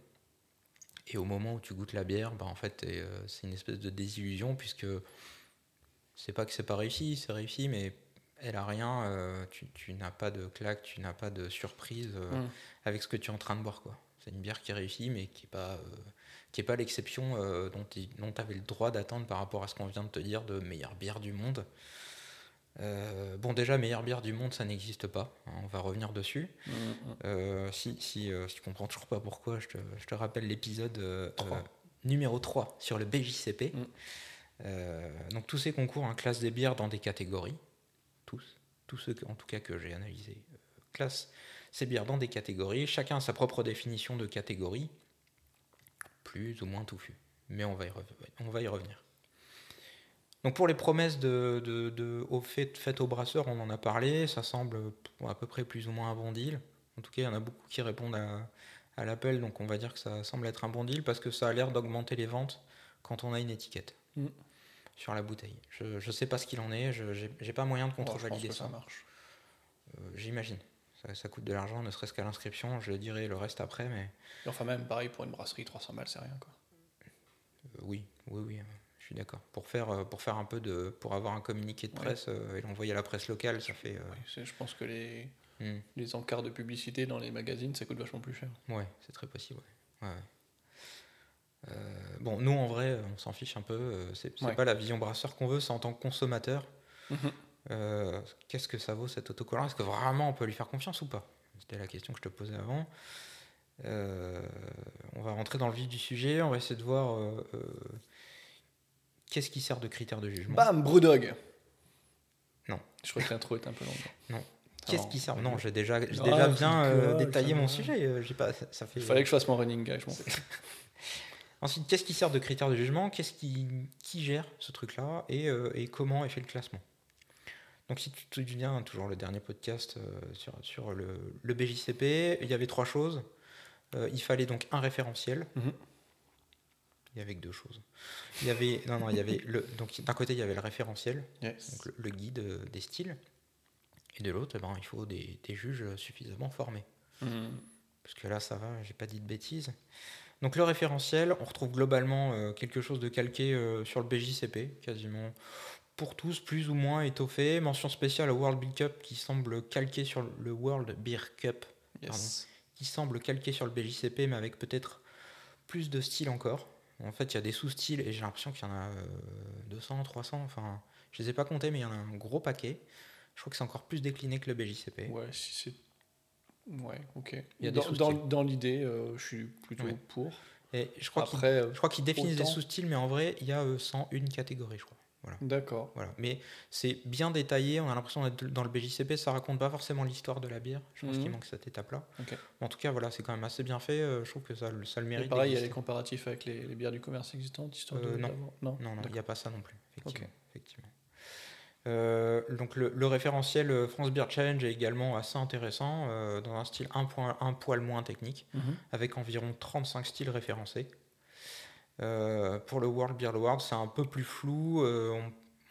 Et au moment où tu goûtes la bière, bah, en fait, c'est une espèce de désillusion puisque c'est pas que c'est pas réussi, c'est réussi, mais elle a rien. euh, tu, tu n'as pas de claque, tu n'as pas de surprise euh, Mm. avec ce que tu es en train de boire, quoi. C'est une bière qui réussit, mais qui est pas, euh, qui est pas l'exception euh, dont tu avais le droit d'attendre par rapport à ce qu'on vient de te dire de meilleure bière du monde. Euh, bon, déjà, meilleure bière du monde, ça n'existe pas. hein, on va revenir dessus. Mhm. Euh, si, si, si tu comprends toujours pas pourquoi, je te, je te rappelle l'épisode numéro 3 sur le BJCP. Mm. Donc tous ces concours hein, classent des bières dans des catégories. Tous. Tous ceux que- en tout cas que j'ai analysés classent ces bières dans des catégories. Chacun a sa propre définition de catégorie. Plus ou moins touffu. Mais on va y, rev- on va y revenir. Donc pour les promesses de, de, de- au fait, faites aux brasseurs, on en a parlé, ça semble à peu près plus ou moins un bon deal. En tout cas, il y en a beaucoup qui répondent à, à l'appel, donc on va dire que ça semble être un bon deal parce que ça a l'air d'augmenter les ventes quand on a une étiquette Mm. sur la bouteille. Je ne sais pas ce qu'il en est, je n'ai pas moyen de contre-valider que ça. ça marche. Euh, J'imagine. Ça, ça coûte de l'argent, ne serait-ce qu'à l'inscription, je dirais le reste après, mais Et enfin, même pareil pour une brasserie, 300 balles, c'est rien. Quoi. euh, oui, oui, oui, je suis d'accord. Pour faire, euh, pour faire un peu de. pour avoir un communiqué de presse euh, et l'envoyer à la presse locale, ça fait. c'est- je pense que les, hmm. les encarts de publicité dans les magazines, ça coûte vachement plus cher. Ouais, c'est très possible. Ouais. Ouais, ouais. Euh, bon, nous en vrai, on s'en fiche un peu. C'est c'est Ouais. pas la vision brasseur qu'on veut, c'est en tant que consommateur. Mhm. Euh, Qu'est-ce que ça vaut cet autocollant? Est-ce que vraiment on peut lui faire confiance ou pas? C'était la question que je te posais avant. Euh, on va rentrer dans le vif du sujet. On va essayer de voir euh, euh, qu'est-ce qui sert de critère de jugement? Bam, Brewdog Non. Je crois que l'intro est un peu longue. Non. Qu'est-ce qui sert? Non, j'ai déjà, j'ai Ah, déjà bien euh, détaillé mon sujet. J'ai pas, ça, ça fait. Il fallait que je fasse mon running guy, je m'en fais. Ensuite, qu'est-ce qui sert de critère de jugement? Qu'est-ce qui, qui gère ce truc-là? Et, euh, et comment est fait le classement? Donc, si tu te souviens, toujours le dernier podcast euh, sur, sur le, le BJCP, il y avait trois choses. Euh, il fallait donc un référentiel. Mhm. Il y avait que deux choses. Il y avait, non, non, il y avait le, donc d'un côté il y avait le référentiel, Yes. donc le, le guide euh, des styles, et de l'autre, eh ben, il faut des, des juges suffisamment formés. Mhm. Parce que là, ça va, j'ai pas dit de bêtises. Donc le référentiel, on retrouve globalement euh, quelque chose de calqué euh, sur le BJCP, quasiment pour tous, plus ou moins étoffé. Mention spéciale au World Beer Cup qui semble calqué sur le World Beer Cup, Yes. qui semble calqué sur le BJCP, mais avec peut-être plus de style encore. En fait, il y a des sous-styles et j'ai l'impression qu'il y en a euh, 200, 300, enfin, je les ai pas comptés, mais il y en a un gros paquet. Je crois que c'est encore plus décliné que le BJCP. Ouais, si c'est. Ouais, ok. Il y a dans, dans, dans l'idée, euh, je suis plutôt Ouais. pour. Et je crois qu'ils euh, Je crois qu'ils définissent des sous-styles, mais en vrai, il y a euh, 101 catégories, je crois. D'accord. Voilà. Mais c'est bien détaillé, on a l'impression d'être dans le BJCP, ça raconte pas forcément l'histoire de la bière. Je pense Mhm. qu'il manque cette étape-là. En tout cas, voilà, c'est quand même assez bien fait. euh, Je trouve que ça, le- ça le Et mérite. pareil, il y a les comparatifs avec les, les bières du commerce existantes, histoire Euh, de. non. il n'y a pas ça non plus. effectivement. effectivement. Euh, donc le, le référentiel France Beer Challenge est également assez intéressant, euh, dans un style un, point, un poil moins technique, Mhm. avec environ 35 styles référencés. Euh, pour le World Beer Award, c'est un peu plus flou. euh,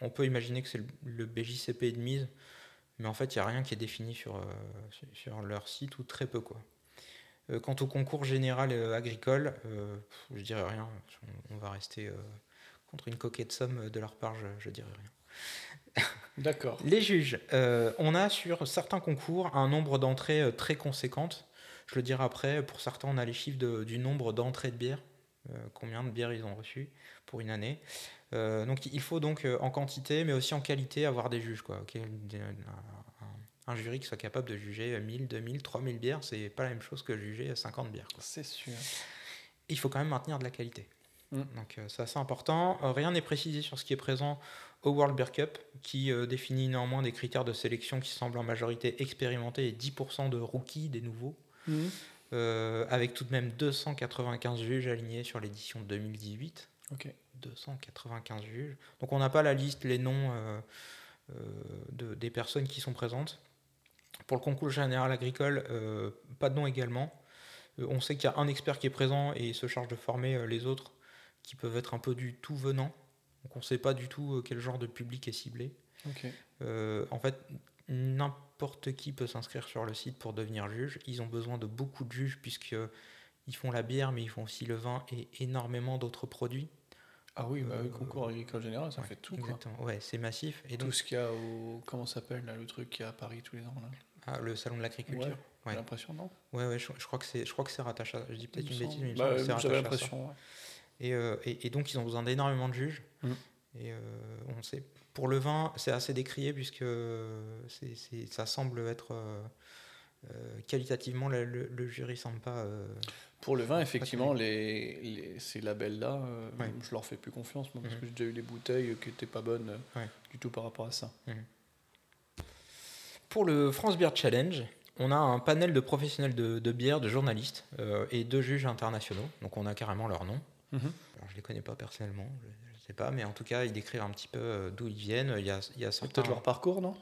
on, on peut imaginer que c'est le, le BJCP de mise, mais en fait, il n'y a rien qui est défini sur, euh, sur- leur site, ou très peu. quoi. Quant au concours général agricole, je dirais rien. On, on va rester contre une coquette somme de leur part, je, je dirais rien. D'accord. Les juges, euh, on a sur certains concours un nombre d'entrées très conséquentes. Je le dirai après, pour certains, on a les chiffres de- du nombre d'entrées de bières, euh, combien de bières ils ont reçues pour une année. Euh, donc il faut donc euh, en quantité, mais aussi en qualité, avoir des juges. Quoi, ok Des- un, jury qui soit capable de juger 1000, 2000, 3000 bières, c'est pas la même chose que juger 50 bières. C'est sûr. il faut quand même maintenir de la qualité. Mm. Donc euh, c'est assez important. Euh, rien n'est précisé sur ce qui est présent au World Beer Cup, qui euh, définit néanmoins des critères de sélection qui semblent en majorité expérimentés et 10% de rookies, des nouveaux, Mhm. Euh, avec tout de même 295 juges alignés sur l'édition 2018. Ok. 295 juges. Donc on n'a pas la liste, les noms euh, euh, de- des personnes qui sont présentes. Pour le concours général agricole, pas de nom également. On sait qu'il y a un expert qui est présent et se charge de former les autres qui peuvent être un peu du tout venant. Donc on ne sait pas du tout quel genre de public est ciblé. En fait, n'importe qui peut s'inscrire sur le site pour devenir juge. Ils ont besoin de beaucoup de juges puisque ils font la bière, mais ils font aussi le vin et énormément d'autres produits. Ah oui, bah, Euh, le concours agricole général, ça Ouais, fait tout. Quoi. Exactement. Ouais, c'est massif. Et donc, Tout ce qu'il y a au. Comment s'appelle là, le truc qu'il y a à Paris tous les ans là ah, le salon de l'agriculture. Ouais, Ouais. J'ai l'impression, non? Ouais, ouais, je, je crois que c'est, je crois que c'est rattaché. À, je dis peut-être une bêtise, mais Bah, c'est rattaché à ça. l'impression. ouais. Et, euh, et, et donc ils ont besoin d'énormément de juges. Mm. Et euh, on sait. Pour le vin, c'est assez décrié puisque ça semble être euh, euh, qualitativement le, le- le jury semble pas. euh, Pour le vin, effectivement, les, les- ces labels-là, euh, Ouais. je leur fais plus confiance, moi, parce Mhm. que j'ai déjà eu des bouteilles qui n'étaient pas bonnes Ouais. du tout par rapport à ça. Pour le France Beer Challenge, on a un panel de professionnels de, de bière, de journalistes et de juges internationaux. Donc on a carrément leur nom. Mhm. Alors, je les connais pas personnellement, je sais pas, mais en tout cas ils décrivent un petit peu euh, d'où ils viennent. Il y a, il y a certains- peut-être leur parcours, non?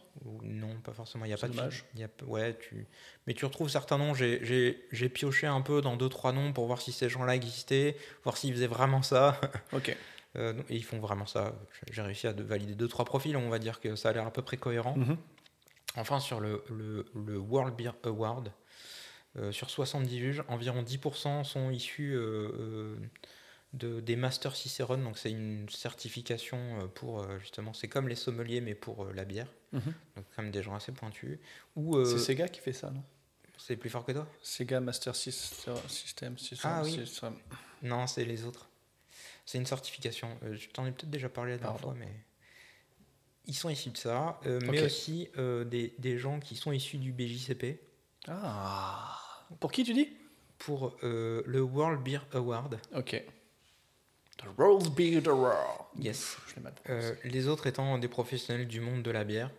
Non, pas forcément. Il y a pas de il y a, ouais, tu, mais tu retrouves certains noms. J'ai, j'ai, j'ai pioché un peu dans deux trois noms pour voir si ces gens-là existaient, voir s'ils faisaient vraiment ça. Ok. Euh, et ils font vraiment ça. J'ai réussi à de- valider deux trois profils. On va dire que ça a l'air à peu près cohérent. Mhm. Enfin, sur le, le, le World Beer Award, euh, sur 70 juges, environ 10% sont issus euh, de, des Master Cicerone. Donc, c'est une certification euh, pour euh, justement, c'est comme les sommeliers, mais pour euh, la bière. Mhm. Donc, même des gens assez pointus. Ou C'est Sega qui fait ça, non? c'est plus fort que toi? Sega Master System, System, System, Ah oui. System. Non, c'est les autres. C'est une certification. Euh, je t'en ai peut-être déjà parlé la dernière fois, mais ils sont issus de ça. euh, Mais aussi euh, des, des gens qui sont issus du BJCP. Ah Pour qui tu dis? Pour le World Beer Award. Ok. The World Beer. Yes. Je Euh, les autres étant des professionnels du monde de la bière.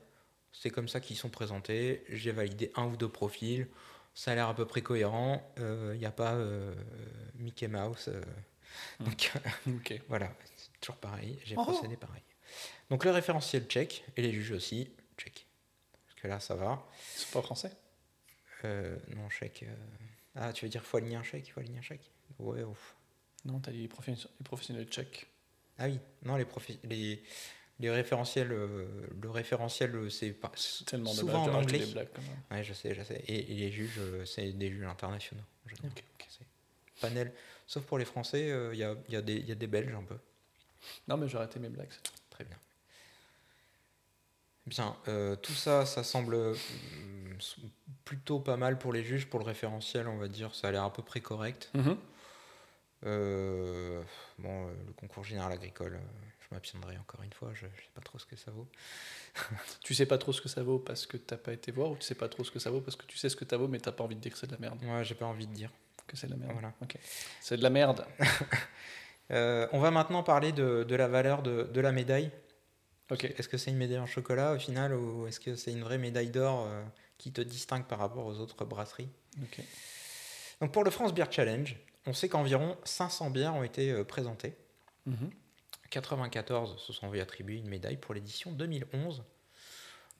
C'est comme ça qu'ils sont présentés. J'ai validé un ou deux profils. Ça a l'air à peu près cohérent. Il n'y a pas euh, Mickey Mouse. euh, donc Ok. voilà, c'est toujours pareil. J'ai Oh. procédé pareil. Donc le référentiel check et les juges aussi check. Parce que là ça va. C'est pas français? Euh, non chèque. euh, Ah tu veux dire faut aligner un chèque, il faut aligner un chèque. Ouais. ouf. Non, t'as dit les professionnels, les professionnels tchèques. Ah oui, non, les, les, les référentiels, euh, le référentiel, euh, c'est pas Tellement souvent de en anglais. des blagues quand même. Ouais, je sais, je sais. Et, et les juges, euh, c'est des juges internationaux. en général. Ok, ok. C'est Panel. Sauf pour les Français, euh, il y, a, y, a y a des Belges un peu. Non, mais j'ai arrêté mes blagues. Très bien. Bien, euh, tout ça, ça semble plutôt pas mal pour les juges. Pour le référentiel, on va dire, ça a l'air à peu près correct. Euh, bon, euh, le concours général agricole, euh, je m'abstiendrai encore une fois, je ne sais pas trop ce que ça vaut. Tu sais pas trop ce que ça vaut parce que t'as pas été voir ou tu sais pas trop ce que ça vaut parce que tu sais ce que ça vaut mais t'as pas envie de dire que c'est de la merde? Ouais, j'ai pas envie de dire. Que c'est de la merde. Voilà. Ok. C'est de la merde. Euh, on va maintenant parler de, de la valeur de, de la médaille. Ok. Est-ce que c'est une médaille en chocolat au final ou est-ce que c'est une vraie médaille d'or euh, qui te distingue par rapport aux autres brasseries? Ok. Donc pour le France Beer Challenge, on sait qu'environ 500 bières ont été euh, présentées. Mhm. 94 se sont vu attribuer une médaille pour l'édition 2011.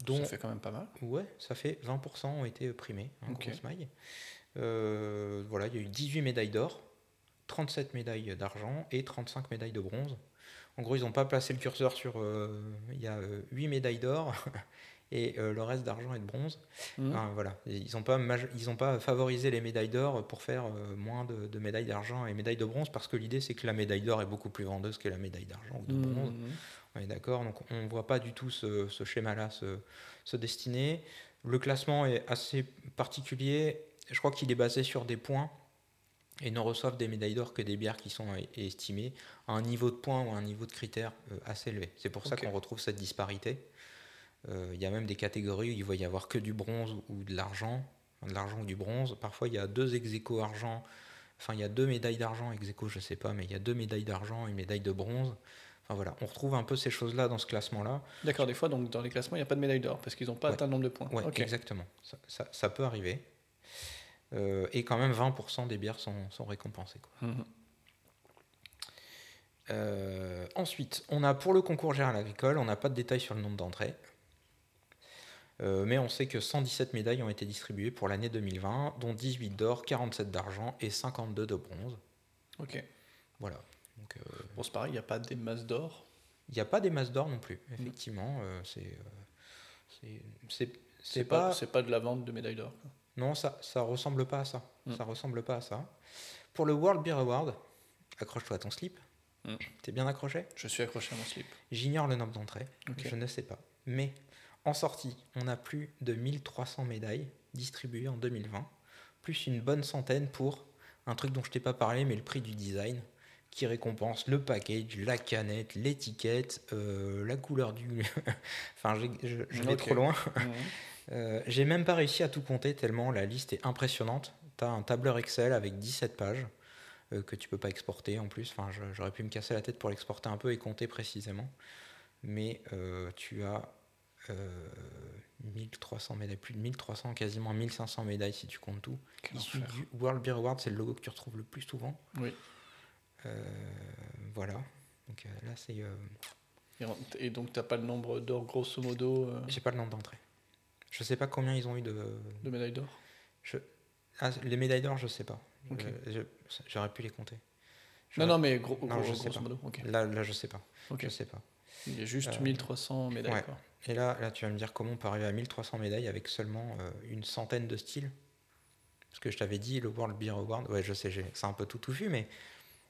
Dont, Ça fait quand même pas mal. Ouais, ça fait 20% ont été primés, en maille. Euh, voilà, il y a eu 18 médailles d'or, 37 médailles d'argent et 35 médailles de bronze. En gros, ils n'ont pas placé le curseur sur. euh, il y a euh, 8 médailles d'or et euh, le reste d'argent et de bronze. Enfin, voilà, ils n'ont pas, maj- ils ont pas favorisé les médailles d'or pour faire euh, moins de, de médailles d'argent et médailles de bronze parce que l'idée c'est que la médaille d'or est beaucoup plus vendeuse que la médaille d'argent ou de bronze. Mhm. On est d'accord, donc on ne voit pas du tout ce, ce schéma-là se, se destiner. Le classement est assez particulier. Je crois qu'il est basé sur des points et ne reçoivent des médailles d'or que des bières qui sont é- estimées à un niveau de points ou à un niveau de critères euh, assez élevé. C'est pour ça qu'on retrouve cette disparité. Euh, Il y a même des catégories où il va y avoir que du bronze ou de l'argent, de l'argent ou du bronze. Parfois, il y a deux ex aequo argent, enfin, il y a deux médailles d'argent, ex aequo, je sais pas, mais il y a deux médailles d'argent et une médaille de bronze. Enfin voilà, on retrouve un peu ces choses-là dans ce classement-là. D'accord, des fois, donc, dans les classements, il n'y a pas de médaille d'or parce qu'ils n'ont pas Ouais. atteint le nombre de points. Ok. exactement. Ça, ça- ça peut arriver. Euh, et quand même, 20% des bières sont, sont récompensées. quoi. Mhm. Euh, ensuite, on a pour le concours général agricole, on n'a pas de détails sur le nombre d'entrées. Euh, mais on sait que 117 médailles ont été distribuées pour l'année 2020, dont 18 d'or, 47 d'argent et 52 de bronze. Ok. Voilà. Donc, euh, Bon, c'est pareil, il n'y a pas des masses d'or. il n'y a pas des masses d'or non plus, effectivement. euh, c'est, c'est, pas, pas, c'est pas de la vente de médailles d'or. Non, ça, ça ressemble pas à ça. Mm. Ça ressemble pas à ça. Pour le World Beer Award, accroche-toi à ton slip. Mm. T'es bien accroché? Je suis accroché à mon slip. J'ignore le nombre d'entrées. Je ne sais pas. Mais en sortie, on a plus de 1300 médailles distribuées en 2020, plus une bonne centaine pour un truc dont je t'ai pas parlé, mais le prix du design, qui récompense le package, la canette, l'étiquette, euh, la couleur du. enfin, je, je vais trop loin. Euh, J'ai même pas réussi à tout compter tellement la liste est impressionnante. Tu as un tableur Excel avec 17 pages euh, que tu peux pas exporter en plus. Enfin, j'aurais pu me casser la tête pour l'exporter un peu et compter précisément. Mais tu as 1300 médailles, plus de 1300, quasiment 1500 médailles si tu comptes tout. Issu du World Beer Award, c'est le logo que tu retrouves le plus souvent. Oui. Euh, voilà. Donc euh, là, c'est. euh, Et, donc, tu n'as pas le nombre d'or, grosso modo, euh, J'ai pas le nombre d'entrées. Je sais pas combien ils ont eu de, de médailles d'or Ah, les médailles d'or, je sais pas. Euh, J'aurais pu les compter. Non, non, mais gros, Non, gros- je sais grosso pas. modo. Là, là, je sais pas. Je sais pas. Il y a juste Euh, 1300 médailles. ouais. quoi. Et là, là, tu vas me dire comment on peut arriver à 1300 médailles avec seulement euh, une centaine de styles. Parce que je t'avais dit, le World Beer Award, ouais, je sais, c'est un peu tout touffu, mais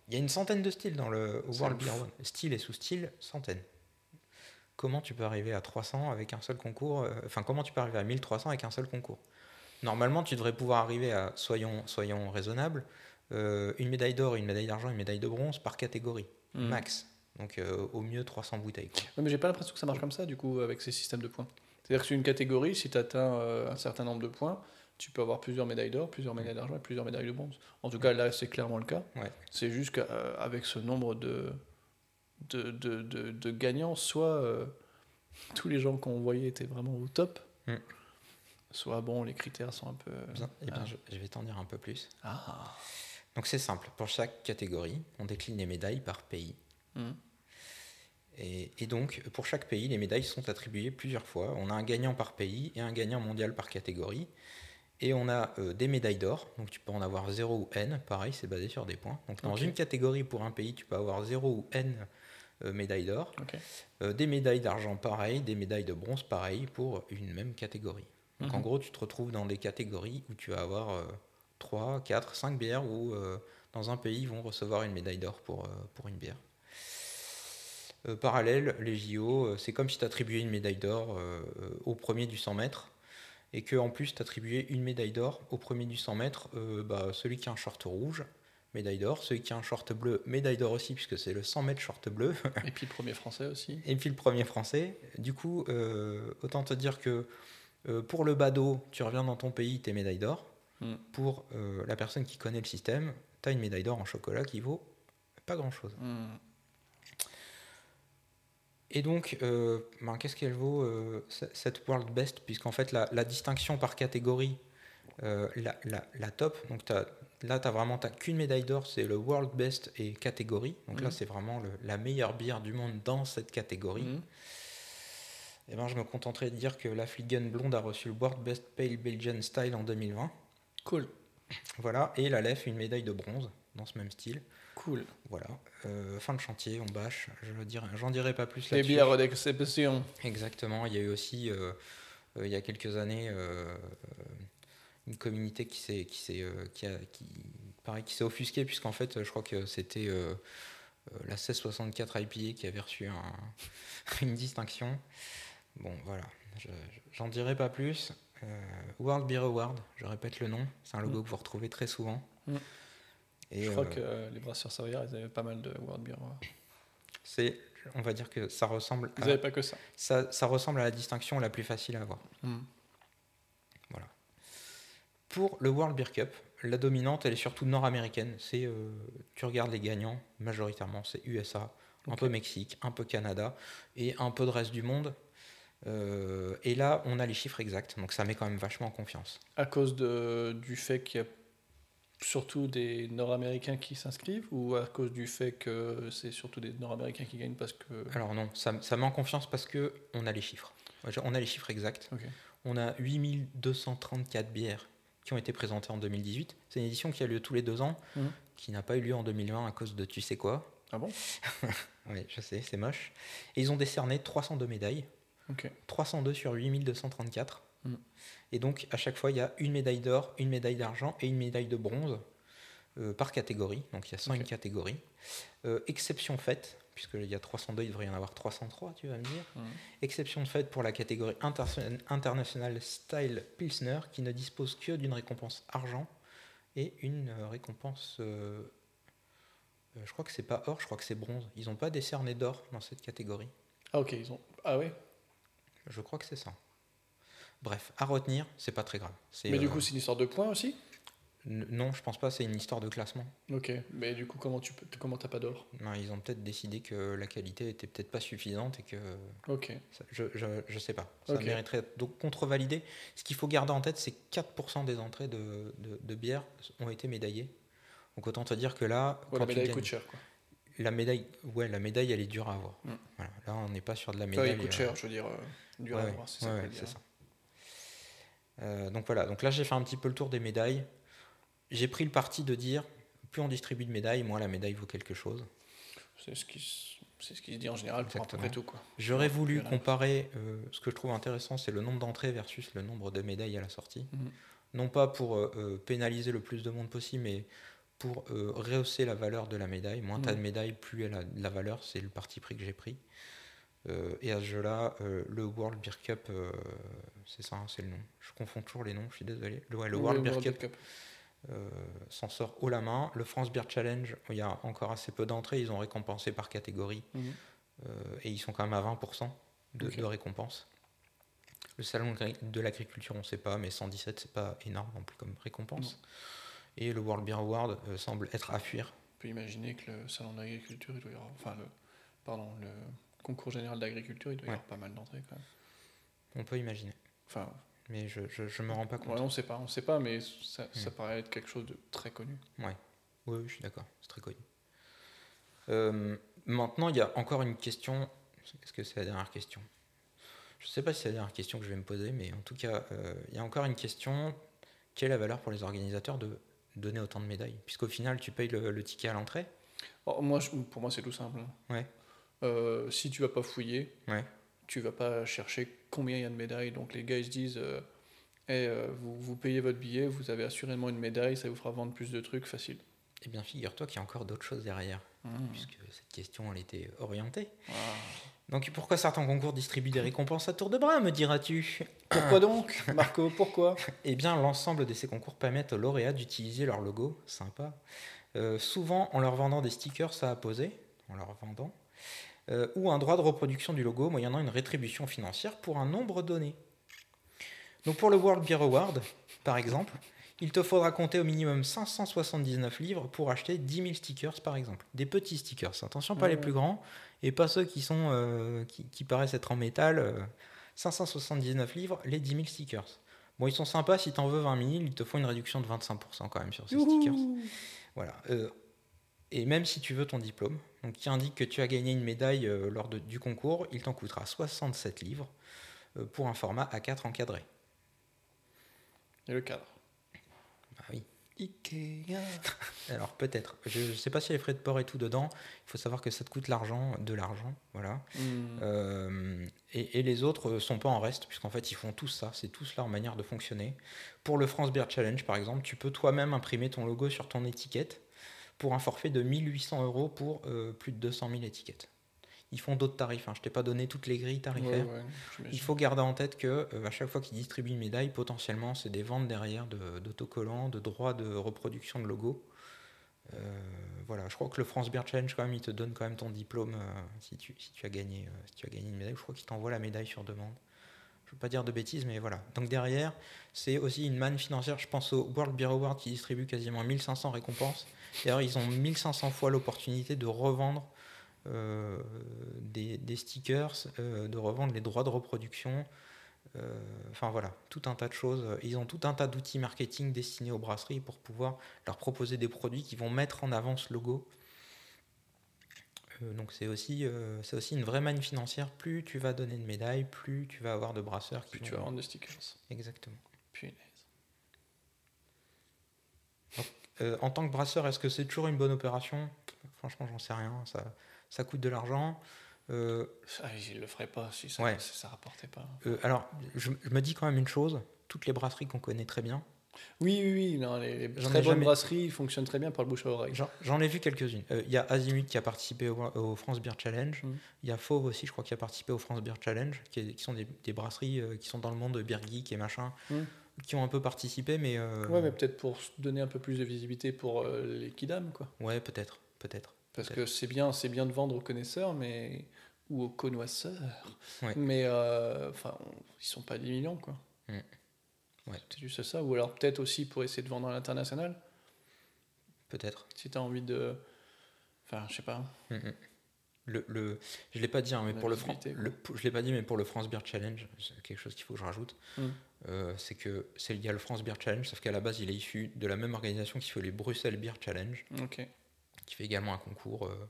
il y a une centaine de styles dans le au World. Beer Award. Style et sous-style, centaine. Comment tu peux arriver à 300 avec un seul concours euh, Enfin, comment tu peux arriver à 1300 avec un seul concours? Normalement, tu devrais pouvoir arriver à, soyons, soyons raisonnables, euh, une médaille d'or, une médaille d'argent, une médaille de bronze par catégorie, Mhm. max. Donc euh, au mieux 300 bouteilles. quoi. Ouais, mais j'ai pas l'impression que ça marche comme ça, du coup, avec ces systèmes de points. C'est-à-dire que sur une catégorie, si tu atteins euh, un certain nombre de points, tu peux avoir plusieurs médailles d'or, plusieurs médailles d'argent et plusieurs médailles de bronze. En tout cas, là, c'est clairement le cas. Ouais. C'est juste qu'avec ce nombre de, de, de, de- de gagnants, soit euh, tous les gens qu'on voyait étaient vraiment au top, Mm. soit bon, les critères sont un peu. Bien, eh bien, ah. je, je vais t'en dire un peu plus. Ah. Donc c'est simple, pour chaque catégorie, on décline les médailles par pays. Mm. Et, et donc, pour chaque pays, les médailles sont attribuées plusieurs fois. On a un gagnant par pays et un gagnant mondial par catégorie. Et on a euh, des médailles d'or, donc tu peux en avoir 0 ou N, pareil, c'est basé sur des points. Donc dans une catégorie pour un pays, tu peux avoir 0 ou N euh, médailles d'or. Euh, des médailles d'argent, pareil, des médailles de bronze, pareil, pour une même catégorie. Donc en Mhm. gros, tu te retrouves dans des catégories où tu vas avoir euh, 3, 4, 5 bières où dans un pays, ils vont recevoir une médaille d'or pour, pour une bière. Euh, parallèle, les JO, euh, c'est comme si tu attribuais une médaille d'or euh, euh, au premier du 100 mètres et que en plus tu attribuais une médaille d'or au premier du 100 mètres, euh, bah, celui qui a un short rouge, médaille d'or, celui qui a un short bleu, médaille d'or aussi, puisque c'est le 100 mètres short bleu. Et puis, premier français aussi. Et puis le premier français. Du coup, euh, autant te dire que euh, pour le badaud, tu reviens dans ton pays, t'es médaille d'or. Mm. Pour euh, la personne qui connaît le système, t'as une médaille d'or en chocolat qui vaut pas grand chose. Mm. Et donc, euh, ben, qu'est-ce qu'elle vaut euh, cette World Best? Puisqu'en fait, la, la distinction par catégorie, euh, la, la- la top, donc tu as là, t'as vraiment t'as qu'une médaille d'or, c'est le World Best et catégorie. Donc là, Mhm. c'est vraiment le- la meilleure bière du monde dans cette catégorie. Mhm. Et ben, je me contenterai de dire que la Fliegen Blonde a reçu le World Best Pale Belgian Style en 2020. Cool, Voilà, et la LEF une médaille de bronze dans ce même style. Cool. Voilà, Euh, fin de chantier, on bâche. Je dirais, j'en dirai pas plus Les là-dessus. bières d'exception. Exactement, il y a eu aussi, euh, euh, il y a quelques années, euh, une communauté qui s'est, qui s'est, euh, qui a, qui, pareil, qui s'est offusquée, puisqu'en fait, je crois que c'était la 1664 IPA qui avait reçu un- une distinction. Bon, voilà, je- je- j'en dirai pas plus. Euh, World Beer Award, je répète le nom, c'est un logo Mm. que vous retrouvez très souvent. Mm. Et Je crois euh, que euh, les brasseurs Savoyards, ils avaient pas mal de World Beer. C'est, on va dire que ça ressemble, Ils n'avaient pas que ça. ça, ça ressemble à la distinction la plus facile à avoir. Mm. Pour le World Beer Cup, la dominante, elle est surtout nord-américaine. C'est, euh, tu regardes les gagnants, majoritairement, c'est USA, un peu Mexique, un peu Canada et un peu de reste du monde. Euh, et là, on a les chiffres exacts, donc ça met quand même vachement en confiance. À cause de, du fait qu'il y a surtout des Nord-Américains qui s'inscrivent ou à cause du fait que c'est surtout des Nord-Américains qui gagnent parce que. Alors non, ça, ça met en confiance parce que on a les chiffres. On a les chiffres exacts. On a 8234 bières qui ont été présentées en 2018. C'est une édition qui a lieu tous les deux ans, Mhm. qui n'a pas eu lieu en 2020 à cause de tu sais quoi. Ah bon? Oui, je sais, c'est moche. Et ils ont décerné 302 médailles. Ok. 302 sur 8234. Mm. Et donc, à chaque fois, il y a une médaille d'or, une médaille d'argent et une médaille de bronze euh, par catégorie. Donc, il y a 101 Ok. catégories. Euh, exception faite, puisqu'il y a 302, il devrait y en avoir 303, tu vas me dire. Mhm. Exception faite pour la catégorie interna- internationale Style Pilsner, qui ne dispose que d'une récompense argent et une euh, récompense. euh, je crois que c'est pas or, je crois que c'est bronze. Ils n'ont pas décerné d'or dans cette catégorie. Ah ok, ils ont. Ah oui Je crois que c'est ça. Bref, à retenir, c'est pas très grave. Mais du euh, coup, c'est une histoire de points aussi? Non, je pense pas. C'est une histoire de classement. Ok. Mais du coup, comment tu comment t'as pas d'or? Ils ont peut-être décidé que la qualité était peut-être pas suffisante et que Ok. ça- je, je, je sais pas. Ça mériterait donc contre-validé. Ce qu'il faut garder en tête, c'est que 4% des entrées de, de, de bière ont été médaillées. Donc autant te dire que là, Ouais, quand la tu médaille gagnes- coûte cher quoi. la médaille, ouais, la médaille, elle est dure à avoir. Mm. Voilà. Là, on n'est pas sur de la Enfin, médaille. il coûte euh, cher, je veux dire. euh, dur à avoir, c'est ouais, ça. ouais, que je veux c'est dire. ça. Euh, donc voilà, donc là j'ai fait un petit peu le tour des médailles. J'ai pris le parti de dire, plus on distribue de médailles, moins la médaille vaut quelque chose. C'est ce qui se- c'est ce qui se dit en général pour à peu Exactement. près tout quoi. J'aurais voulu comparer, euh, ce que je trouve intéressant, c'est le nombre d'entrées versus le nombre de médailles à la sortie. Mhm. Non pas pour euh, pénaliser le plus de monde possible, mais pour rehausser la valeur de la médaille. Moins t'as Mhm. de médailles, plus elle a de la valeur, c'est le parti pris que j'ai pris. Euh, et à ce jeu-là, euh, le World Beer Cup, euh, c'est ça, hein, c'est le nom. Je confonds toujours les noms, je suis désolé. Le, ouais, le Oui, World Beer Cup s'en sort haut la main. Le France Beer Challenge, il y a encore assez peu d'entrées, ils ont récompensé par catégorie Mhm. et ils sont quand même à 20% de, de récompense. Le salon de l'agriculture, on ne sait pas, mais 117, c'est pas énorme non plus comme récompense. Et le World Beer Award semble être à fuir. On peut imaginer que le salon d'agriculture, il doit y avoir, enfin le, pardon, le concours général d'agriculture, il doit y Ouais. avoir pas mal d'entrées quand même. On peut imaginer, Enfin, mais je, je, je me rends pas compte. ouais, on sait pas, on sait pas, mais ça, ça Mm. paraît être quelque chose de très connu. Oui, oui, je suis d'accord, c'est très connu. Euh, maintenant, il y a encore une question. Est-ce que c'est la dernière question? Je ne sais pas si c'est la dernière question que je vais me poser, mais en tout cas, euh, il y a encore une question. Quelle est la valeur pour les organisateurs de donner autant de médailles? Puisqu'au final, tu payes le, le ticket à l'entrée? Alors, moi, je- pour moi, c'est tout simple. hein. Ouais. Euh, si tu vas pas fouiller, Ouais. tu vas pas chercher combien il y a de médailles. Donc les gars, ils se disent, euh, euh, vous, vous payez votre billet, vous avez assurément une médaille, ça vous fera vendre plus de trucs facile. Eh bien, figure-toi qu'il y a encore d'autres choses derrière, puisque cette question, elle était orientée. Ah. Donc, pourquoi certains concours distribuent des récompenses à tour de bras, me diras-tu? Pourquoi donc, Marco Pourquoi? Eh bien, l'ensemble de ces concours permettent aux lauréats d'utiliser leur logo, sympa, euh, souvent en leur vendant des stickers à apposer, en leur vendant, euh, ou un droit de reproduction du logo moyennant une rétribution financière pour un nombre donné. Donc pour le World Beer Award, par exemple, il te faudra compter au minimum 579 livres pour acheter 10 000 stickers, par exemple. Des petits stickers, attention, pas Ouais, les plus grands, et pas ceux qui, sont, euh, qui, qui paraissent être en métal. euh, 579 livres, les 10 000 stickers. Bon, ils sont sympas, si t'en veux 20 000, ils te font une réduction de 25% quand même sur ces stickers. Voilà. Euh, et même si tu veux ton diplôme, donc qui indique que tu as gagné une médaille euh, lors de- du concours, il t'en coûtera 67 livres euh, pour un format A4 encadré. Et le cadre? Bah oui. Ikea. Alors peut-être. Je ne sais pas s'il y a les frais de port et tout dedans. Il faut savoir que ça te coûte l'argent, de l'argent, voilà. Hmm. Euh, et, et les autres sont pas en reste, puisqu'en fait ils font tous ça, c'est tous leur manière de fonctionner. Pour le France Beer Challenge par exemple, tu peux toi-même imprimer ton logo sur ton étiquette pour un forfait de 1800 euros pour euh, plus de 200 000 étiquettes. Ils font d'autres tarifs, hein. je t'ai pas donné toutes les grilles tarifaires. ouais. Il faut garder en tête que euh, à chaque fois qu'ils distribuent une médaille, potentiellement c'est des ventes derrière de- d'autocollants, de, droits de reproduction de logos. Euh, voilà, je crois que le France Beer Challenge quand même, il te donne quand même ton diplôme si, tu, si tu as gagné, si tu as gagné une médaille. Je crois qu'il t'envoie la médaille sur demande. Je veux pas dire de bêtises, mais voilà. Donc derrière, c'est aussi une manne financière. Je pense au World Beer Award qui distribue quasiment 1500 récompenses. D'ailleurs, ils ont 1500 fois l'opportunité de revendre euh, des, des stickers, euh, de revendre les droits de reproduction. Euh, Enfin voilà, tout un tas de choses. Ils ont tout un tas d'outils marketing destinés aux brasseries pour pouvoir leur proposer des produits qui vont mettre en avant ce logo. Donc c'est aussi, c'est aussi une vraie manne financière. Plus tu vas donner de médailles, plus tu vas avoir de brasseurs qui tu vont- vas vendre des stickers. Exactement. Punaise. Euh, en tant que brasseur, est-ce que c'est toujours une bonne opération? Franchement, j'en sais rien. Ça, ça coûte de l'argent. Euh, Ah, il le ferait pas si ça, Ouais. si ça rapportait pas. euh, alors, je, je me dis quand même une chose. Toutes les brasseries qu'on connaît très bien, Oui, oui, oui. Non, les, très bonnes jamais- brasseries fonctionnent très bien par le bouche à oreille. j'en ai vu quelques-unes. Euh, Il y a Azimut qui a participé au, au France Beer Challenge. Mhm. Il y a Fauve aussi, je crois, qui a participé au France Beer Challenge, qui, est- qui sont des, des brasseries qui sont dans le monde de beer geek et machin, Mhm. Qui ont un peu participé, mais... euh, Ouais, mais peut-être pour donner un peu plus de visibilité pour euh, les kidam, quoi. ouais, peut-être, peut-être. Parce que c'est bien, c'est bien de vendre aux connaisseurs, mais ou aux connoisseurs. Ouais. Mais euh, enfin, on- ils sont pas 10 millions, quoi. Mm. Ouais. C'est juste ça. Ou alors peut-être aussi pour essayer de vendre à l'international. Peut-être. Si tu as envie de. Enfin, je sais pas. Mhm. Le, le, je l'ai pas dit, hein, mais La pour le, Fran- le- je l'ai pas dit, mais pour le France Beer Challenge, c'est quelque chose qu'il faut que je rajoute. Mhm. Euh, c'est que c'est y a le France Beer Challenge, sauf qu'à la base, il est issu de la même organisation qui fait les Bruxelles Beer Challenge, qui fait également un concours euh,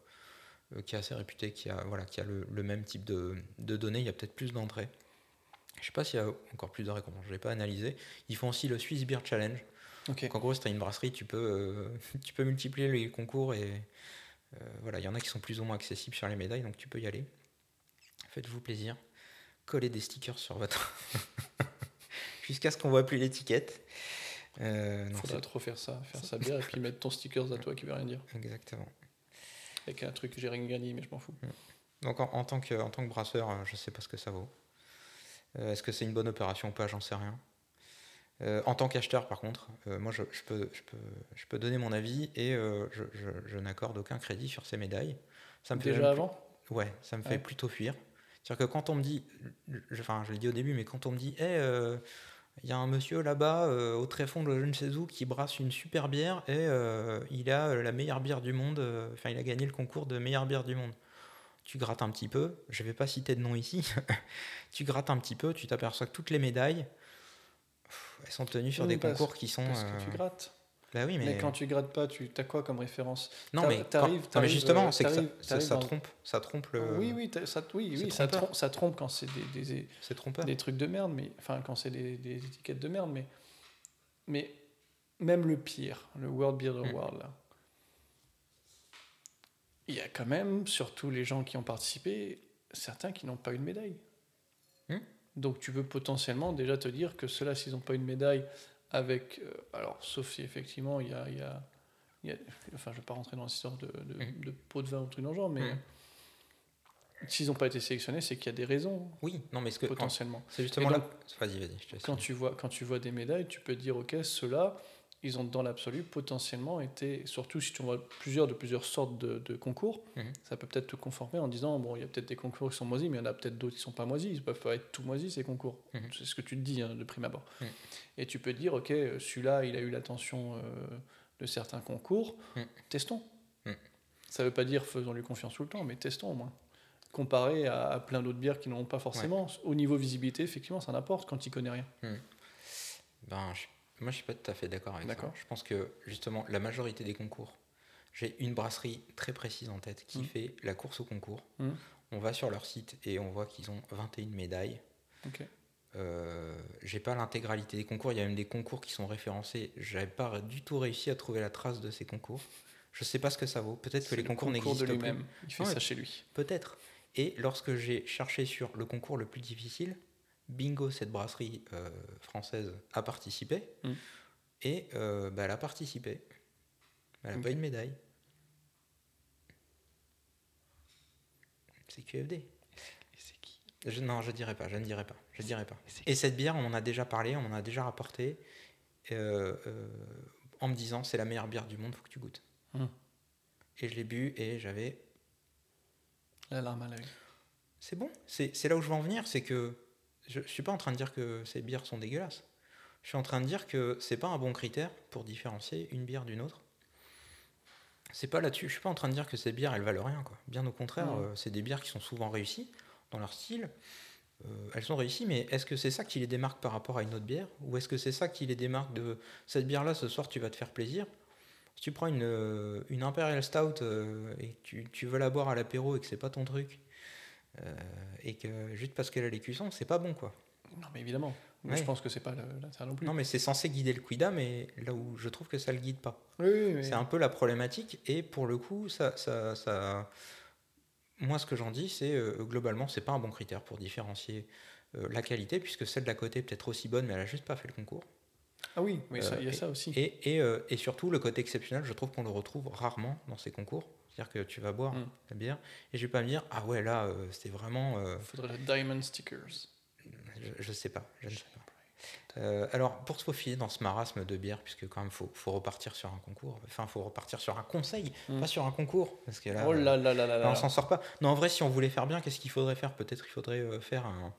euh, qui est assez réputé, qui a voilà, qui a le, le même type de, de données. Il y a peut-être plus d'entrées. Je sais pas s'il y a encore plus de récompenses. Je l'ai pas analysé. Ils font aussi le Swiss Beer Challenge. Donc en gros, si tu as une brasserie, tu peux, euh, tu peux multiplier les concours et voilà, il y en a qui sont plus ou moins accessibles sur les médailles, donc tu peux y aller. Faites-vous plaisir. Collez des stickers sur votre. Jusqu'à ce qu'on voit plus l'étiquette. Euh, non, Faudrait c'est- trop faire ça, faire ça bien et puis mettre ton stickers à toi qui veut rien dire. Exactement. Avec un truc que j'ai rien gagné, mais je m'en fous. Donc en, en tant que, en tant que brasseur, euh, je sais pas ce que ça vaut. Euh, Est-ce que c'est une bonne opération ou pas J'en sais rien. Euh, en tant qu'acheteur, par contre, euh, moi je, je peux, je, peux, je peux donner mon avis et je, n'accorde aucun crédit sur ces médailles. Ça me fait Déjà même avant Ouais, ça me fait plutôt fuir. C'est-à-dire que quand on me dit, je- enfin je l'ai dit au début, mais quand on me dit, Eh, il y a un monsieur là-bas euh, au tréfonds de je ne sais où qui brasse une super bière et euh, il a euh, la meilleure bière du monde, enfin il a gagné le concours de meilleure bière du monde. Tu grattes un petit peu, je vais pas citer de nom ici, tu grattes un petit peu, tu t'aperçois que toutes les médailles, elles sont tenues sur Oui, des parce- concours qui sont... Parce que tu grattes. Bah oui, mais... Mais... quand tu grattes pas, tu as quoi comme référence? Non, mais, t'arrives- mais justement, euh, c'est que ça, trompe, ça trompe le... Oui, oui, ça, oui, ça, trompe, ça trompe quand c'est des, trucs de merde, mais enfin quand c'est des, des étiquettes de merde, mais mais même le pire, le World Beer Mm. Award là, il y a quand même, surtout les gens qui ont participé, certains qui n'ont pas eu de médaille. Mm. Donc tu veux potentiellement déjà te dire que ceux-là, s'ils n'ont pas une médaille avec, euh, alors sauf si effectivement il y a, y a- y a- enfin je vais pas rentrer dans l'histoire de, de, de pot de vin ou truc dans le genre, mais s'ils n'ont pas été sélectionnés, c'est qu'il y a des raisons Oui, non, mais ce que... potentiellement. C'est justement là. Vas-y, vas-y, je te laisse. Quand tu, vois, quand tu vois des médailles, tu peux te dire, ok, ceux-là, ils ont dans l'absolu potentiellement été, surtout si tu vois plusieurs de plusieurs sortes de, de concours, Mhm. ça peut peut-être te conformer en disant, bon, il y a peut-être des concours qui sont moisis, mais il y en a peut-être d'autres qui sont pas moisis, ils peuvent pas être tout moisis ces concours. Mhm. C'est ce que tu te dis hein, de prime abord. Mhm. Et tu peux te dire, ok, celui-là, il a eu l'attention euh, de certains concours, testons. Ça veut pas dire faisons-lui confiance tout le temps, mais testons au moins. Comparé à, à plein d'autres bières qui n'ont pas forcément. Au niveau visibilité, effectivement, ça n'apporte quand il connaît rien. Ben, je- moi, je suis pas tout à fait d'accord avec ça. Je pense que justement, la majorité des concours, j'ai une brasserie très précise en tête qui Mhm. fait la course au concours. Mhm. On va sur leur site et on voit qu'ils ont 21 médailles. Euh, j'ai pas l'intégralité des concours. Il y a même des concours qui sont référencés. J'avais pas du tout réussi à trouver la trace de ces concours. Je sais pas ce que ça vaut. Peut-être que les le concours n'existent lui-même. Il fait Ouais. ça chez lui. Peut-être. Et lorsque j'ai cherché sur le concours le plus difficile, bingo, cette brasserie euh, française a participé. Mm. Et euh, bah, elle a participé. Elle n'a pas eu de médaille. C'est QFD. Et c'est qui? Je- non, je dirais pas, je ne dirais pas, je dirais pas. Et cette bière, on en a déjà parlé, on en a déjà rapporté, euh, en me disant c'est la meilleure bière du monde, faut que tu goûtes. Mm. Et je l'ai bu et j'avais La larme à l'œil. c'est bon. C'est c'est là où je veux en venir, c'est que je, je suis pas en train de dire que ces bières sont dégueulasses. Je suis en train de dire que c'est pas un bon critère pour différencier une bière d'une autre. C'est pas là-dessus. Je suis pas en train de dire que ces bières elles valent rien, quoi. Bien au contraire, euh, c'est des bières qui sont souvent réussies dans leur style. Euh, elles sont réussies, mais est-ce que c'est ça qui les démarque par rapport à une autre bière? Ou est-ce que c'est ça qui les démarque de cette bière-là, ce soir tu vas te faire plaisir? Si tu prends une, euh, une Imperial Stout euh, et que tu, tu veux la boire à l'apéro et que c'est pas ton truc, et que juste parce qu'elle a les cuissons, c'est pas bon quoi. Non, mais évidemment. Mais Ouais. je pense que c'est pas l'intérêt non plus. Non, mais c'est censé guider le quidam, mais là où je trouve que ça le guide pas. Oui, C'est un peu la problématique, et pour le coup, ça. ça, ça- Moi, ce que j'en dis, c'est euh, globalement, c'est pas un bon critère pour différencier euh, la qualité, puisque celle d'à côté est peut-être aussi bonne, mais elle a juste pas fait le concours. Ah oui, mais ça- il y a Euh, ça aussi. Et, et, euh, et surtout, le côté exceptionnel, je trouve qu'on le retrouve rarement dans ces concours. C'est-à-dire que tu vas boire Mm. la bière, et je vais pas me dire, ah ouais, là, euh, c'était vraiment. euh, faudrait le Diamond Stickers. je, je sais pas, je ne sais pas. Euh, alors, pour se faufiler dans ce marasme de bière, puisque quand même, faut, faut repartir sur un concours, enfin, faut repartir sur un conseil, Mm. pas sur un concours, parce que là, oh là là on s'en sort pas. Non, en vrai, si on voulait faire bien, qu'est-ce qu'il faudrait faire? Peut-être il faudrait euh, faire un.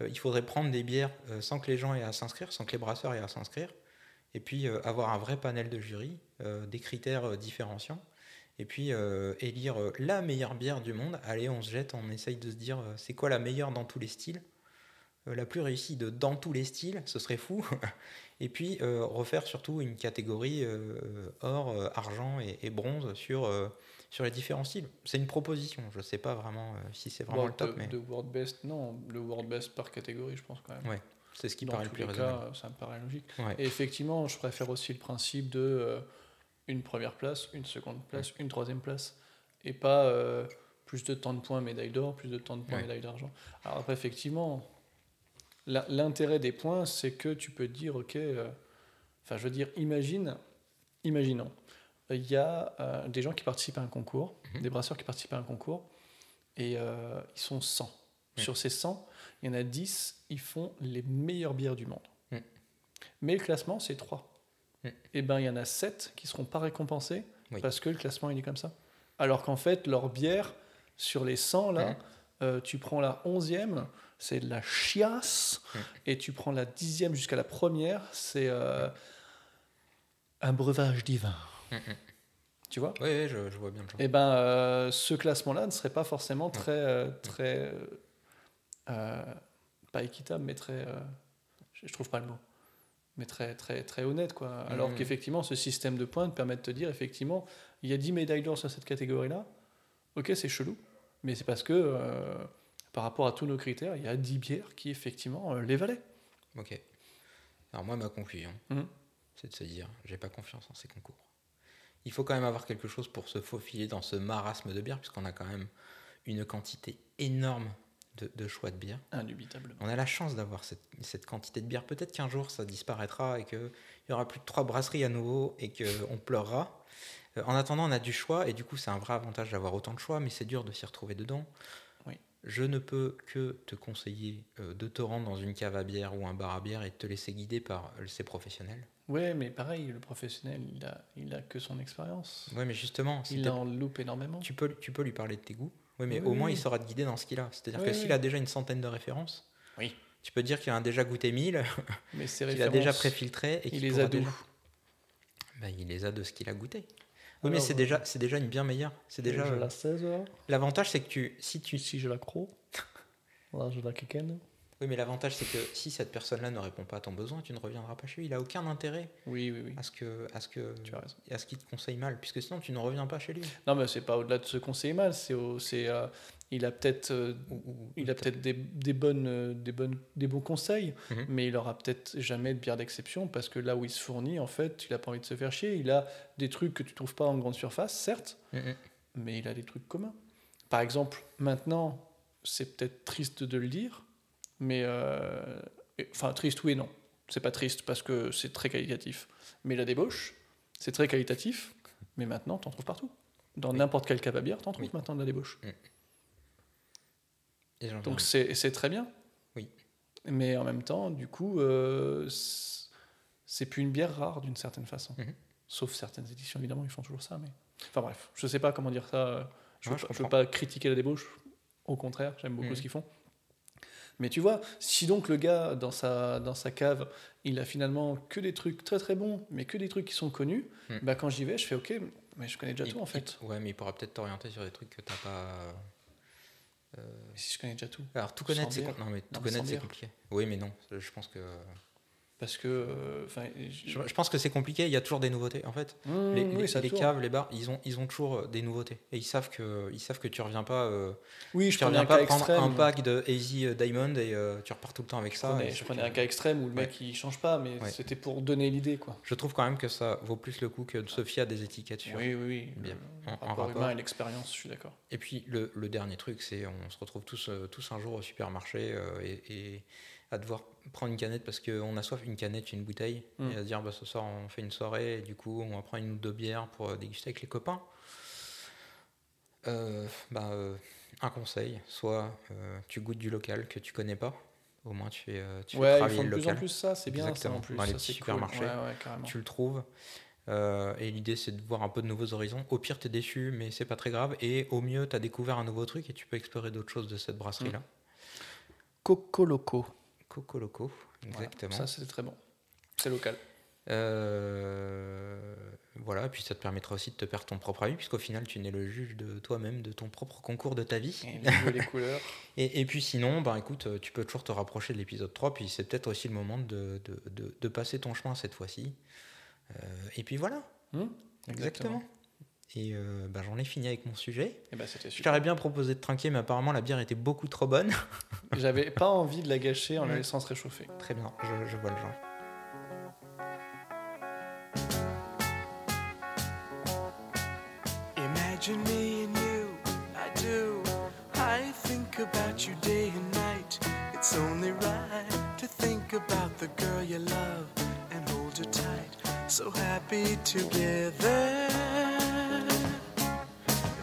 euh, il faudrait prendre des bières euh, sans que les gens aient à s'inscrire, sans que les brasseurs aient à s'inscrire, et puis euh, avoir un vrai panel de jury, euh, des critères euh, différenciants, et puis euh, élire euh, la meilleure bière du monde. Allez, on se jette, on essaye de se dire euh, c'est quoi la meilleure dans tous les styles? Euh, la plus réussie de dans tous les styles, ce serait fou. et puis euh, refaire surtout une catégorie euh, or, euh, argent et, et bronze sur, euh, sur les différents styles. C'est une proposition, je sais pas vraiment euh, si c'est vraiment Bon, le top, de, mais de World Best, non, le World Best par catégorie, je pense quand même. Ouais, c'est ce qui Dans paraît le tous plus les raisonnable. cas, ça me paraît logique. Ouais. Et effectivement, je préfère aussi le principe de euh, une première place, une seconde place, une troisième place, et pas euh, plus de temps de points médaille d'or, plus de temps de points Ouais. médaille d'argent. Alors après, effectivement, l'intérêt des points, c'est que tu peux dire, ok, euh, enfin, je veux dire, imagine, imaginons, il y a euh, des gens qui participent à un concours, Mhm. des brasseurs qui participent à un concours, et ils sont 100. Ouais. Sur ces 100, il y en a 10, ils font les meilleures bières du monde. Mais le classement, c'est 3. Mhm. Et ben il y en a 7 qui seront pas récompensés Oui. parce que le classement il est comme ça. Alors qu'en fait, leur bière, sur les 100 là, euh, tu prends la 11e, c'est de la chiasse, et tu prends la 10e jusqu'à la première, c'est euh, un breuvage divin. Tu vois? Oui, oui, je, je vois bien le genre. et ben, euh, ce classement-là ne serait pas forcément très, très, pas équitable, mais très, je, je trouve pas le mot, mais très, très, très honnête, quoi. Alors Mhm. qu'effectivement, ce système de points te permet de te dire, effectivement, il y a 10 médailles d'or sur cette catégorie-là. Ok, c'est chelou, mais c'est parce que euh, par rapport à tous nos critères, il y a 10 bières qui effectivement euh, les valaient. Ok. Alors moi, ma conclusion, Mhm. c'est de se dire, j'ai pas confiance en ces concours. Il faut quand même avoir quelque chose pour se faufiler dans ce marasme de bière, puisqu'on a quand même une quantité énorme de, de choix de bière. Indubitablement. On a la chance d'avoir cette, cette quantité de bière. Peut-être qu'un jour ça disparaîtra et qu'il y aura plus de trois brasseries à nouveau et qu'on pleurera. Euh, en attendant, on a du choix et du coup, c'est un vrai avantage d'avoir autant de choix, mais c'est dur de s'y retrouver dedans. Oui. Je ne peux que te conseiller euh, de te rendre dans une cave à bière ou un bar à bière et de te laisser guider par euh, ces professionnels. Ouais, mais pareil, le professionnel, il a, il a que son expérience. Ouais, mais justement, si Il en loupe énormément. tu, peux, tu peux lui parler de tes goûts. Oui, mais Oui, au moins, oui. il saura te guider dans ce qu'il a. C'est-à-dire Oui, que oui. s'il a déjà une centaine de références, Oui. tu peux dire qu'il en a déjà goûté 1000, Mais ces qu'il a déjà préfiltré et il qu'il les a d'où déjà- Ben, il les a de ce qu'il a goûté. Oui, mais c'est euh, déjà, c'est déjà une bien meilleure. C'est déjà. Je euh, la 16 heures. L'avantage, c'est que tu, si tu, Ici, je la croc. Là, je la quéquenne. Oui, mais l'avantage, c'est que si cette personne-là ne répond pas à ton besoin, tu ne reviendras pas chez lui. Il a aucun intérêt Oui, oui, oui. à ce que, à ce que, Tu as à ce qu'il te conseille mal, puisque sinon tu ne reviens pas chez lui. Non, mais c'est pas au-delà de ce conseiller mal. C'est, c'est, euh, il a peut-être, euh, il a peut-être des, des bonnes, euh, des bonnes, des bons conseils, Mhm. mais il aura peut-être jamais de bière d'exception parce que là où il se fournit, en fait, il a pas envie de se faire chier. Il a des trucs que tu trouves pas en grande surface, certes, Mhm. mais il a des trucs communs. Par exemple, maintenant, c'est peut-être triste de le dire, mais euh, enfin triste oui et non. C'est pas triste parce que c'est très qualitatif. Mais la débauche, c'est très qualitatif, mais maintenant t'en trouves partout. Dans Oui. n'importe quel cave à bière, t'en trouves Oui. maintenant de la débauche. Et j'en Donc c'est c'est très bien. Oui. Mais en même temps, du coup, euh, c'est- plus une bière rare d'une certaine façon. Mhm. Sauf certaines éditions, évidemment, ils font toujours ça. Mais... Enfin bref, je sais pas comment dire ça. Je Ouais, veux, je pas, veux comprends. pas critiquer la débauche. Au contraire, j'aime beaucoup Mhm. ce qu'ils font. Mais tu vois, si donc le gars, dans sa, dans sa cave, il a finalement que des trucs très très bons, mais que des trucs qui sont connus, Mhm. bah quand j'y vais, je fais OK, mais je connais déjà Il- tout en il- fait. Ouais, mais il pourra peut-être t'orienter sur des trucs que t'as pas. Mais si je connais déjà tout. Alors tout connaître, c'est compliqué. Oui, mais non. Je pense que. Parce que. euh, Je, je pense que c'est compliqué. Il y a toujours des nouveautés. En fait, Mmh, les, oui, les- ça les tourne. caves, les bars, ils ont, ils ont toujours euh, des nouveautés. Et ils savent que, ils savent que tu reviens pas. euh, Oui, je tu reviens un pas cas prendre extrême. un pack de Easy Diamond et euh, tu repars tout le temps avec Je ça. prenais, je prenais un cas extrême où le mec Ouais. il change pas, mais Ouais. c'était pour donner l'idée quoi. Je trouve quand même que ça vaut plus le coup que de se fier à des étiquettes sur. Oui, oui, oui. Bien. En- en rapport humain et l'expérience, je suis d'accord. Et puis le, le dernier truc, c'est on se retrouve tous, tous un jour au supermarché et, et à devoir prendre une canette parce qu'on a soif, une canette, une bouteille, Mm. et à se dire bah, ce soir on fait une soirée et du coup on va prendre une ou deux bières pour euh, déguster avec les copains. Euh, bah, euh, un conseil, soit euh, tu goûtes du local que tu connais pas, au moins tu fais, euh, tu fais Ouais, ils travailler font de le plus en local. plus ça, c'est bien ça en plus. dans les ça, petits cool. supermarchés. Ouais, ouais, carrément. tu le trouves. Et l'idée, c'est de voir un peu de nouveaux horizons. Au pire, tu es déçu, mais c'est pas très grave. Et au mieux, tu as découvert un nouveau truc et tu peux explorer d'autres choses de cette brasserie-là. Coco Loco. Coco Loco, Voilà, exactement. Ça, c'était très bon. C'est local. Euh, voilà, puis ça te permettra aussi de te faire ton propre avis, puisqu'au final, tu n'es le juge de toi-même, de ton propre concours de ta vie. Et les couleurs. Et, et puis sinon, bah, écoute, euh, tu peux toujours te rapprocher de l'épisode 3, puis c'est peut-être aussi le moment de, de, de- de passer ton chemin cette fois-ci. Euh, et puis voilà, Hmm exactement. Et euh, bah, j'en ai fini avec mon sujet. Et ben, c'était Je super. t'aurais bien proposé de trinquer, mais apparemment la bière était beaucoup trop bonne. J'avais pas envie de la gâcher en la laissant se réchauffer. Très bien, je, je vois le genre. Imagine me and you, I do. I think about you day and night. It's only right to think about the girl you love and hold her tight. So happy together.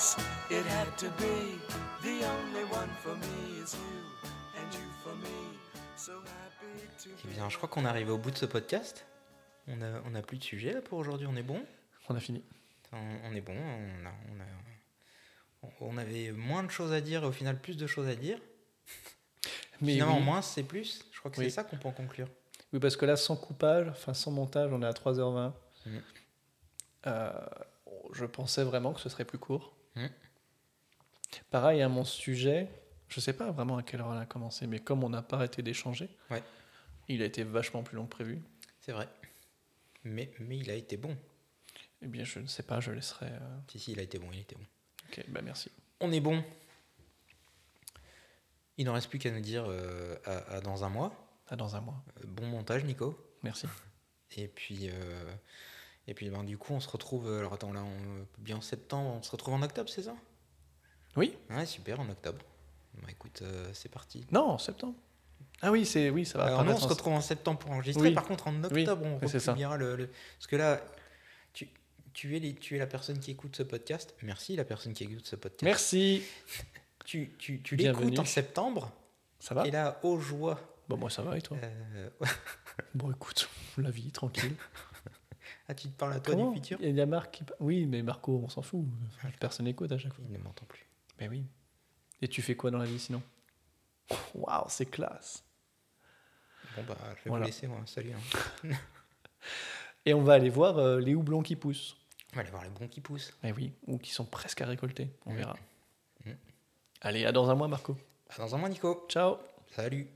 the dice, it had to be. The only one for me is you, and you for me, so happy to Eh bien, je crois qu'on est arrivé au bout de ce podcast. On a, on a plus de sujet là pour aujourd'hui, on est bon? On a fini. on, on est bon, on, a, on, a- on- on avait moins de choses à dire et au final plus de choses à dire. Mais Finalement, oui. moins c'est plus. Je crois que Oui. c'est ça qu'on peut en conclure. Oui, parce que là, sans coupage, enfin sans montage, on est à 3h20. Mhm. Euh, je pensais vraiment que ce serait plus court. Mhm. Pareil, à mon sujet, je sais pas vraiment à quelle heure elle a commencé, mais comme on n'a pas arrêté d'échanger, Ouais. il a été vachement plus long que prévu. C'est vrai. Mais, mais il a été bon. Eh bien, je ne sais pas, je laisserai. euh, Si, si, il a été bon, il a été bon. Ok, bah merci. On est bon. Il n'en reste plus qu'à nous dire euh, à, à dans un mois. À dans un mois. Euh, Bon montage, Nico. Merci. Et puis, euh, et puis ben, du coup, on se retrouve. euh, Alors attends, là, on, bien en septembre, on se retrouve en octobre, c'est ça? Oui Ouais, super, en octobre. Bah écoute, euh, c'est parti. Non, en septembre. Ah oui, c'est oui, ça va. Alors nous, on se retrouve en septembre pour enregistrer. Oui. Par contre, en octobre, on oui, republiera le, le- Parce que là, tu, tu, es les- tu es la personne qui écoute ce podcast. Merci, la personne qui écoute ce podcast. Merci. Tu, tu, tu l'écoutes en septembre. Ça va? Et là, aux joie. Bon, moi ça va et toi? Euh, Bon, écoute, la vie, tranquille. ah, tu te parles à toi Comment du futur Il y a Marc qui... Oui, mais Marco, on s'en fout. Personne n'écoute à chaque fois. Il ne m'entend plus. Mais oui. Et tu fais quoi dans la vie sinon? Waouh, c'est classe. Bon, bah, je vais Voilà. vous laisser, moi. Salut. hein. Et on va aller voir euh, les houblons qui poussent. On va aller voir les bons qui poussent. Mais oui, ou qui sont presque à récolter. On Mm. verra. Mm. Allez, à dans un mois, Marco. À dans un mois, Nico. Ciao. Salut.